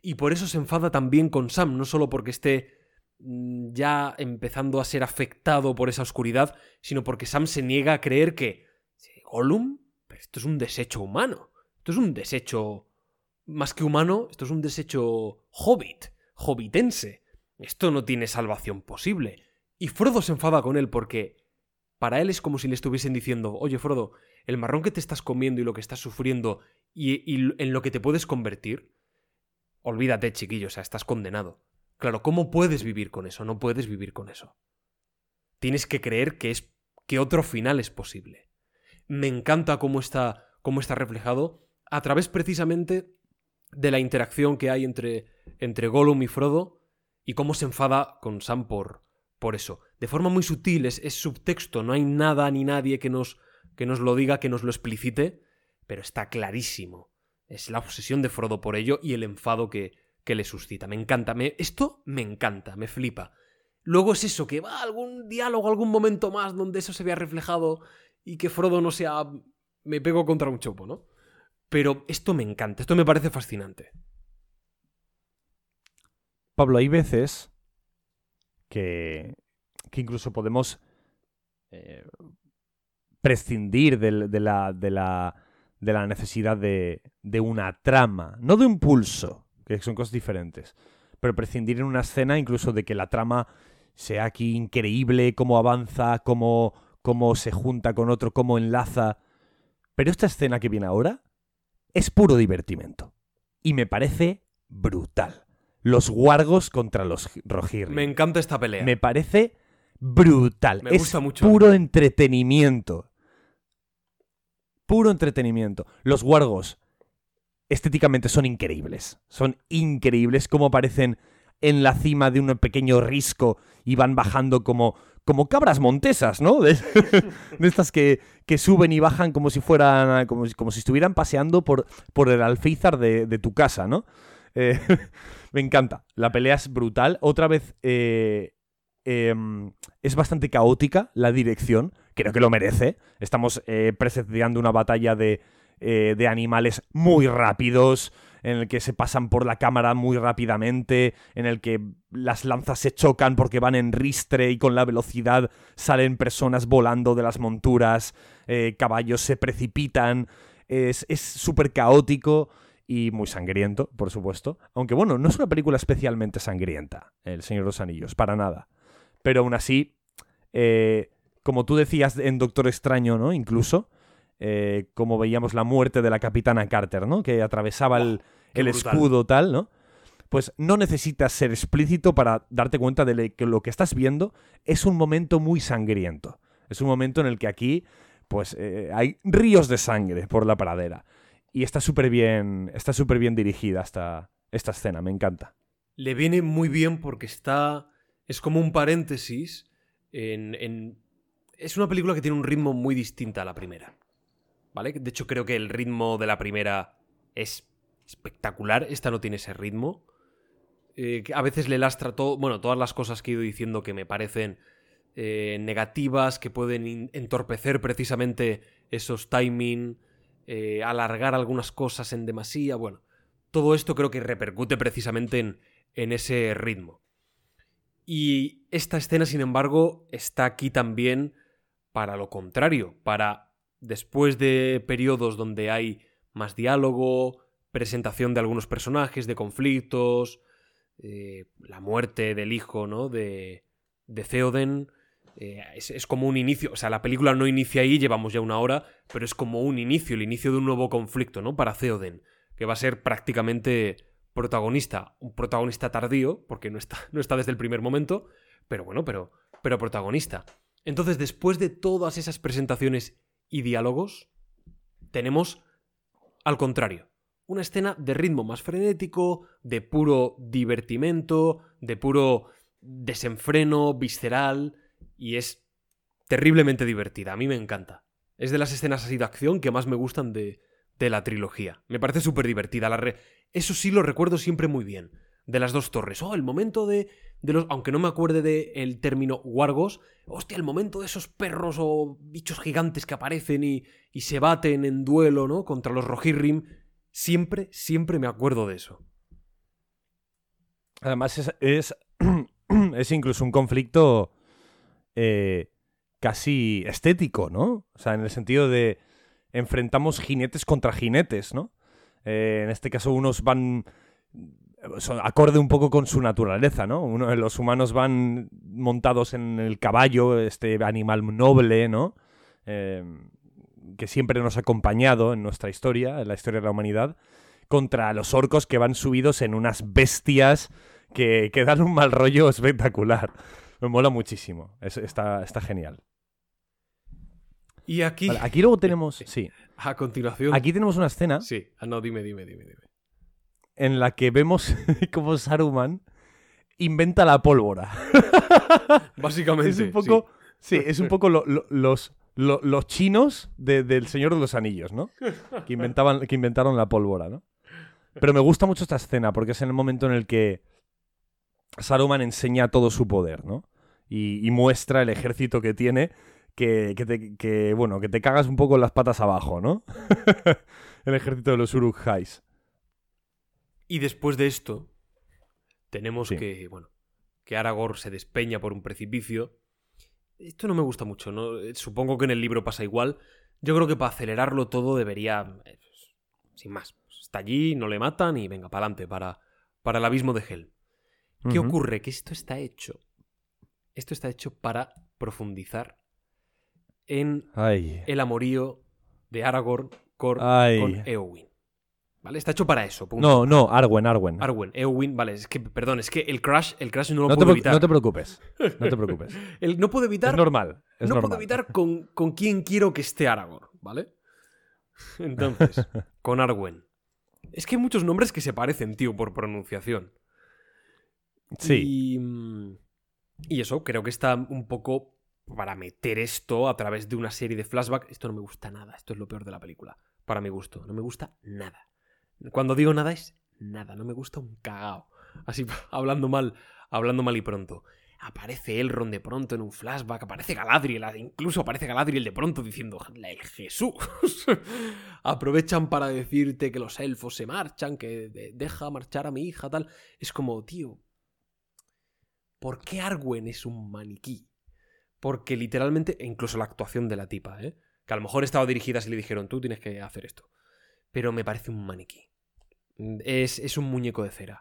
Y por eso se enfada también con Sam, no solo porque esté ya empezando a ser afectado por esa oscuridad, sino porque Sam se niega a creer que "Sí, Gollum, pero esto es un desecho humano, esto es un desecho más que humano, esto es un desecho hobbit, hobbitense. Esto no tiene salvación posible. Y Frodo se enfada con él porque para él es como si le estuviesen diciendo, oye Frodo, el marrón que te estás comiendo y lo que estás sufriendo y, y en lo que te puedes convertir, olvídate chiquillo, o sea, estás condenado. Claro, ¿cómo puedes vivir con eso? No puedes vivir con eso. Tienes que creer que es que otro final es posible. Me encanta cómo está, cómo está reflejado a través precisamente de la interacción que hay entre, entre Gollum y Frodo y cómo se enfada con Sam por, por eso. De forma muy sutil, es, es subtexto, no hay nada ni nadie que nos, que nos lo diga, que nos lo explicite, pero está clarísimo. Es la obsesión de Frodo por ello y el enfado que, que le suscita. Me encanta, me, esto me encanta, me flipa. Luego es eso, que va algún diálogo, algún momento más donde eso se vea reflejado y que Frodo no sea... me pego contra un chopo, ¿no? Pero esto me encanta, esto me parece fascinante. Pablo, hay veces que, que incluso podemos eh, prescindir de, la, de, la, de la necesidad de una trama, no de un pulso, que son cosas diferentes, pero prescindir en una escena incluso de que la trama sea aquí increíble, cómo avanza, cómo, cómo se junta con otro, cómo enlaza. Pero esta escena que viene ahora es puro divertimento. Y me parece brutal. Los wargos contra los Rohirrim. Me encanta esta pelea. Me parece brutal. Me es gusta mucho. puro entretenimiento. Puro entretenimiento. Los wargos estéticamente son increíbles. Son increíbles como aparecen en la cima de un pequeño risco y van bajando como, como cabras montesas, ¿no? De, estas que, que suben y bajan como si fueran, como, si- estuvieran paseando por, por el alféizar de, de tu casa, ¿no? Eh, me encanta. La pelea es brutal. Otra vez eh, em, es bastante caótica la dirección. Creo que lo merece. Estamos eh, presenciando una batalla de, eh, de animales muy rápidos, en el que se pasan por la cámara muy rápidamente, en el que las lanzas se chocan porque van en ristre y con la velocidad salen personas volando de las monturas, eh, caballos se precipitan. Es súper caótico y muy sangriento, por supuesto. Aunque bueno, no es una película especialmente sangrienta, El Señor de los Anillos, para nada. Pero aún así, eh, como tú decías en Doctor Extraño, ¿no? Incluso, eh, como veíamos la muerte de la capitana Carter, ¿no? Que atravesaba el, escudo tal, ¿no? Pues no necesitas ser explícito para darte cuenta de que lo que estás viendo es un momento muy sangriento. Es un momento en el que aquí, pues, eh, hay ríos de sangre por la pradera. y está súper bien, está súper bien dirigida esta, esta escena, me encanta. Le viene muy bien porque está, es como un paréntesis en, en- Es una película que tiene un ritmo muy distinta a la primera. ¿Vale? De hecho, creo que el ritmo de la primera es espectacular. Esta no tiene ese ritmo. Eh, a veces le lastra todo. Bueno, todas las cosas que he ido diciendo que me parecen eh, negativas, que pueden entorpecer precisamente esos timing, eh, alargar algunas cosas en demasía. Bueno, todo esto creo que repercute precisamente en, en ese ritmo. Y esta escena, sin embargo, está aquí también para lo contrario, para después de periodos donde hay más diálogo, presentación de algunos personajes, de conflictos, eh, la muerte del hijo, ¿no? De, de Theoden. eh, es, es como un inicio, o sea, la película no inicia ahí, llevamos ya una hora, pero es como un inicio, el inicio de un nuevo conflicto, ¿no? Para Theoden, que va a ser prácticamente protagonista, un protagonista tardío, porque no está, no está desde el primer momento, pero bueno, pero, pero protagonista. Entonces, después de todas esas presentaciones y diálogos, tenemos al contrario, una escena de ritmo más frenético, de puro divertimento, de puro desenfreno visceral, y es terriblemente divertida. A mí me encanta. Es de las escenas así de acción que más me gustan de, de la trilogía. Me parece súper divertida. Re- Eso sí lo recuerdo siempre muy bien. De las dos torres. Oh, el momento de, de los. Aunque no me acuerde del término wargos. Hostia, el momento de esos perros o bichos gigantes que aparecen y, y se baten en duelo, ¿no? Contra los Rohirrim. Siempre, siempre me acuerdo de eso. Además, es, es, es incluso un conflicto eh, casi estético, ¿no? O sea, en el sentido de enfrentamos jinetes contra jinetes, ¿no? Eh, en este caso, unos van son acorde un poco con su naturaleza, ¿no? Uno, los humanos van montados en el caballo, este animal noble, ¿no? Eh, que siempre nos ha acompañado en nuestra historia, en la historia de la humanidad, contra los orcos que van subidos en unas bestias que, que dan un mal rollo espectacular. Me mola muchísimo. Es- está, está genial. Y aquí. Vale, aquí luego tenemos. Sí. A continuación. Aquí tenemos una escena Sí. Ah, no, dime, dime, dime, dime. En la que vemos cómo Saruman inventa la pólvora. Básicamente. es un poco. sí. Sí, es un poco lo- lo- los, lo- los chinos de- del Señor de los Anillos, ¿no? Que, inventaban, que inventaron la pólvora, ¿no? Pero me gusta mucho esta escena porque es en el momento en el que Saruman enseña todo su poder, ¿no? Y, y muestra el ejército que tiene que, que te, que, bueno, que te cagas un poco las patas abajo, ¿no? el ejército de los Uruk-hais. Y después de esto, tenemos Sí. que, bueno, que Aragorn se despeña por un precipicio. Esto no me gusta mucho, ¿no? Eh, Supongo que en el libro pasa igual. Yo creo que para acelerarlo todo debería... eh, pues, sin más. pues, Está allí, no le matan y venga, para adelante, para, para el abismo de Hel. ¿Qué ocurre? Que esto está hecho. Esto está hecho para profundizar en Ay. el amorío de Aragorn con Eowyn. ¿Vale? Está hecho para eso. punto. No, no, Arwen, Arwen. Arwen, Eowyn, vale, es que, perdón, es que el crash, el crash no lo No puedo evitar. no te preocupes. No te preocupes. El- no puedo evitar, es normal. Es no normal. puedo evitar con, con quién quiero que esté Aragorn, ¿vale? Entonces, con Arwen. Es que hay muchos nombres que se parecen, tío, por pronunciación. Sí. Y, y eso, creo que está un poco para meter esto a través de una serie de flashbacks. Esto no me gusta nada, esto es lo peor de la película. Para mi gusto, no me gusta nada. Cuando digo nada es nada, no me gusta un cagao. Así, hablando mal, hablando mal y pronto. Aparece Elrond de pronto en un flashback, aparece Galadriel, incluso aparece Galadriel de pronto diciendo el Jesús. Aprovechan para decirte que los elfos se marchan, que de- deja marchar a mi hija, tal. Es como, tío, ¿por qué Arwen es un maniquí? Porque literalmente, e incluso la actuación de la tipa, ¿eh? Que a lo mejor estaba dirigida si le dijeron, tú tienes que hacer esto. Pero me parece un maniquí. Es, es un muñeco de cera.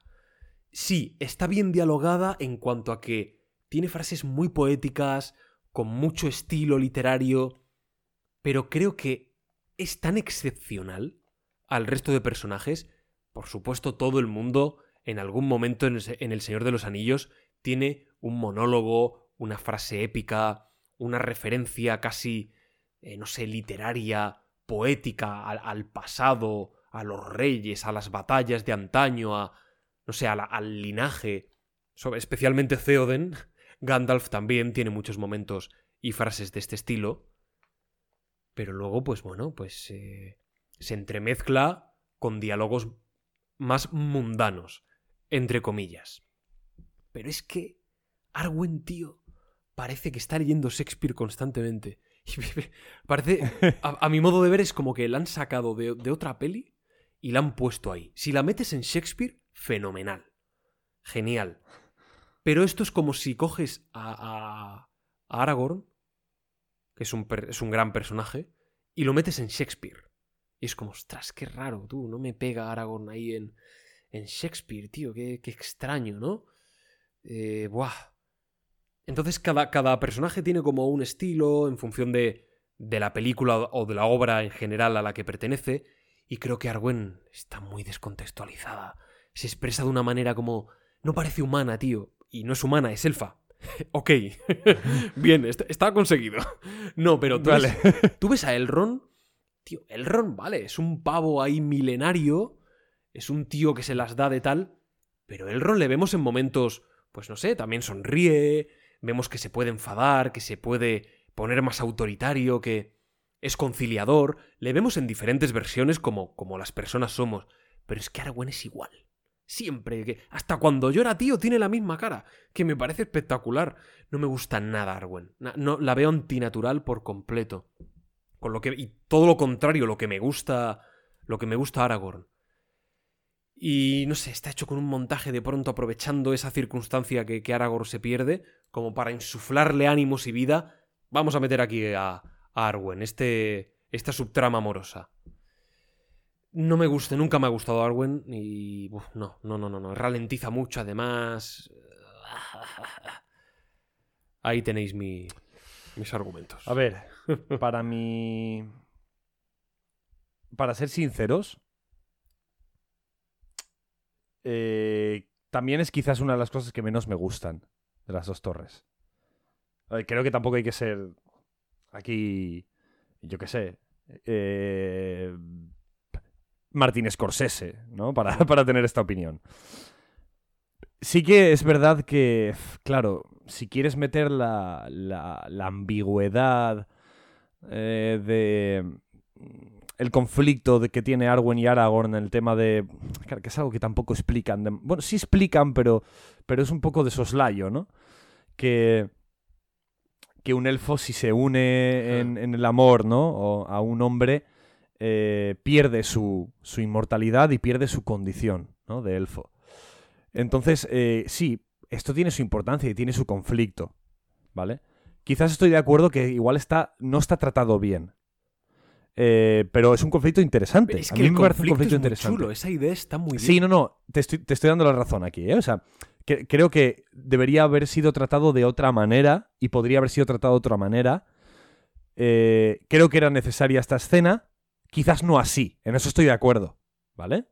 Sí, está bien dialogada en cuanto a que tiene frases muy poéticas, con mucho estilo literario, pero creo que es tan excepcional al resto de personajes. Por supuesto, todo el mundo, en algún momento en el, Señor de los Anillos, tiene un monólogo, una frase épica, una referencia casi, eh, no sé, literaria, poética al pasado, a los reyes, a las batallas de antaño, a, no sé, al linaje, especialmente Theoden. Gandalf también tiene muchos momentos y frases de este estilo. Pero luego, pues bueno, pues eh, se entremezcla con diálogos más mundanos, entre comillas. Pero es que Arwen, tío, parece que está leyendo Shakespeare constantemente. parece, a, mi modo de ver, es como que la han sacado de otra peli y la han puesto ahí. Si la metes en Shakespeare, fenomenal. Genial. Pero esto es como si coges a, a- Aragorn, que es un, es un gran personaje, y lo metes en Shakespeare. Y es como, ostras, qué raro, tú, no me pega Aragorn ahí en, en Shakespeare, tío, qué, qué extraño, ¿no? Eh, buah. Entonces cada, cada personaje tiene como un estilo en función de, de la película o de la obra en general a la que pertenece, y creo que Arwen está muy descontextualizada. Se expresa de una manera como... No parece humana, tío. Y no es humana, es elfa. ok. Bien, est- está conseguido. No, pero tú, Vale. ves, tú ves a Elrond. Tío, Elrond, vale, es un pavo ahí milenario. Es un tío que se las da de tal. Pero Elrond le vemos en momentos, pues no sé, también sonríe. Vemos que se puede enfadar, que se puede poner más autoritario, que es conciliador. Le vemos en diferentes versiones como, como las personas somos. Pero es que Arwen es igual. Siempre, que hasta cuando llora, tío, tiene la misma cara, que me parece espectacular. No me gusta nada Arwen. No, la veo antinatural por completo. Con lo que y todo lo contrario, lo que me gusta, lo que me gusta Aragorn. Y no sé, está hecho con un montaje de pronto aprovechando esa circunstancia que, que Aragorn se pierde, como para insuflarle ánimos y vida. Vamos a meter aquí a, a Arwen, este, esta subtrama amorosa. No me gusta, nunca me ha gustado Arwen y... no, no, no, no, no. Ralentiza mucho además. Ahí tenéis mi, mis argumentos. A ver, para mi... Para ser sinceros, eh, también es quizás una de las cosas que menos me gustan de las dos torres. Creo que tampoco hay que ser aquí, yo qué sé, eh, Martín Scorsese, ¿no? Para, para tener esta opinión. Sí que es verdad que, claro, si quieres meter la, la- la ambigüedad eh, de mm, el conflicto de que tiene Arwen y Aragorn en el tema de... Claro, que es algo que tampoco explican. de- bueno, sí explican, pero, pero es un poco de soslayo, ¿no? Que, que un elfo si se une en, en el amor, ¿no? O a un hombre, eh, pierde su, su inmortalidad y pierde su condición, ¿no? De elfo. Entonces, eh, sí, esto tiene su importancia y tiene su conflicto, ¿vale? Quizás estoy de acuerdo que igual está, no está tratado bien. Eh, pero es un conflicto interesante. Es A que mí el me parece un conflicto conflicto es muy interesante. chulo, esa idea está muy bien. Sí, no, no, te estoy, te estoy dando la razón aquí, ¿eh? O sea, que- creo que debería haber sido tratado de otra manera y podría haber sido tratado de otra manera. Eh, creo que era necesaria esta escena, quizás no así, en eso estoy de acuerdo, ¿vale?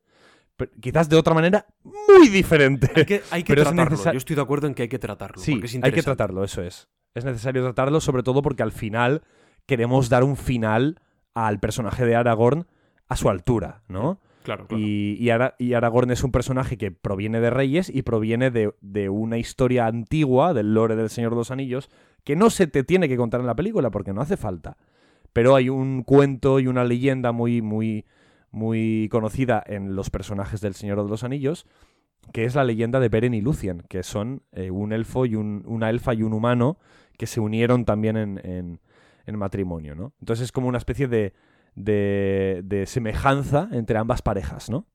Pero quizás de otra manera muy diferente. Hay que, hay que Pero tratarlo. Yo estoy de acuerdo en que hay que tratarlo. Sí, es hay que tratarlo, eso es. Es necesario tratarlo, sobre todo porque al final queremos dar un final al personaje de Aragorn a su altura, ¿no? Y, y Aragorn es un personaje que proviene de Reyes y proviene de, de una historia antigua, del lore del Señor de los Anillos, que no se te tiene que contar en la película porque no hace falta. Pero hay un cuento y una leyenda muy, muy, muy conocida en los personajes del Señor de los Anillos, que es la leyenda de Beren y Lucien, que son eh, un elfo y un- una elfa y un humano que se unieron también en, en- en matrimonio, ¿no? Entonces es como una especie de, de, de semejanza entre ambas parejas, ¿no?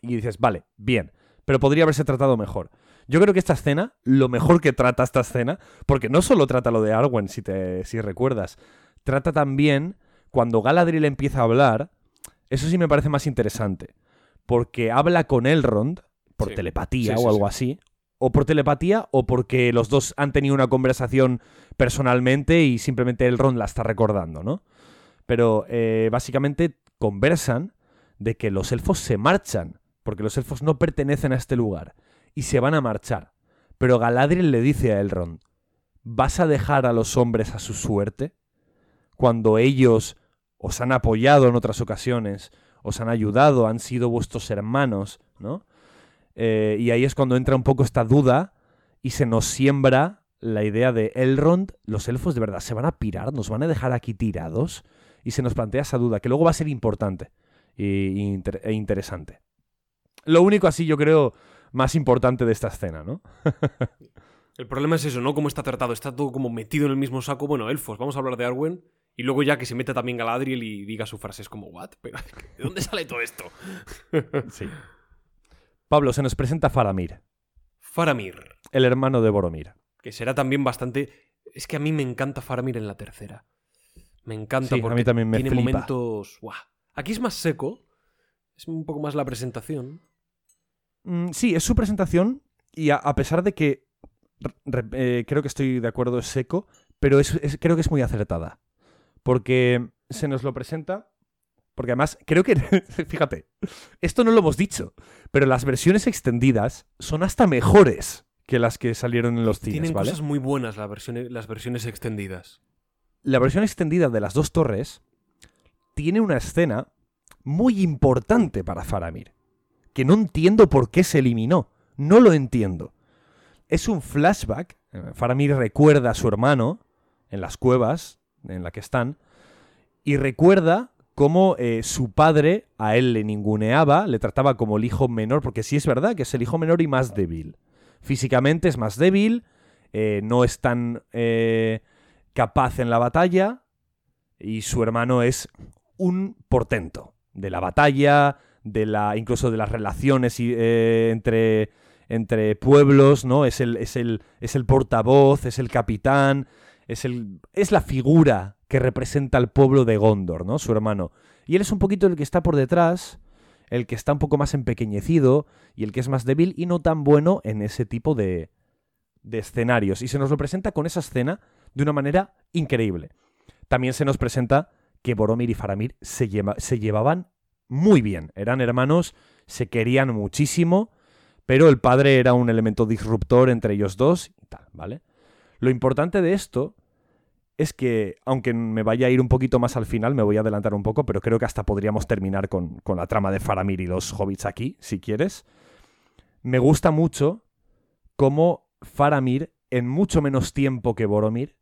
Y dices, vale, bien, pero podría haberse tratado mejor. Yo creo que esta escena, lo mejor que trata esta escena, porque no solo trata lo de Arwen, si, te, si recuerdas, trata también cuando Galadriel empieza a hablar, eso sí me parece más interesante, porque habla con Elrond por Sí. telepatía Sí, sí, o algo sí. así, o por telepatía o porque los dos han tenido una conversación personalmente y simplemente Elrond la está recordando, ¿no? Pero eh, básicamente conversan de que los elfos se marchan, porque los elfos no pertenecen a este lugar y se van a marchar. Pero Galadriel le dice a Elrond, ¿vas a dejar a los hombres a su suerte? Cuando ellos os han apoyado en otras ocasiones, os han ayudado, han sido vuestros hermanos, ¿no? Eh, y ahí es cuando entra un poco esta duda y se nos siembra la idea de Elrond, los elfos de verdad se van a pirar, nos van a dejar aquí tirados y se nos plantea esa duda, que luego va a ser importante e interesante. Lo único así yo creo más importante de esta escena, ¿no? El problema es eso, ¿no? Cómo está tratado. Está todo como metido en el mismo saco. Bueno, elfos, vamos a hablar de Arwen. Y luego ya que se meta también Galadriel y diga su frase. Es como, ¿what? Pero, ¿de dónde sale todo esto? Sí. Pablo, se nos presenta Faramir, Faramir. el hermano de Boromir. Que será también bastante... Es que a mí me encanta Faramir en la tercera. Me encanta Sí, a mí porque también me tiene flipa. momentos... ¡Guau! Aquí es más seco. Es un poco más la presentación. Mm, sí, es su presentación y a, a pesar de que re- eh, creo que estoy de acuerdo, es seco, pero es- es- creo que es muy acertada. Porque se nos lo presenta. Porque además, creo que. Fíjate, esto no lo hemos dicho, pero las versiones extendidas son hasta mejores que las que salieron en los cines, Tienen ¿vale? cosas muy buenas la versión- las versiones extendidas. La versión extendida de las dos torres tiene una escena muy importante para Faramir, que no entiendo por qué se eliminó. No lo entiendo. Es un flashback. Faramir recuerda a su hermano en las cuevas en la que están y recuerda cómo eh, su padre a él le ninguneaba, le trataba como el hijo menor, porque sí es verdad que es el hijo menor y más débil. Físicamente es más débil, eh, no es tan eh, capaz en la batalla y su hermano es un portento de la batalla, de la incluso de las relaciones eh, entre entre pueblos, ¿no? Es el, es el es el portavoz, es el capitán, es el es la figura que representa al pueblo de Gondor, ¿no? Su hermano. Y él es un poquito el que está por detrás, el que está un poco más empequeñecido y el que es más débil y no tan bueno en ese tipo de de escenarios y se nos lo presenta con esa escena de una manera increíble. También se nos presenta que Boromir y Faramir se, lleva- se llevaban muy bien. Eran hermanos, se querían muchísimo, pero el padre era un elemento disruptor entre ellos dos y tal, ¿vale? Lo importante de esto es que, aunque me vaya a ir un poquito más al final, me voy a adelantar un poco, pero creo que hasta podríamos terminar con, con la trama de Faramir y los hobbits aquí, si quieres. Me gusta mucho cómo Faramir, en mucho menos tiempo que Boromir,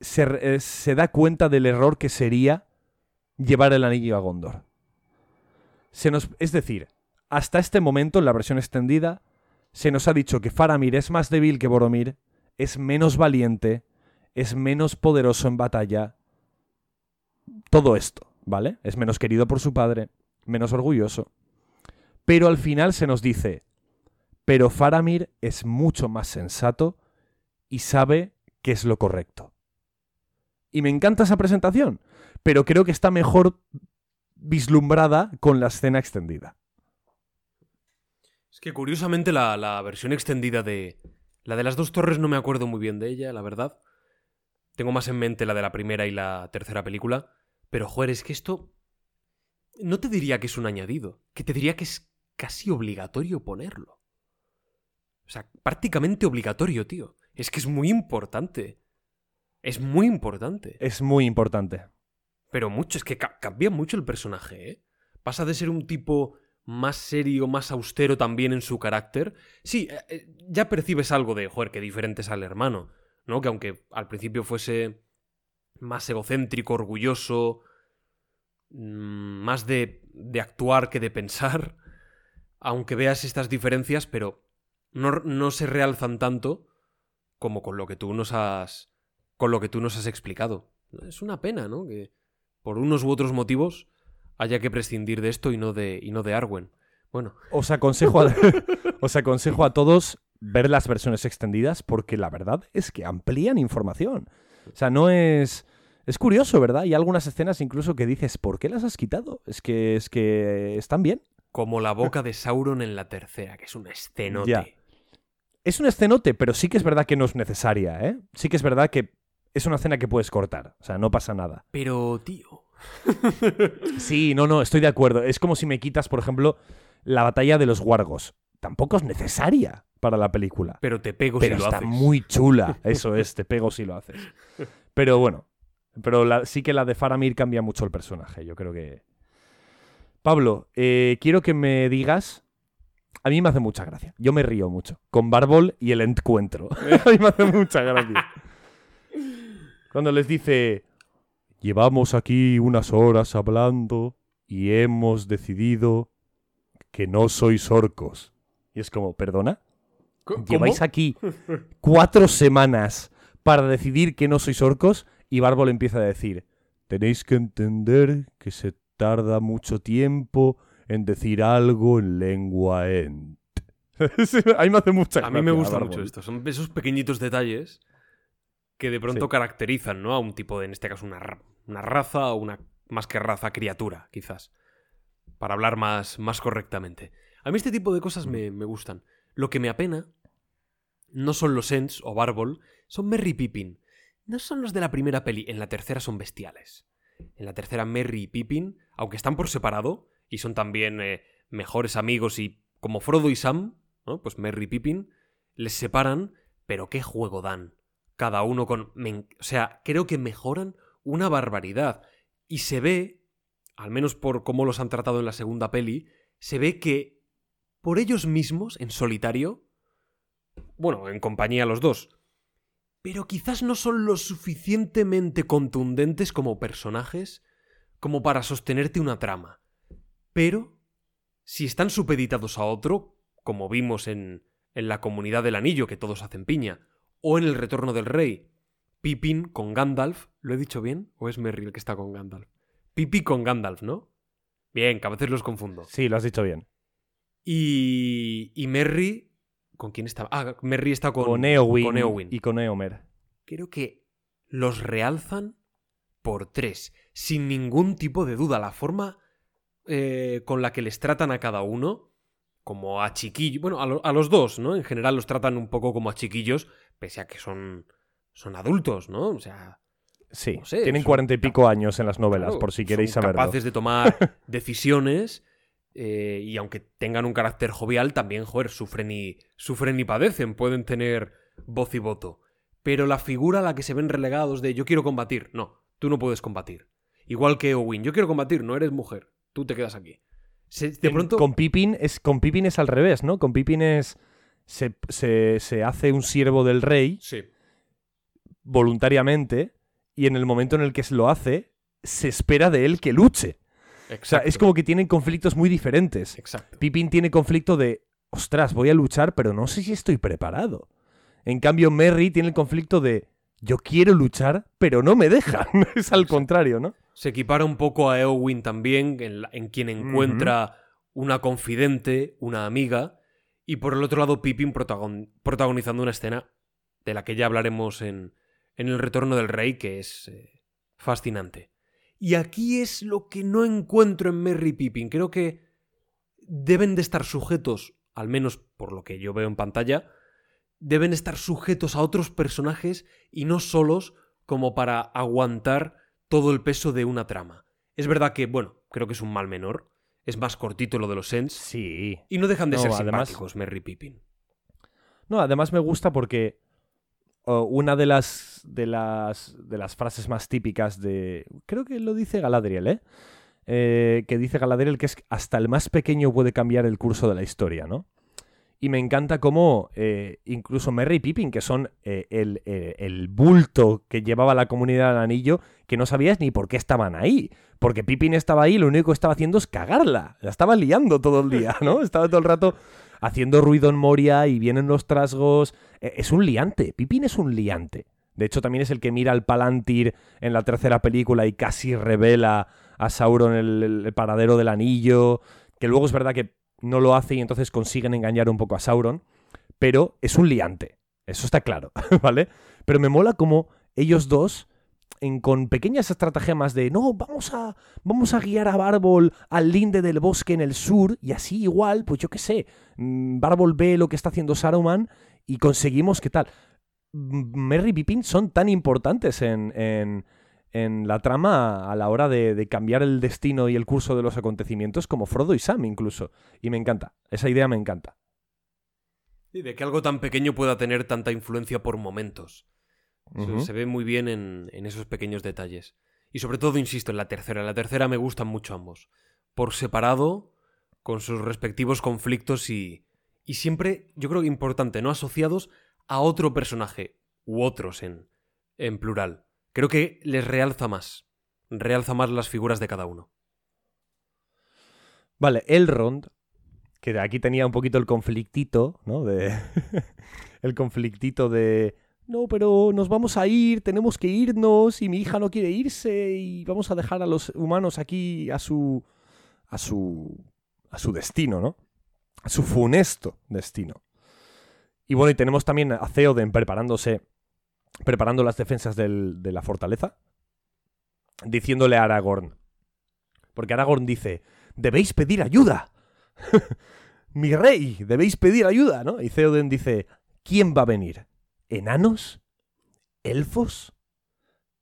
eh, se da cuenta del error que sería llevar el anillo a Gondor. Se nos, es decir, hasta este momento, en la versión extendida, se nos ha dicho que Faramir es más débil que Boromir, es menos valiente, es menos poderoso en batalla. Todo esto, ¿vale? Es menos querido por su padre, menos orgulloso. Pero al final se nos dice, pero Faramir es mucho más sensato y sabe qué es lo correcto. Y me encanta esa presentación, pero creo que está mejor vislumbrada con la escena extendida. Es que curiosamente la, versión extendida de... La de las dos torres no me acuerdo muy bien de ella, la verdad. Tengo más en mente la de la primera y la tercera película. Pero, joder, es que esto... No te diría que es un añadido, que te diría que es casi obligatorio ponerlo. O sea, prácticamente obligatorio, tío. Es que es muy importante. Es muy importante. Es muy importante. Pero mucho, es que ca- cambia mucho el personaje, ¿eh? Pasa de ser un tipo más serio, más austero también en su carácter. Sí, eh, eh, ya percibes algo de, joder, qué diferente es al hermano, ¿no? Que aunque al principio fuese más egocéntrico, orgulloso, mm, más de, de actuar que de pensar, aunque veas estas diferencias, pero no, no se realzan tanto como con lo que tú nos has con lo que tú nos has explicado. Es una pena, ¿no? Que por unos u otros motivos haya que prescindir de esto y no de, y no de Arwen. Bueno, Os aconsejo a, os aconsejo a todos ver las versiones extendidas porque la verdad es que amplían información. O sea, no es... Es curioso, ¿verdad? Hay algunas escenas incluso que dices, ¿por qué las has quitado? Es que, es que están bien. como la boca de Sauron en la tercera, que es un escenote. Ya. Es un escenote, pero sí que es verdad que no es necesaria, ¿eh? Sí que es verdad que es una escena que puedes cortar. O sea, no pasa nada. Pero, tío. Sí, no, no, estoy de acuerdo. Es como si me quitas, por ejemplo, la batalla de los Wargos. Tampoco es necesaria para la película. Pero te pego Pero si lo está haces. muy chula. Eso es, te pego si lo haces. Pero bueno, Pero la- sí que la de Faramir cambia mucho el personaje. Yo creo que. Pablo, eh, quiero que me digas. A mí me hace mucha gracia. Yo me río mucho. Con Barbol y el encuentro. a mí me hace mucha gracia. Cuando les dice. Llevamos aquí unas horas hablando y hemos decidido que no sois orcos. Y es como, ¿perdona? Co- Lleváis ¿cómo? aquí cuatro semanas para decidir que no sois orcos y Bárbol empieza a decir, tenéis que entender que se tarda mucho tiempo en decir algo en lengua ent. Sí, a mí me hace mucha A mí me gusta mucho esto. Son esos pequeñitos detalles que de pronto Sí. caracterizan, ¿no? A un tipo de, en este caso, una, una raza o una, más que raza, criatura, quizás. Para hablar más, más correctamente. A mí este tipo de cosas me, me gustan. Lo que me apena no son los Ents o Barbol, son Merry y Pippin. No son los de la primera peli, en la tercera son bestiales. En la tercera Merry y Pippin, aunque están por separado y son también eh, mejores amigos y como Frodo y Sam, ¿no? Pues Merry y Pippin, les separan, pero qué juego dan. Cada uno con... o sea, creo que mejoran una barbaridad. Y se ve, al menos por cómo los han tratado en la segunda peli, se ve que por ellos mismos, en solitario, bueno, en compañía los dos, pero quizás no son lo suficientemente contundentes como personajes como para sostenerte una trama. Pero, si están supeditados a otro, como vimos en, en la comunidad del anillo que todos hacen piña, o en el retorno del rey, Pippin con Gandalf, ¿lo he dicho bien? ¿O es Merry el que está con Gandalf? Pipi con Gandalf, ¿no? Bien, que a veces los confundo. Sí, lo has dicho bien. Y, y Merry, ¿con quién estaba? Ah, Merry está con, Con, Eowyn, con Eowyn. y con Eomer. Creo que los realzan por tres, sin ningún tipo de duda. La forma eh, con la que les tratan a cada uno, como a chiquillos, bueno, a, lo- a los dos, ¿no? En general los tratan un poco como a chiquillos, pese a que son, son adultos, ¿no? O sea, Sí, No sé, tienen cuarenta y pico años en las novelas, Claro, por si queréis saberlo. capaces de tomar decisiones eh, y aunque tengan un carácter jovial, también, joder, sufren y, sufren y padecen, pueden tener voz y voto. Pero la figura a la que se ven relegados de yo quiero combatir, no, tú no puedes combatir. Igual que Owen, yo quiero combatir, no eres mujer, tú te quedas aquí. Se- de En- pronto... Con Pippin, es, con Pippin es al revés, ¿no? Con Pippin es... Se, se- se hace un siervo del rey Sí, voluntariamente y en el momento en el que se lo hace, se espera de él que luche. exacto. O sea, es como que tienen conflictos muy diferentes. Exacto. Pippin tiene conflicto de, ostras, voy a luchar, pero no sé si estoy preparado. En cambio, Merry tiene el conflicto de, yo quiero luchar, pero no me dejan. es al contrario, ¿no? Se equipara un poco a Eowyn también, en, la- en quien encuentra una confidente, una amiga, y por el otro lado Pippin protagon- protagonizando una escena de la que ya hablaremos en, en El Retorno del Rey, que es eh, fascinante. Y aquí es lo que no encuentro en Merry Pippin. Creo que deben de estar sujetos, al menos por lo que yo veo en pantalla, deben estar sujetos a otros personajes y no solos como para aguantar todo el peso de una trama. Es verdad que, bueno, creo que es un mal menor. Es más cortito lo de los Ents. Sí. Y no dejan de No, ser además- simpáticos, Merry Pippin. No, además me gusta porque oh, una de las, de las de las frases más típicas de creo que lo dice Galadriel, ¿eh? Eh, que dice Galadriel que es hasta el más pequeño puede cambiar el curso de la historia, ¿no? Y me encanta cómo eh, incluso Merry y Pippin, que son eh, el, eh, el bulto que llevaba la comunidad del anillo, que no sabías ni por qué estaban ahí. Porque Pippin estaba ahí y lo único que estaba haciendo es cagarla. La estaba liando todo el día, ¿no? Estaba todo el rato haciendo ruido en Moria y vienen los trasgos. Eh, Es un liante. Pippin es un liante. De hecho, también es el que mira al Palantir en la tercera película y casi revela a Sauron el, el paradero del anillo. Que luego es verdad que no lo hace y entonces consiguen engañar un poco a Sauron. Pero es un liante. Eso está claro, ¿vale? Pero me mola como ellos dos, con pequeñas estratagemas de no, vamos a, vamos a guiar a Bárbol al linde del bosque en el sur, y así igual, pues yo qué sé, mm, Bárbol ve lo que está haciendo Saruman y conseguimos que tal. Merry y Pippin son tan importantes en, en la trama a la hora de, de cambiar el destino y el curso de los acontecimientos como Frodo y Sam incluso. Y me encanta, esa idea me encanta. Y de que algo tan pequeño pueda tener tanta influencia por momentos. Se- ve muy bien en, en esos pequeños detalles. Y sobre todo, insisto, en la tercera. En la tercera me gustan mucho ambos. Por separado, con sus respectivos conflictos y, y siempre, yo creo que importante, no asociados a otro personaje, u otros en, en plural. Creo que les realza más. Realza más las figuras de cada uno. Vale, Elrond, que aquí tenía un poquito el conflictito, ¿no? De... el conflictito de... No, pero nos vamos a ir, tenemos que irnos y mi hija no quiere irse y vamos a dejar a los humanos aquí a su... a su... a su destino, ¿no? A su funesto destino. Y bueno, y tenemos también a Theoden preparándose, preparando las defensas de la fortaleza, diciéndole a Aragorn, porque Aragorn dice, debéis pedir ayuda. Mi rey, debéis pedir ayuda, ¿no? Y Theoden dice, ¿quién va a venir? ¿Enanos? ¿Elfos?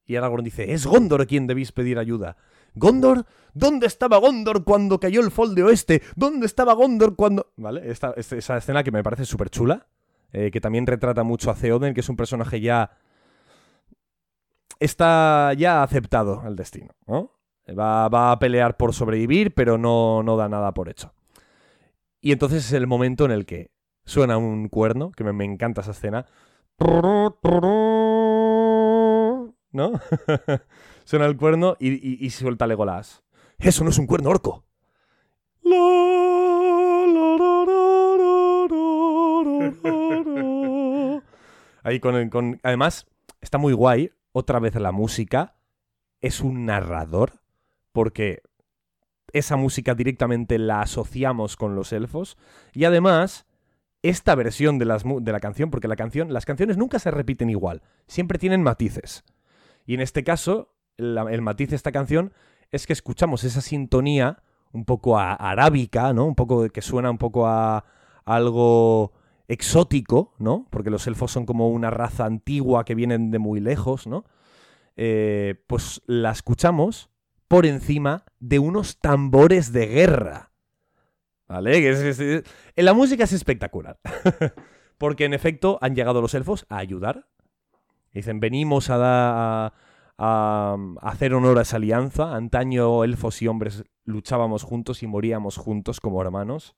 Y Aragorn dice, es Gondor quien debéis pedir ayuda. ¿Gondor? ¿Dónde estaba Gondor cuando cayó el Fol de Oeste? ¿Dónde estaba Gondor cuando...? ¿Vale? Esta, esta- esa escena que me parece súper chula, eh, que también retrata mucho a Theoden, que es un personaje ya... Está ya aceptado al destino, ¿no? Va, va a pelear por sobrevivir, pero no, no da nada por hecho. Y entonces es el momento en el que suena un cuerno, que me, me encanta esa escena. ¿No? suena el cuerno y, y- y suelta Legolas. Eso no es un cuerno orco. Ahí con, Además, está muy guay. Otra vez la música. Es un narrador. Porque esa música directamente la asociamos con los elfos. Y además, esta versión de, las de la canción, porque la canción, las canciones nunca se repiten igual, siempre tienen matices. Y en este caso, el matiz de esta canción es que escuchamos esa sintonía un poco a- arábica, ¿no? Un poco que suena un poco a algo exótico, ¿no? Porque los elfos son como una raza antigua que vienen de muy lejos, ¿no? Eh, pues la escuchamos por encima de unos tambores de guerra. ¿Vale? Eh, La música es espectacular. Porque en efecto han llegado los elfos a ayudar. Dicen, venimos a, da- a- a hacer honor a esa alianza. Antaño elfos y hombres luchábamos juntos y moríamos juntos como hermanos.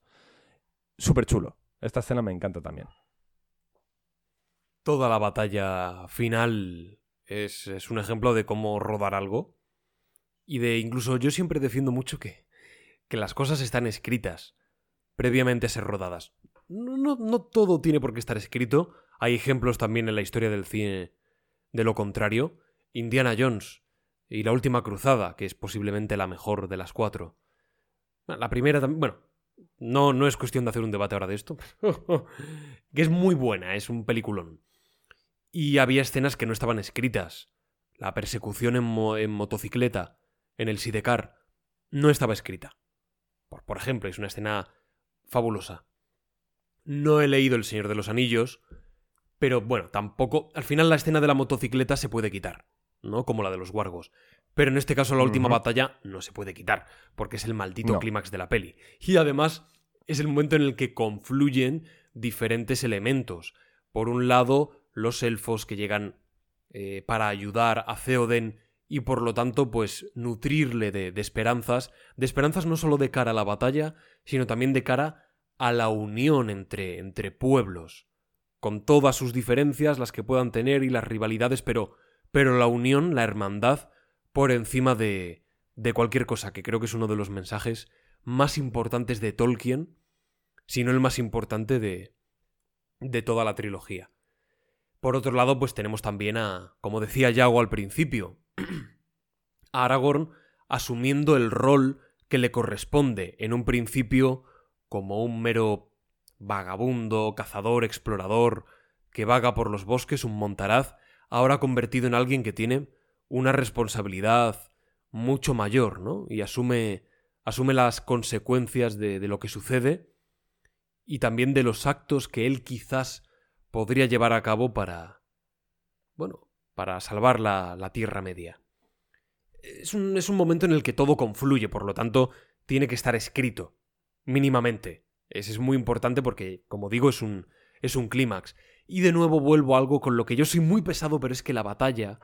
Súper chulo. Esta escena me encanta también. Toda la batalla final es, es un ejemplo de cómo rodar algo. Y de incluso yo siempre defiendo mucho que, que las cosas están escritas previamente ser rodadas. No, no, no todo tiene por qué estar escrito. Hay ejemplos también en la historia del cine de lo contrario. Indiana Jones y La Última Cruzada, que es posiblemente la mejor de las cuatro. La primera también... Bueno, no, no es cuestión de hacer un debate ahora de esto. que es muy buena, es un peliculón. Y había escenas que no estaban escritas. La persecución en, mo- en motocicleta, en el Sidecar, no estaba escrita. Por, por ejemplo, es una escena fabulosa. No he leído El Señor de los Anillos, pero bueno, tampoco... Al final la escena de la motocicleta se puede quitar, ¿no? Como la de los Wargos. Pero en este caso la última batalla no se puede quitar, porque es el maldito No. clímax de la peli. Y además es el momento en el que confluyen diferentes elementos. Por un lado, los elfos que llegan eh, para ayudar a Theoden y por lo tanto, pues nutrirle de, de esperanzas, de esperanzas no solo de cara a la batalla, sino también de cara a la unión entre, entre pueblos, con todas sus diferencias, las que puedan tener y las rivalidades, pero, pero la unión, la hermandad, por encima de, de cualquier cosa, que creo que es uno de los mensajes más importantes de Tolkien, si no el más importante de, de toda la trilogía. Por otro lado, pues tenemos también a, como decía Yago al principio, a Aragorn asumiendo el rol que le corresponde en un principio como un mero vagabundo, cazador, explorador, que vaga por los bosques, un montaraz, ahora convertido en alguien que tiene una responsabilidad mucho mayor, ¿no? Y asume, asume las consecuencias de, de lo que sucede y también de los actos que él quizás podría llevar a cabo para, bueno, para salvar la, la Tierra Media. Es un, es un momento en el que todo confluye, por lo tanto, tiene que estar escrito, mínimamente. Ese es muy importante porque, como digo, es un, es un clímax. Y de nuevo vuelvo a algo con lo que yo soy muy pesado, pero es que la batalla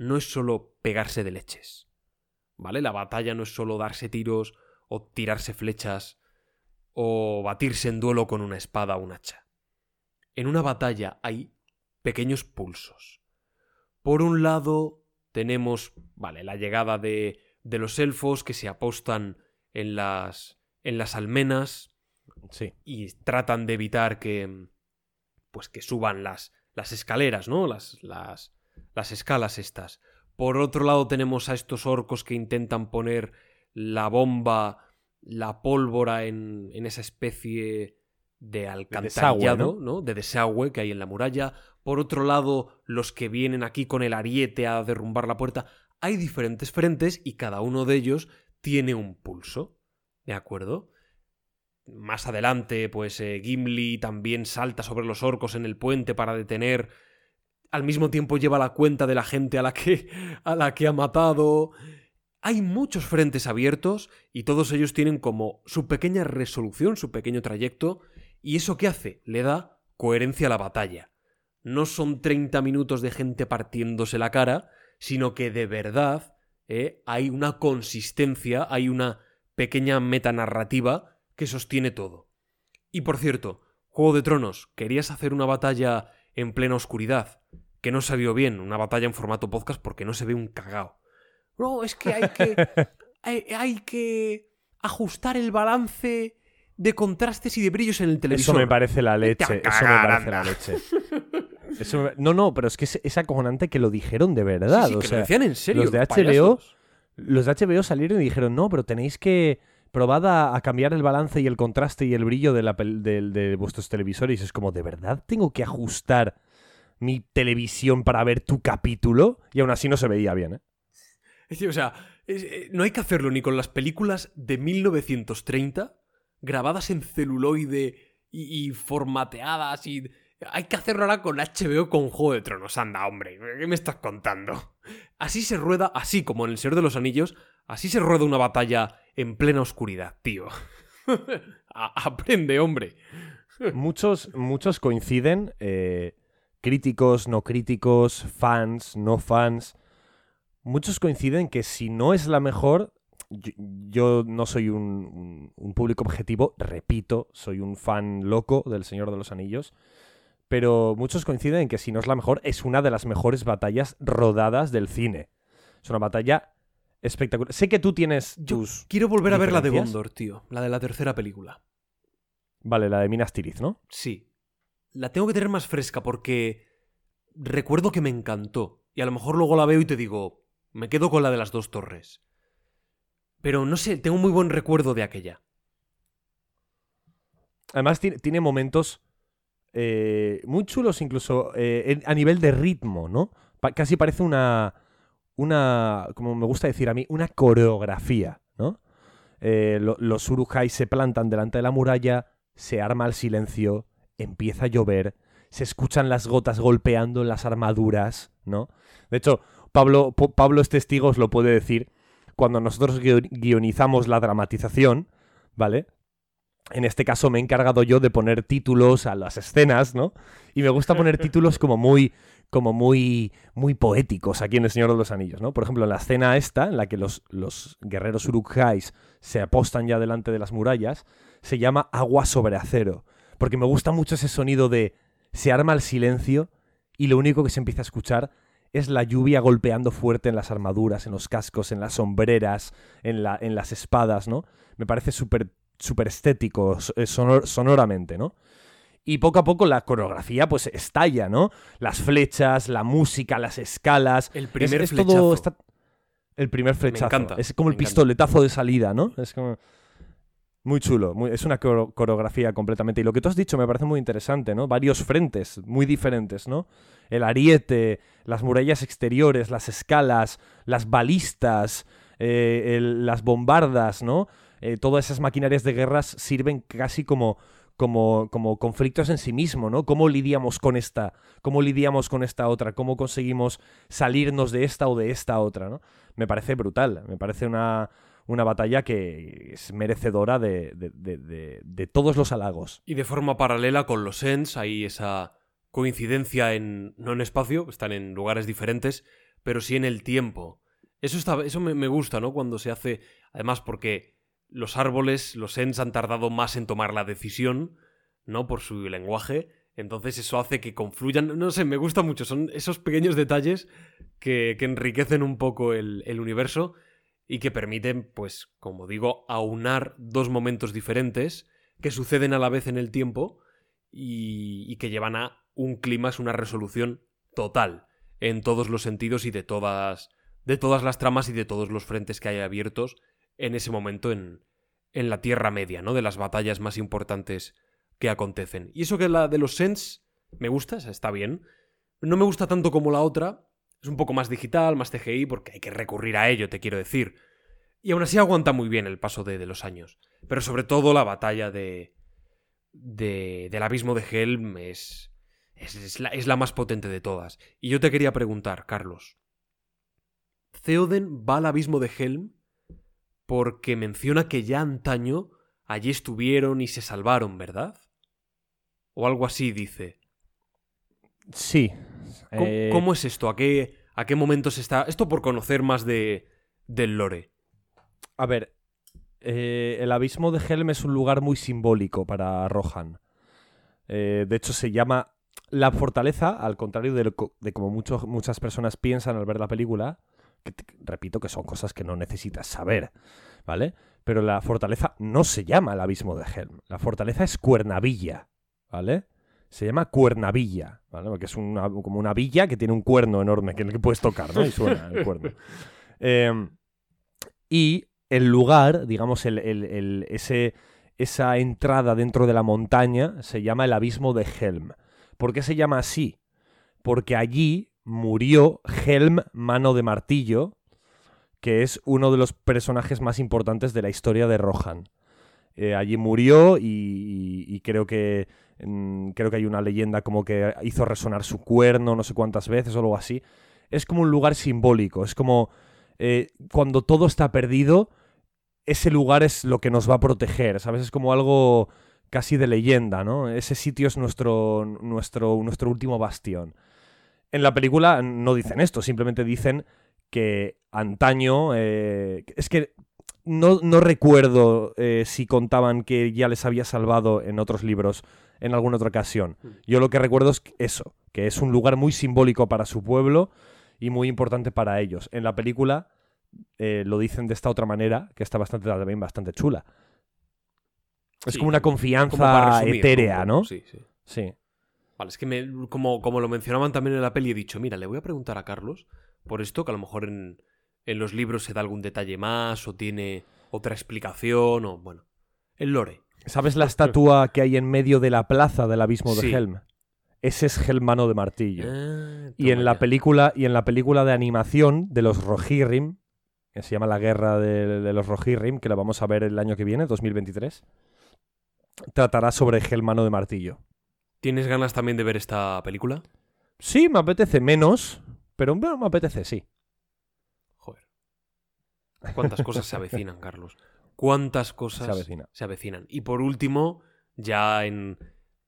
no es solo pegarse de leches. ¿Vale? La batalla no es solo darse tiros o tirarse flechas o batirse en duelo con una espada o un hacha. En una batalla hay pequeños pulsos. Por un lado tenemos, vale, la llegada de, de los elfos que se apostan en las en las almenas Sí. y tratan de evitar que pues que suban las las escaleras, ¿no? Las las las escalas estas. Por otro lado tenemos a estos orcos que intentan poner la bomba, la pólvora en, en esa especie de alcantarillado, desagüe, ¿no? De desagüe que hay en la muralla. Por otro lado, los que vienen aquí con el ariete a derrumbar la puerta. Hay diferentes frentes y cada uno de ellos tiene un pulso. ¿De acuerdo? Más adelante, pues eh, Gimli también salta sobre los orcos en el puente para detener. Al mismo tiempo lleva la cuenta de la gente a la que, a la que ha matado. Hay muchos frentes abiertos y todos ellos tienen como su pequeña resolución, su pequeño trayecto. ¿Y eso qué hace? Le da coherencia a la batalla. No son 30 minutos de gente partiéndose la cara, sino que de verdad eh, hay una consistencia, hay una pequeña metanarrativa que sostiene todo. Y por cierto, Juego de Tronos, querías hacer una batalla en plena oscuridad, que no salió bien, una batalla en formato podcast porque no se ve un cagao. No, es que hay que. hay, hay que ajustar el balance de contrastes y de brillos en el televisor. Eso me parece la leche. Eso me parece la leche. Eso me- No, no, pero es que es, es acojonante que lo dijeron de verdad. Sí, sí, o que sea, lo decían en serio. los de HBO payasos. los de HBO salieron y dijeron, no, pero tenéis que probad a, a cambiar el balance y el contraste y el brillo de, la de vuestros televisores. Es como, ¿de verdad tengo que ajustar mi televisión para ver tu capítulo? Y aún así no se veía bien, ¿eh? Es decir, o sea, eh, no hay que hacerlo ni con las películas de 1930, grabadas en celuloide y, y formateadas y... Hay que hacerlo ahora con HBO con Juego de Tronos. Anda, hombre, ¿qué me estás contando? Así se rueda, así como en El Señor de los Anillos, así se rueda una batalla en plena oscuridad, tío. Aprende, hombre. muchos, muchos coinciden, eh, críticos, no críticos, fans, no fans. Muchos coinciden que si no es la mejor, yo, yo no soy un, público objetivo, repito, soy un fan loco del Señor de los Anillos. Pero muchos coinciden en que si no es la mejor, es una de las mejores batallas rodadas del cine. Es una batalla espectacular. Sé que tú tienes Yo tus. quiero volver a ver la de. Gondor, tío. La de la tercera película. Vale, la de Minas Tirith, ¿no? Sí. La tengo que tener más fresca porque recuerdo que me encantó. Y a lo mejor luego la veo y te digo, me quedo con la de las dos torres. Pero no sé, tengo muy buen recuerdo de aquella. Además, tiene, momentos eh, muy chulos, incluso eh, a nivel de ritmo, ¿no? Casi parece una. Una. Como me gusta decir a mí, una coreografía, ¿no? Eh, lo- los Urujai se plantan delante de la muralla, se arma el silencio, empieza a llover, se escuchan las gotas golpeando en las armaduras, ¿no? De hecho, Pablo, Pablo es testigo, os lo puede decir, cuando nosotros guio- guionizamos la dramatización, ¿vale? En este caso me he encargado yo de poner títulos a las escenas, ¿no? Y me gusta poner títulos como muy como muy muy poéticos aquí en El Señor de los Anillos, ¿no? Por ejemplo, en la escena esta, en la que los, los guerreros Uruk-hais se apostan ya delante de las murallas, se llama Agua sobre acero, porque me gusta mucho ese sonido de se arma el silencio y lo único que se empieza a escuchar es la lluvia golpeando fuerte en las armaduras, en los cascos, en las sombreras, en, la, en las espadas, ¿no? Me parece súper súper estético, eh, sonor- sonoramente, ¿no? Y poco a poco la coreografía pues estalla, ¿no? Las flechas, la música, las escalas. El primer es, es flechazo. todo El primer flechazo. encanta, Es como me el encanta. pistoletazo de salida, ¿no? Es como... Muy chulo, muy- es una coreo- coreografía completamente. Y lo que tú has dicho me parece muy interesante, ¿no? Varios frentes muy diferentes, ¿no? El ariete, las murallas exteriores, las escalas, las balistas, eh, el- las bombardas, ¿no? Eh, todas esas maquinarias de guerras sirven casi como, como, como conflictos en sí mismo, ¿no? ¿Cómo lidiamos con esta? ¿Cómo lidiamos con esta otra? ¿Cómo conseguimos salirnos de esta o de esta otra, ¿no? Me parece brutal, me parece una, una batalla que es merecedora de, de- de- de- todos los halagos. Y de forma paralela con los Ents hay esa coincidencia en. no en espacio, están en lugares diferentes, pero sí en el tiempo. Eso, está, eso me, me gusta, ¿no? Cuando se hace. Además, porque los árboles, los Ents han tardado más en tomar la decisión, ¿no? Por su lenguaje. Entonces eso hace que confluyan. No sé, me gusta mucho. Son esos pequeños detalles que, que enriquecen un poco el, el universo y que permiten, pues, como digo, aunar dos momentos diferentes que suceden a la vez en el tiempo y, que llevan a un clima, una resolución total en todos los sentidos y de todas, de todas las tramas y de todos los frentes que hay abiertos en ese momento en, en la Tierra Media, ¿no? De las batallas más importantes que acontecen. Y eso que la de los Sens me gusta, está bien. No me gusta tanto como la otra. Es un poco más digital, más CGI, porque hay que recurrir a ello, te quiero decir. Y aún así aguanta muy bien el paso de, los años. Pero sobre todo la batalla de, de, del abismo de Helm es, es, es, la, es la más potente de todas. Y yo te quería preguntar, Carlos. ¿Theoden va al abismo de Helm porque menciona que ya antaño allí estuvieron y se salvaron, ¿verdad? O algo así dice. Sí. ¿Cómo, Eh, cómo es esto? ¿A qué, ¿A qué momento se está...? Esto por conocer más de, del lore. A ver, eh, el abismo de Helm es un lugar muy simbólico para Rohan. Eh, de hecho, se llama la fortaleza, al contrario de, lo de como muchas personas piensan al ver la película, que te- repito que son cosas que no necesitas saber, ¿vale? Pero la fortaleza no se llama el abismo de Helm. La fortaleza es Cuernavilla, ¿vale? Se llama Cuernavilla, ¿vale? Porque es una- como una villa que tiene un cuerno enorme que en el que puedes tocar, ¿no? Y suena el cuerno. Eh, y el lugar, digamos, el, el- el- ese, esa entrada dentro de la montaña se llama el abismo de Helm. ¿Por qué se llama así? Porque allí murió Helm Mano de Martillo, que es uno de los personajes más importantes de la historia de Rohan. Eh, allí murió y, y- y creo que creo que hay una leyenda como que hizo resonar su cuerno no sé cuántas veces o algo así. Es como un lugar simbólico, es como eh, cuando todo está perdido, ese lugar es lo que nos va a proteger, ¿sabes? Es como algo casi de leyenda, ¿no? Ese sitio es nuestro, nuestro, nuestro último bastión. En la película no dicen esto, simplemente dicen que antaño... eh, es que no, no recuerdo eh, si contaban que ya les había salvado en otros libros en alguna otra ocasión. Yo lo que recuerdo es eso, que es un lugar muy simbólico para su pueblo y muy importante para ellos. En la película eh, lo dicen de esta otra manera, que está bastante, también bastante chula. Es Sí, como una confianza Como para resumir, etérea, ¿no? Sí, sí. Sí. Vale, es que me- como, como lo mencionaban también en la peli, he dicho, mira, le voy a preguntar a Carlos por esto, que a lo mejor en, en los libros se da algún detalle más, o tiene otra explicación, o bueno. El lore. ¿Sabes la estatua que hay en medio de la plaza del abismo de Sí. Helm? Ese es Helmano de Martillo. Ah, Y en la película y en la película de animación de los Rohirrim, que se llama La Guerra de, de los Rohirrim, que la vamos a ver el año que viene, 2023, tratará sobre Helmano de Martillo. ¿Tienes ganas también de ver esta película? Sí, me apetece menos, pero bueno, me apetece, sí. Joder. ¿Cuántas cosas se avecinan, Carlos? ¿Cuántas cosas Se avecina. se avecinan? Y por último, ya en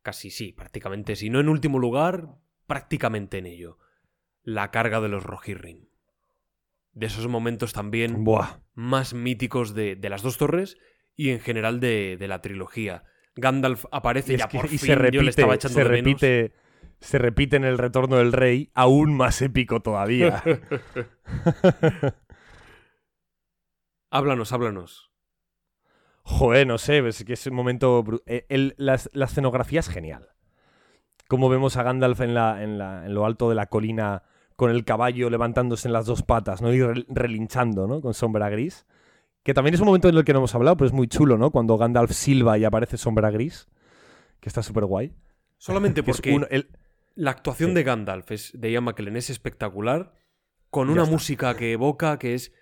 casi sí, prácticamente, si no en último lugar, prácticamente en ello. La carga de los Rohirrim. De esos momentos también Buah. más míticos de, de las dos torres y en general de, de la trilogía. Gandalf aparece Y, ya que- por y fin, se yo repite, le estaba echando se de menos. repite, se repite en el retorno del rey, aún más épico todavía. Háblanos, háblanos. Joder, no sé, es que es un momento. eh, el- la, la escenografía es genial. Como vemos a Gandalf en, la, en, la- en lo alto de la colina con el caballo levantándose en las dos patas, ¿no? Y rel- relinchando, ¿no? Con sombra gris. Que también es un momento en el que no hemos hablado, pero es muy chulo, ¿no? Cuando Gandalf silba y aparece sombra gris. Que está súper guay. Solamente porque el- la actuación Sí. de Gandalf es, de Ian McKellen es espectacular, con Ya una está. música que evoca que es,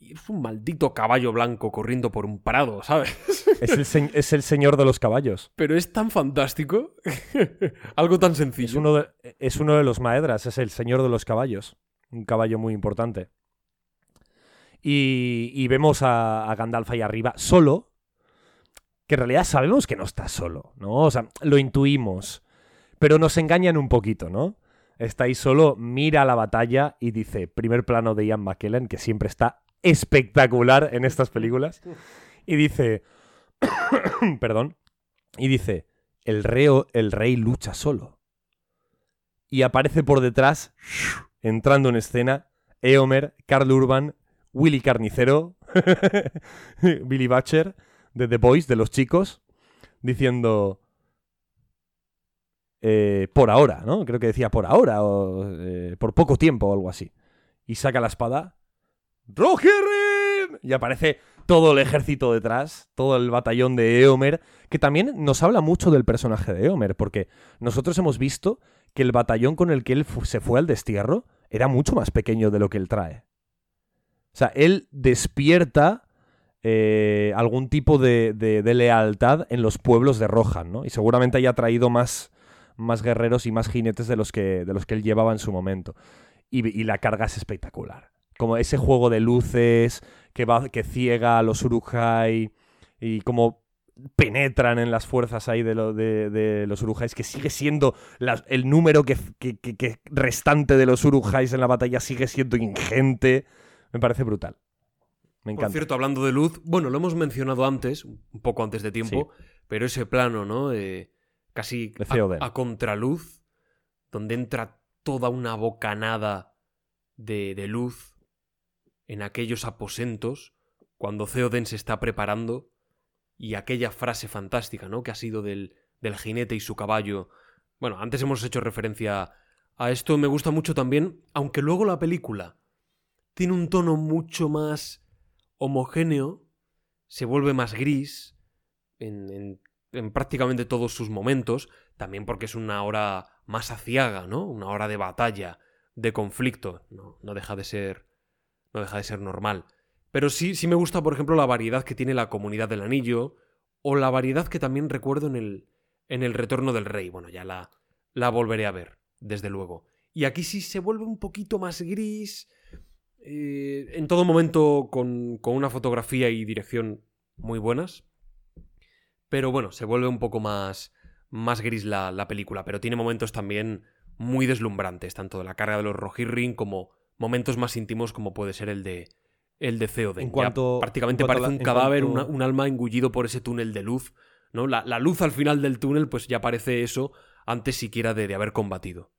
es un maldito caballo blanco corriendo por un prado, ¿sabes? es, el se- es el señor de los caballos. Pero es tan fantástico, algo tan Es sencillo. uno, de, es uno de los maedras, es el señor de los caballos. Un caballo muy importante. Y, y vemos a, a Gandalf ahí arriba, solo, que en realidad sabemos que no está solo, ¿no? O sea, lo intuimos. Pero nos engañan un poquito, ¿no? Está ahí solo, mira la batalla y dice, primer plano de Ian McKellen, que siempre está espectacular en estas películas, y dice, perdón, y dice, el, reo, el rey lucha solo. Y aparece por detrás, entrando en escena, Eomer, Carl Urban, Willy Carnicero, Billy Butcher, de The Boys, de los chicos, diciendo... eh, por ahora, ¿no? Creo que decía por ahora, o eh, por poco tiempo o algo así. Y saca la espada. ¡Rohirrim! Y aparece todo el ejército detrás, todo el batallón de Eomer, que también nos habla mucho del personaje de Eomer, porque nosotros hemos visto que el batallón con el que él se fue al destierro era mucho más pequeño de lo que él trae. O sea, él despierta eh, algún tipo de, de- lealtad en los pueblos de Rohan, ¿no? Y seguramente haya traído más, más guerreros y más jinetes de los que, de los que él llevaba en su momento. Y la carga es espectacular. Como ese juego de luces que, va, que ciega a los Urujai y como penetran en las fuerzas ahí de, lo- de- de los Urujais, que sigue siendo la- el número que, que- restante de los Urujais en la batalla sigue siendo ingente. Me parece brutal. Me Por encanta. cierto, hablando de luz, bueno, lo hemos mencionado antes, un poco antes de tiempo, pero ese plano, ¿no? Eh, casi a, a contraluz, donde entra toda una bocanada de, de luz en aquellos aposentos, cuando Theoden se está preparando, y aquella frase fantástica, ¿no? Que ha sido del, del jinete y su caballo. Bueno, antes hemos hecho referencia a esto, me gusta mucho también, aunque luego la película tiene un tono mucho más homogéneo, se vuelve más gris en, en- en prácticamente todos sus momentos, también porque es una hora más aciaga, ¿no? Una hora de batalla, de conflicto, no, no deja de ser no deja de ser normal. Pero sí, sí me gusta, por ejemplo, la variedad que tiene la comunidad del anillo, o la variedad que también recuerdo en el, en el Retorno del Rey. Bueno, ya la, la volveré a ver, desde luego. Y aquí sí se vuelve un poquito más gris, eh, en todo momento con, con una fotografía y dirección muy buenas. Pero bueno, se vuelve un poco más, más gris la, la película, pero tiene momentos también muy deslumbrantes, tanto de la carga de los Rohirrim como momentos más íntimos como puede ser el de el de Theoden. En Ya cuanto- prácticamente en cuanto a parece la- un cadáver, cuanto- una- un alma engullido por ese túnel de luz. ¿no? La, la luz al final del túnel, pues ya parece eso antes siquiera de, de haber combatido.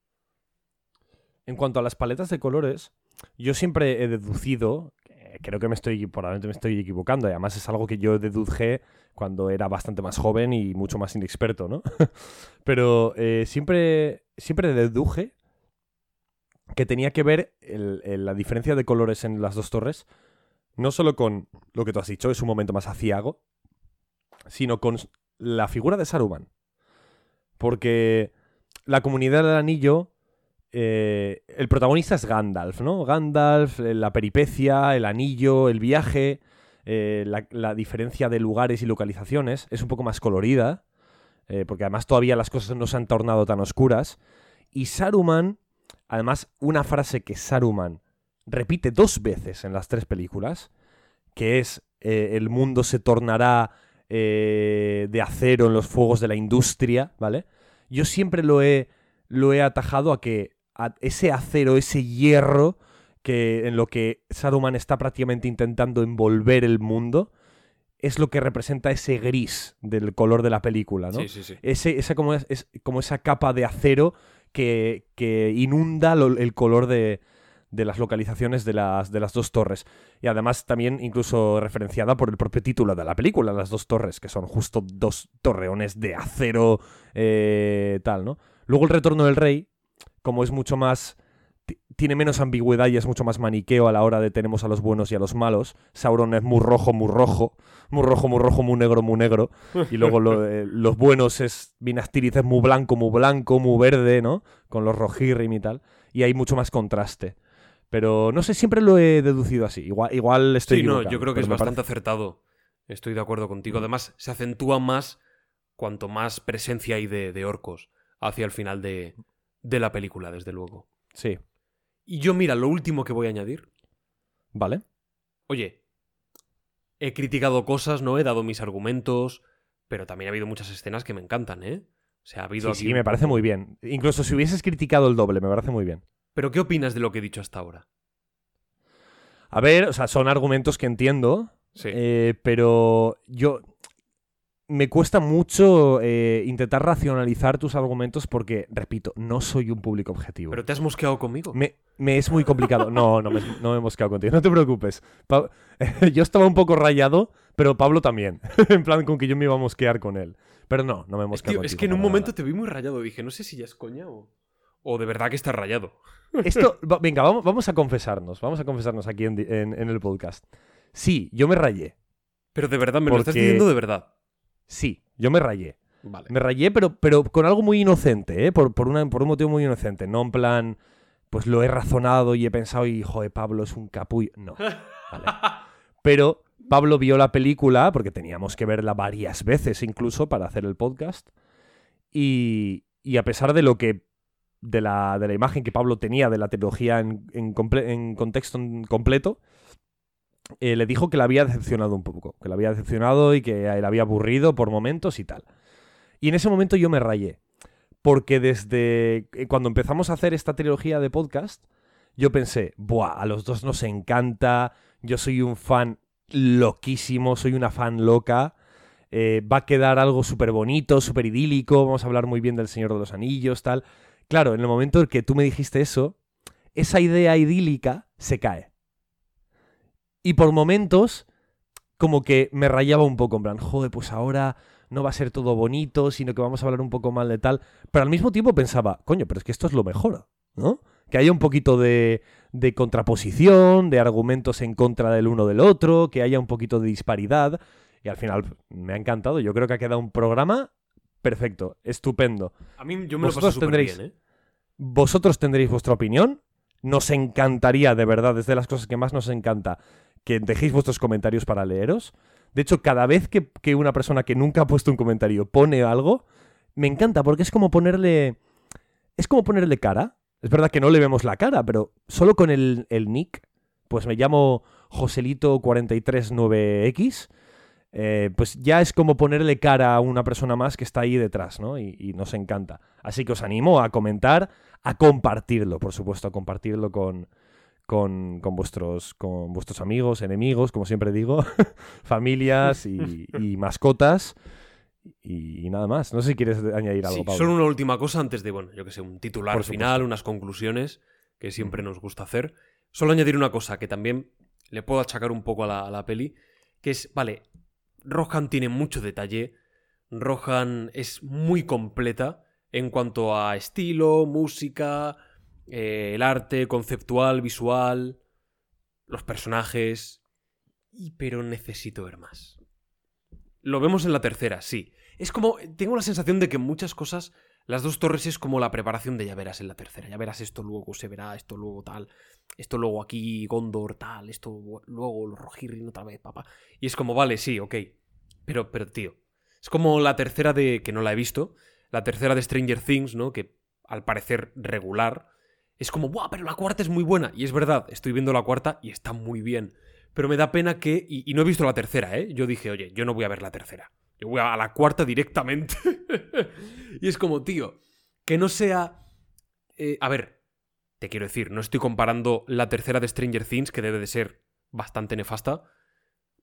En cuanto a las paletas de colores, yo siempre he deducido, eh, creo que me estoy, probablemente me estoy equivocando, y además es algo que yo deduje cuando era bastante más joven y mucho más inexperto, ¿no? Pero eh, siempre, siempre deduje que tenía que ver la diferencia de colores en las dos torres, no solo con lo que tú has dicho, es un momento más aciago, sino con la figura de Saruman. Porque la comunidad del anillo eh, el protagonista es Gandalf, ¿no? Gandalf, eh, la peripecia, el anillo, el viaje, eh, la, la diferencia de lugares y localizaciones es un poco más colorida, eh, porque además todavía las cosas no se han tornado tan oscuras. Y Saruman, además, una frase que Saruman repite dos veces en las tres películas, que es eh, el mundo se tornará eh, de acero en los fuegos de la industria, ¿vale? Yo siempre lo he, lo he atajado a que a ese acero, ese hierro, que en lo que Saruman está prácticamente intentando envolver el mundo, es lo que representa ese gris del color de la película, ¿no? Sí, sí, sí. Ese, esa como, es, es como esa capa de acero que, que inunda el color de, de las localizaciones de las, de las dos torres. Y además también incluso referenciada por el propio título de la película, las dos torres, que son justo dos torreones de acero eh, tal, ¿no? Luego el retorno del rey, como es mucho más... ti- Tiene menos ambigüedad y es mucho más maniqueo a la hora de tenemos a los buenos y a los malos. Sauron es muy rojo, muy rojo. Muy rojo, muy rojo, muy negro, muy negro. Y luego lo- eh, los buenos es Minas Tirith es muy blanco, muy blanco, muy verde, ¿no? Con los Rohirrim y tal. Y hay mucho más contraste. Pero no sé, siempre lo he deducido así. Igual, igual estoy Sí, no, yo creo que es bastante parece- acertado. Estoy de acuerdo contigo. Además, se acentúa más cuanto más presencia hay de, de orcos hacia el final de, de la película, desde luego. Sí, Y yo, mira, lo último que voy a añadir. vale. Oye, he criticado cosas, ¿no? He dado mis argumentos, pero también ha habido muchas escenas que me encantan, ¿eh? O sea, ha habido Sí, aquí sí, me parece muy bien. Incluso si hubieses criticado el doble, me parece muy bien. Pero ¿qué opinas de lo que he dicho hasta ahora? A ver, o sea, son argumentos que entiendo, Sí. eh, pero yo... Me cuesta mucho eh, intentar racionalizar tus argumentos porque, repito, no soy un público objetivo. Pero te has mosqueado conmigo. Me, me es muy complicado. No, no me, no me he mosqueado contigo. No te preocupes. Pa- yo estaba un poco rayado, pero Pablo también. en plan, con que yo me iba a mosquear con él. Pero no, no me he Es, mosqueado tío, es contigo que en un momento te vi muy rayado. Dije, no sé si ya es coña o, o de verdad que estás rayado. Esto, va- venga, vamos, vamos a confesarnos. Vamos a confesarnos aquí en, en- en el podcast. Sí, yo me rayé. Pero de verdad, me lo estás diciendo de verdad. Sí, yo me rayé. Vale. Me rayé, pero, pero con algo muy inocente, ¿eh? Por, por, una- por un motivo muy inocente. No en plan, pues lo he razonado y he pensado, y joder, Pablo es un capullo. No. Vale. Pero Pablo vio la película, porque teníamos que verla varias veces incluso para hacer el podcast. Y, y a pesar de lo que. De la, de la imagen que Pablo tenía de la trilogía en, en, comple- en contexto completo, eh, le dijo que la había decepcionado un poco. Que la había decepcionado y que la había aburrido por momentos y tal. Y en ese momento yo me rayé. Porque desde eh, cuando empezamos a hacer esta trilogía de podcast, yo pensé, buah, a los dos nos encanta, yo soy un fan loquísimo, soy una fan loca, eh, va a quedar algo súper bonito, súper idílico, vamos a hablar muy bien del Señor de los Anillos, tal. Claro, en el momento en que tú me dijiste eso, esa idea idílica se cae. Y por momentos, como que me rayaba un poco, en plan, joder, pues ahora no va a ser todo bonito, sino que vamos a hablar un poco mal de tal. Pero al mismo tiempo pensaba, coño, pero es que esto es lo mejor, ¿no? Que haya un poquito de, de contraposición, de argumentos en contra del uno del otro, que haya un poquito de disparidad. Y al final me ha encantado. Yo creo que ha quedado un programa perfecto, estupendo. A mí yo me lo Vosotros súper tendréis- bien, ¿eh? Vosotros tendréis vuestra opinión. Nos encantaría, de verdad, es de las cosas que más nos encanta, que dejéis vuestros comentarios para leeros. De hecho, cada vez que, que una persona que nunca ha puesto un comentario pone algo, me encanta porque es como ponerle. Es como ponerle cara. Es verdad que no le vemos la cara, pero solo con el, el nick, pues me llamo Joselito439X. eh, pues ya es como ponerle cara a una persona más que está ahí detrás, ¿no? Y, y nos encanta. Así que os animo a comentar, a compartirlo, por supuesto, a compartirlo con, con, con vuestros, con vuestros amigos, enemigos, como siempre digo, familias y, y mascotas. Y, nada más. No sé si quieres añadir algo, Sí, Pablo. solo una última cosa antes de, bueno, yo que sé, un titular Por supuesto. final, unas conclusiones que siempre nos gusta hacer. Solo añadir una cosa que también le puedo achacar un poco a la, a la peli, que es, vale, Rohan tiene mucho detalle, Rohan es muy completa en cuanto a estilo, música, eh, el arte conceptual, visual, los personajes, y pero necesito ver más. Lo vemos en la tercera, sí. Es como. Tengo la sensación de que muchas cosas. Las dos torres es como la preparación de ya verás en la tercera. Ya verás esto luego, se verá esto luego tal. Esto luego aquí, Gondor tal. Esto luego los Rohirrim otra vez, papá. Y es como, vale, sí, ok. Pero, pero, tío. Es como la tercera de. que no la he visto. La tercera de Stranger Things, ¿no? Que al parecer regular. Es como, ¡buah! Pero la cuarta es muy buena. Y es verdad, estoy viendo la cuarta y está muy bien. Pero me da pena que. Y, y no he visto la tercera, ¿eh? Yo dije, oye, yo no voy a ver la tercera. Yo voy a la cuarta directamente. y es como, tío, que no sea. eh, a ver, te quiero decir, no estoy comparando la tercera de Stranger Things, que debe de ser bastante nefasta,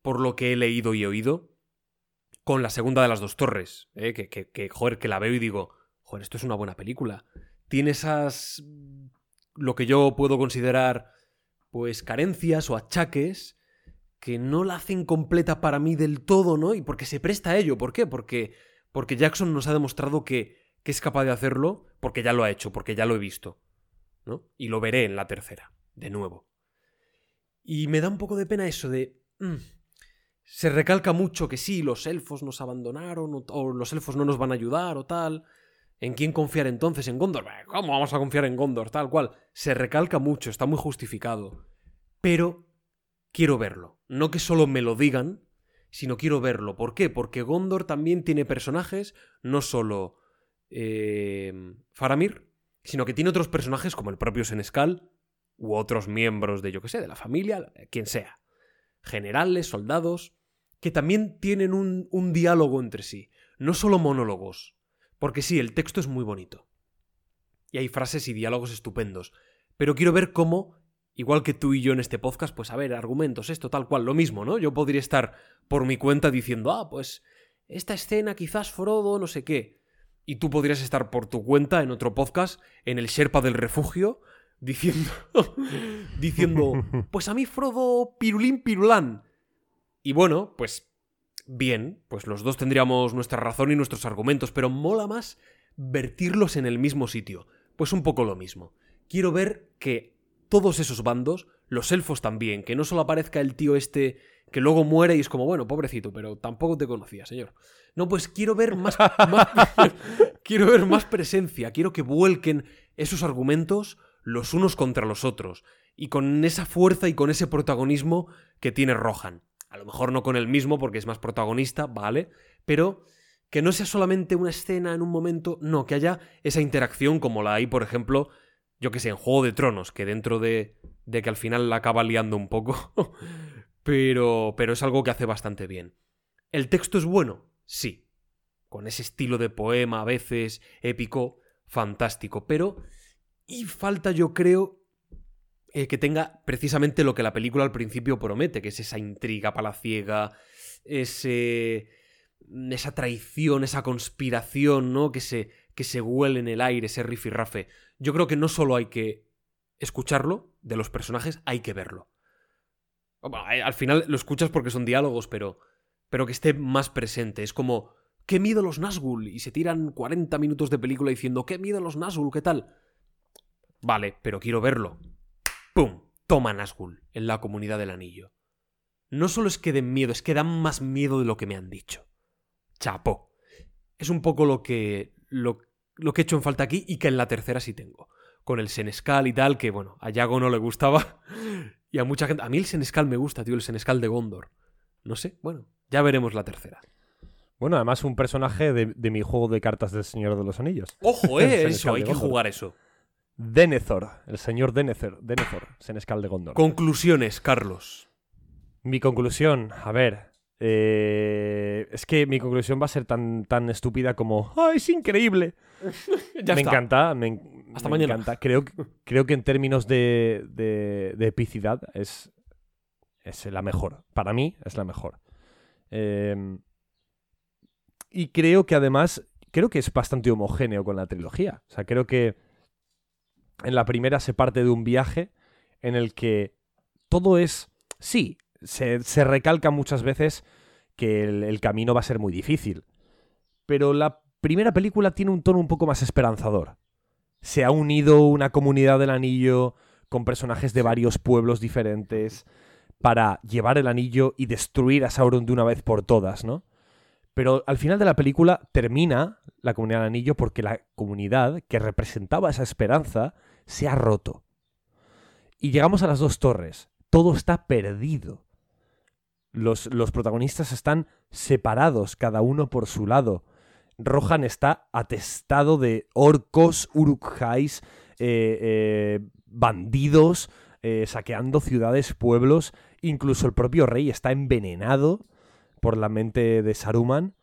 por lo que he leído y oído, con la segunda de las dos torres. ¿eh? Que, que, que, joder, que la veo y digo, joder, esto es una buena película. Tiene esas. Lo que yo puedo considerar, pues, carencias o achaques que no la hacen completa para mí del todo, ¿no? Y porque se presta a ello. ¿Por qué? Porque, porque Jackson nos ha demostrado que, que es capaz de hacerlo porque ya lo ha hecho, porque ya lo he visto, ¿no? Y lo veré en la tercera, de nuevo. Y me da un poco de pena eso de... mm, se recalca mucho que sí, los elfos nos abandonaron o, o los elfos no nos van a ayudar o tal. ¿En quién confiar entonces? ¿En Gondor? ¿Cómo vamos a confiar en Gondor? Tal cual. Se recalca mucho, está muy justificado. Pero quiero verlo. No que solo me lo digan, sino quiero verlo. ¿Por qué? Porque Gondor también tiene personajes, no solo eh, Faramir, sino que tiene otros personajes como el propio Senescal u otros miembros de, yo que sé, de la familia, quien sea. Generales, soldados, que también tienen un, un diálogo entre sí. No solo monólogos. Porque sí, el texto es muy bonito. Y hay frases y diálogos estupendos. Pero quiero ver cómo, igual que tú y yo en este podcast, pues a ver, argumentos, esto, tal cual, lo mismo, ¿no? Yo podría estar por mi cuenta diciendo, ah, pues esta escena quizás Frodo, no sé qué. Y tú podrías estar por tu cuenta en otro podcast, en el Sherpa del Refugio, diciendo, diciendo, pues a mí Frodo pirulín pirulán. Y bueno, pues bien, pues los dos tendríamos nuestra razón y nuestros argumentos, pero mola más vertirlos en el mismo sitio. Pues un poco lo mismo. Quiero ver que todos esos bandos, los elfos también, que no solo aparezca el tío este que luego muere y es como, bueno, pobrecito, pero tampoco te conocía, señor. No, pues quiero ver más, quiero ver más presencia, quiero que vuelquen esos argumentos los unos contra los otros, y con esa fuerza y con ese protagonismo que tiene Rohan. A lo mejor no con el mismo porque es más protagonista, vale, pero que no sea solamente una escena en un momento, no, que haya esa interacción como la hay, por ejemplo, yo que sé, en Juego de Tronos, que dentro de, de que al final la acaba liando un poco, pero, pero es algo que hace bastante bien. ¿El texto es bueno? Sí. Con ese estilo de poema a veces, épico, fantástico, pero... Y falta, yo creo, eh, que tenga precisamente lo que la película al principio promete, que es esa intriga palaciega, ese esa traición, esa conspiración, ¿no? Que se, que se huele en el aire, ese rifirrafe. Yo creo que no solo hay que escucharlo de los personajes, hay que verlo. Al final lo escuchas porque son diálogos, pero, pero que esté más presente. Es como, ¿qué miedo los Nazgûl? Y se tiran 40 minutos de película diciendo, ¿qué miedo los Nazgûl? ¿Qué tal? Vale, pero quiero verlo. ¡Pum! Toma Nazgûl en la comunidad del anillo. No solo es que den miedo, es que dan más miedo de lo que me han dicho chapó. Es un poco lo que, lo, lo que he hecho en falta aquí y que en la tercera sí tengo. Con el Senescal y tal, que bueno, a Yago no le gustaba. Y a mucha gente. A mí el Senescal me gusta, tío, el Senescal de Gondor. No sé, bueno, ya veremos la tercera. Bueno, además un personaje de, mi juego de cartas del Señor de los Anillos. Ojo, eh, eso, hay que jugar eso. Denethor, el señor Denethor, Denethor, Senescal de Gondor. Conclusiones, Carlos. Mi conclusión, a ver, eh, es que mi conclusión va a ser tan, tan estúpida como ¡Ay, es increíble! me encanta, me, Hasta mañana. encanta. Creo, creo que en términos de, de, epicidad es, es la mejor. Para mí es la mejor. Em, y creo que además, creo que es bastante homogéneo con la trilogía. O sea, creo que en la primera se parte de un viaje en el que todo es, sí, se, recalca muchas veces que el, camino va a ser muy difícil. Pero la primera película tiene un tono un poco más esperanzador. Se ha unido una comunidad del anillo con personajes de varios pueblos diferentes para llevar el anillo y destruir a Sauron de una vez por todas, ¿no? Pero al final de la película termina la comunidad del anillo porque la comunidad que representaba esa esperanza se ha roto. Y llegamos a las dos torres. Todo está perdido. Los, protagonistas están separados, cada uno por su lado. Rohan está atestado de orcos, urukhais, eh, eh, bandidos, eh, saqueando ciudades, pueblos. Incluso el propio rey está envenenado por la mente de Saruman.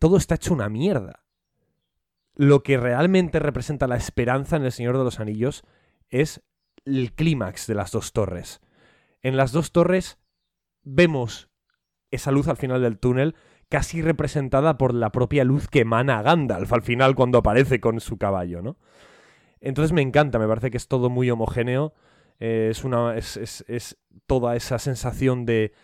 todo está hecho una mierda. Lo que realmente representa la esperanza en el Señor de los Anillos es el clímax de las dos torres. En las dos torres vemos esa luz al final del túnel casi representada por la propia luz que emana Gandalf al final cuando aparece con su caballo, ¿no? Entonces me encanta, me parece que es todo muy homogéneo, eh, es, una, es, es toda esa sensación de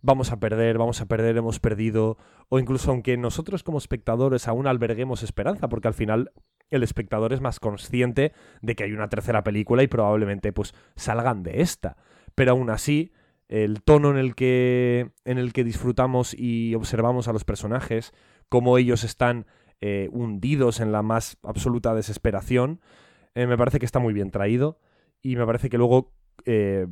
vamos a perder, vamos a perder, hemos perdido, o incluso aunque nosotros como espectadores aún alberguemos esperanza, porque al final el espectador es más consciente de que hay una tercera película y probablemente pues salgan de esta, pero aún así el tono en el que, en el que disfrutamos y observamos a los personajes, cómo ellos están eh, hundidos en la más absoluta desesperación, eh, me parece que está muy bien traído y me parece que luego eh,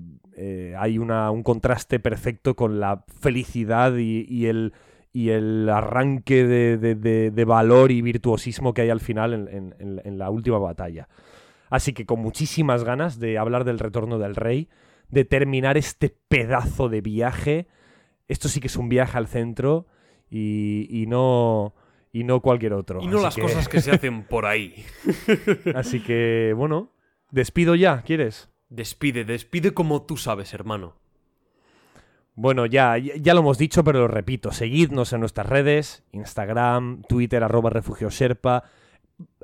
hay una, un contraste perfecto con la felicidad y, el, y el arranque de, valor y virtuosismo que hay al final en, en la última batalla. Así que con muchísimas ganas de hablar del retorno del rey de terminar este pedazo de viaje. Esto sí que es un viaje al centro y, no, y no cualquier otro. Y no Así las que- cosas que se hacen por ahí. Así que, bueno, despido ya, ¿quieres? Despide, despide como tú sabes, hermano. Bueno, ya, ya lo hemos dicho, pero lo repito. Seguidnos en nuestras redes, Instagram, Twitter, arroba refugio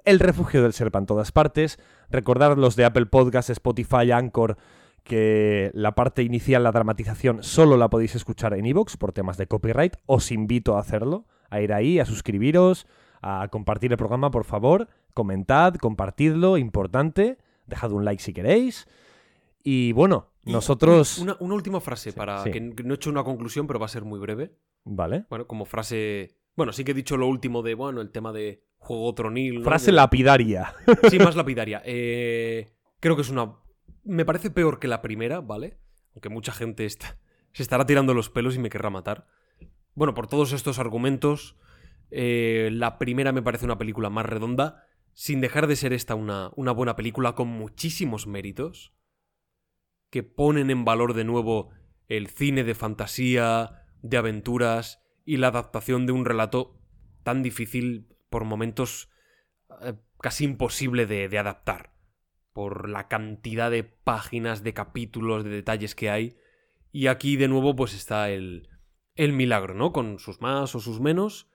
el refugio del Sherpa en todas partes. Recordad los de Apple Podcasts, Spotify, Anchor, que la parte inicial, la dramatización, solo la podéis escuchar en iVoox por temas de copyright. Os invito a hacerlo, a ir ahí, a suscribiros, a compartir el programa, por favor. Comentad, compartidlo, importante. Dejad un like si queréis. Y bueno, Y nosotros... Una, una última frase para sí. que no he hecho una conclusión, pero va a ser muy breve. Vale. Bueno, como frase. Bueno, sí que he dicho lo último de, bueno, el tema de juego tronil. ¿no? Frase De- lapidaria. Sí, más lapidaria. Eh, creo que es una. Me parece peor que la primera, ¿vale? Aunque mucha gente está- se estará tirando los pelos y me querrá matar. Bueno, por todos estos argumentos, eh, la primera me parece una película más redonda, sin dejar de ser esta una, una buena película con muchísimos méritos, que ponen en valor de nuevo el cine de fantasía, de aventuras y la adaptación de un relato tan difícil por momentos eh, casi imposible de, adaptar por la cantidad de páginas, de capítulos, de detalles que hay. Y aquí de nuevo pues está el, el milagro, ¿no? Con sus más o sus menos,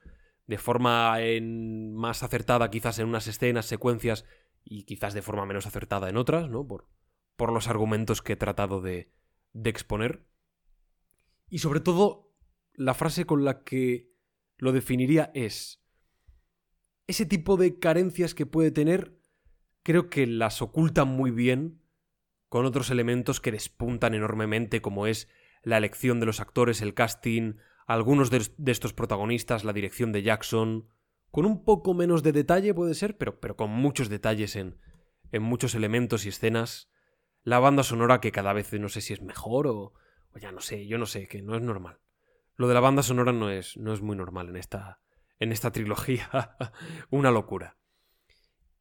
de forma en- más acertada quizás en unas escenas, secuencias, y quizás de forma menos acertada en otras, ¿no? Por, por los argumentos que he tratado de, exponer. Y sobre todo, la frase con la que lo definiría es, ese tipo de carencias que puede tener, creo que las ocultan muy bien con otros elementos que despuntan enormemente, como es la elección de los actores, el casting, algunos de, estos protagonistas, la dirección de Jackson, con un poco menos de detalle puede ser, pero, pero con muchos detalles en muchos elementos y escenas. La banda sonora que cada vez no sé si es mejor o, o ya no sé, yo no sé, que no es normal. Lo de la banda sonora no es, no es muy normal en esta, en esta trilogía. Una locura.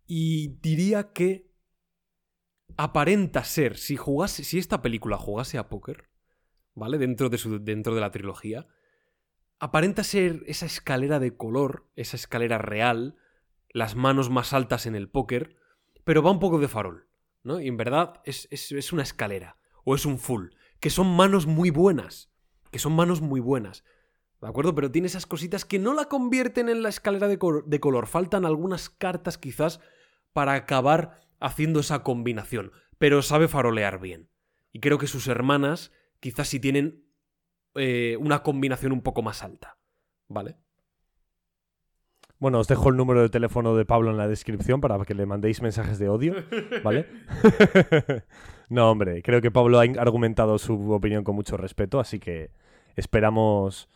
Y diría que aparenta ser, si jugase, si esta película jugase a póker, ¿vale? Dentro de, su, dentro de la trilogía, aparenta ser esa escalera de color, esa escalera real, las manos más altas en el póker, pero va un poco de farol, ¿no? Y en verdad es, es, es una escalera, o es un full, que son manos muy buenas, que son manos muy buenas. ¿De acuerdo? Pero tiene esas cositas que no la convierten en la escalera de, de color. Faltan algunas cartas quizás para acabar haciendo esa combinación. Pero sabe farolear bien. Y creo que sus hermanas quizás sí tienen eh, una combinación un poco más alta. ¿Vale? Bueno, os dejo el número de teléfono de Pablo en la descripción para que le mandéis mensajes de odio, ¿vale? no, hombre, creo que Pablo ha argumentado su opinión con mucho respeto, así que esperamos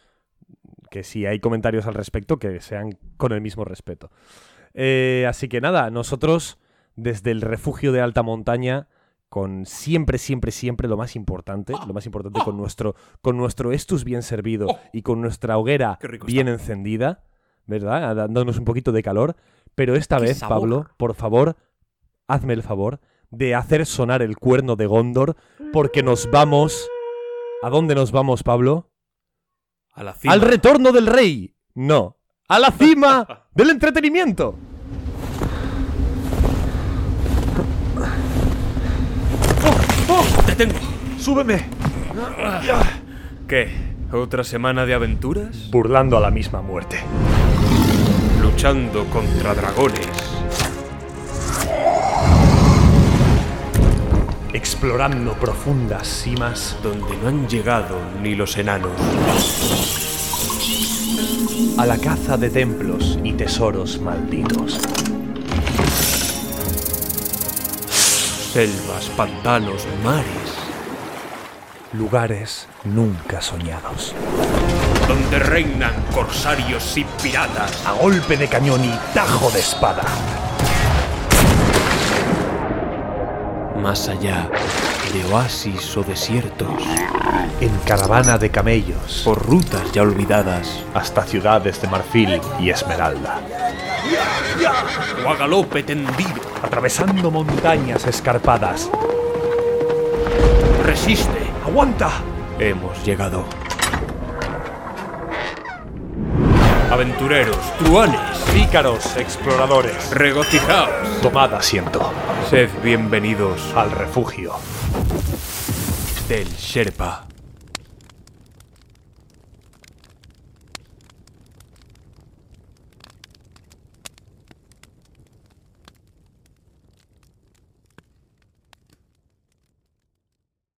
que si hay comentarios al respecto, que sean con el mismo respeto. Eh, así que nada, nosotros desde el refugio de alta montaña, con siempre, siempre, siempre lo más importante, lo más importante con nuestro, con nuestro estus bien servido y con nuestra hoguera bien encendida, ¿verdad? Dándonos un poquito de calor. Pero esta ¡Qué vez, sabor! Pablo, por favor, hazme el favor de hacer sonar el cuerno de Gondor, porque nos vamos. ¿A dónde nos vamos, Pablo? A la cima. ¡Al retorno del rey! No, a la cima del entretenimiento. ¡Te tengo! ¡Súbeme! ¿Qué? ¿Otra semana de aventuras? Burlando a la misma muerte. Luchando contra dragones. Explorando profundas cimas. Donde no han llegado ni los enanos. A la caza de templos y tesoros malditos. Selvas, pantanos, mares. Lugares nunca soñados. Donde reinan corsarios y piratas. A golpe de cañón y tajo de espada. Más allá de oasis o desiertos. En caravana de camellos. Por rutas ya olvidadas. hasta ciudades de marfil y esmeralda. O a galope tendido. Atravesando montañas escarpadas. Resiste. ¡Aguanta! Hemos llegado. Aventureros, truanes, Pícaros, exploradores, regocijaos. tomad asiento Sed bienvenidos al refugio. del Sherpa.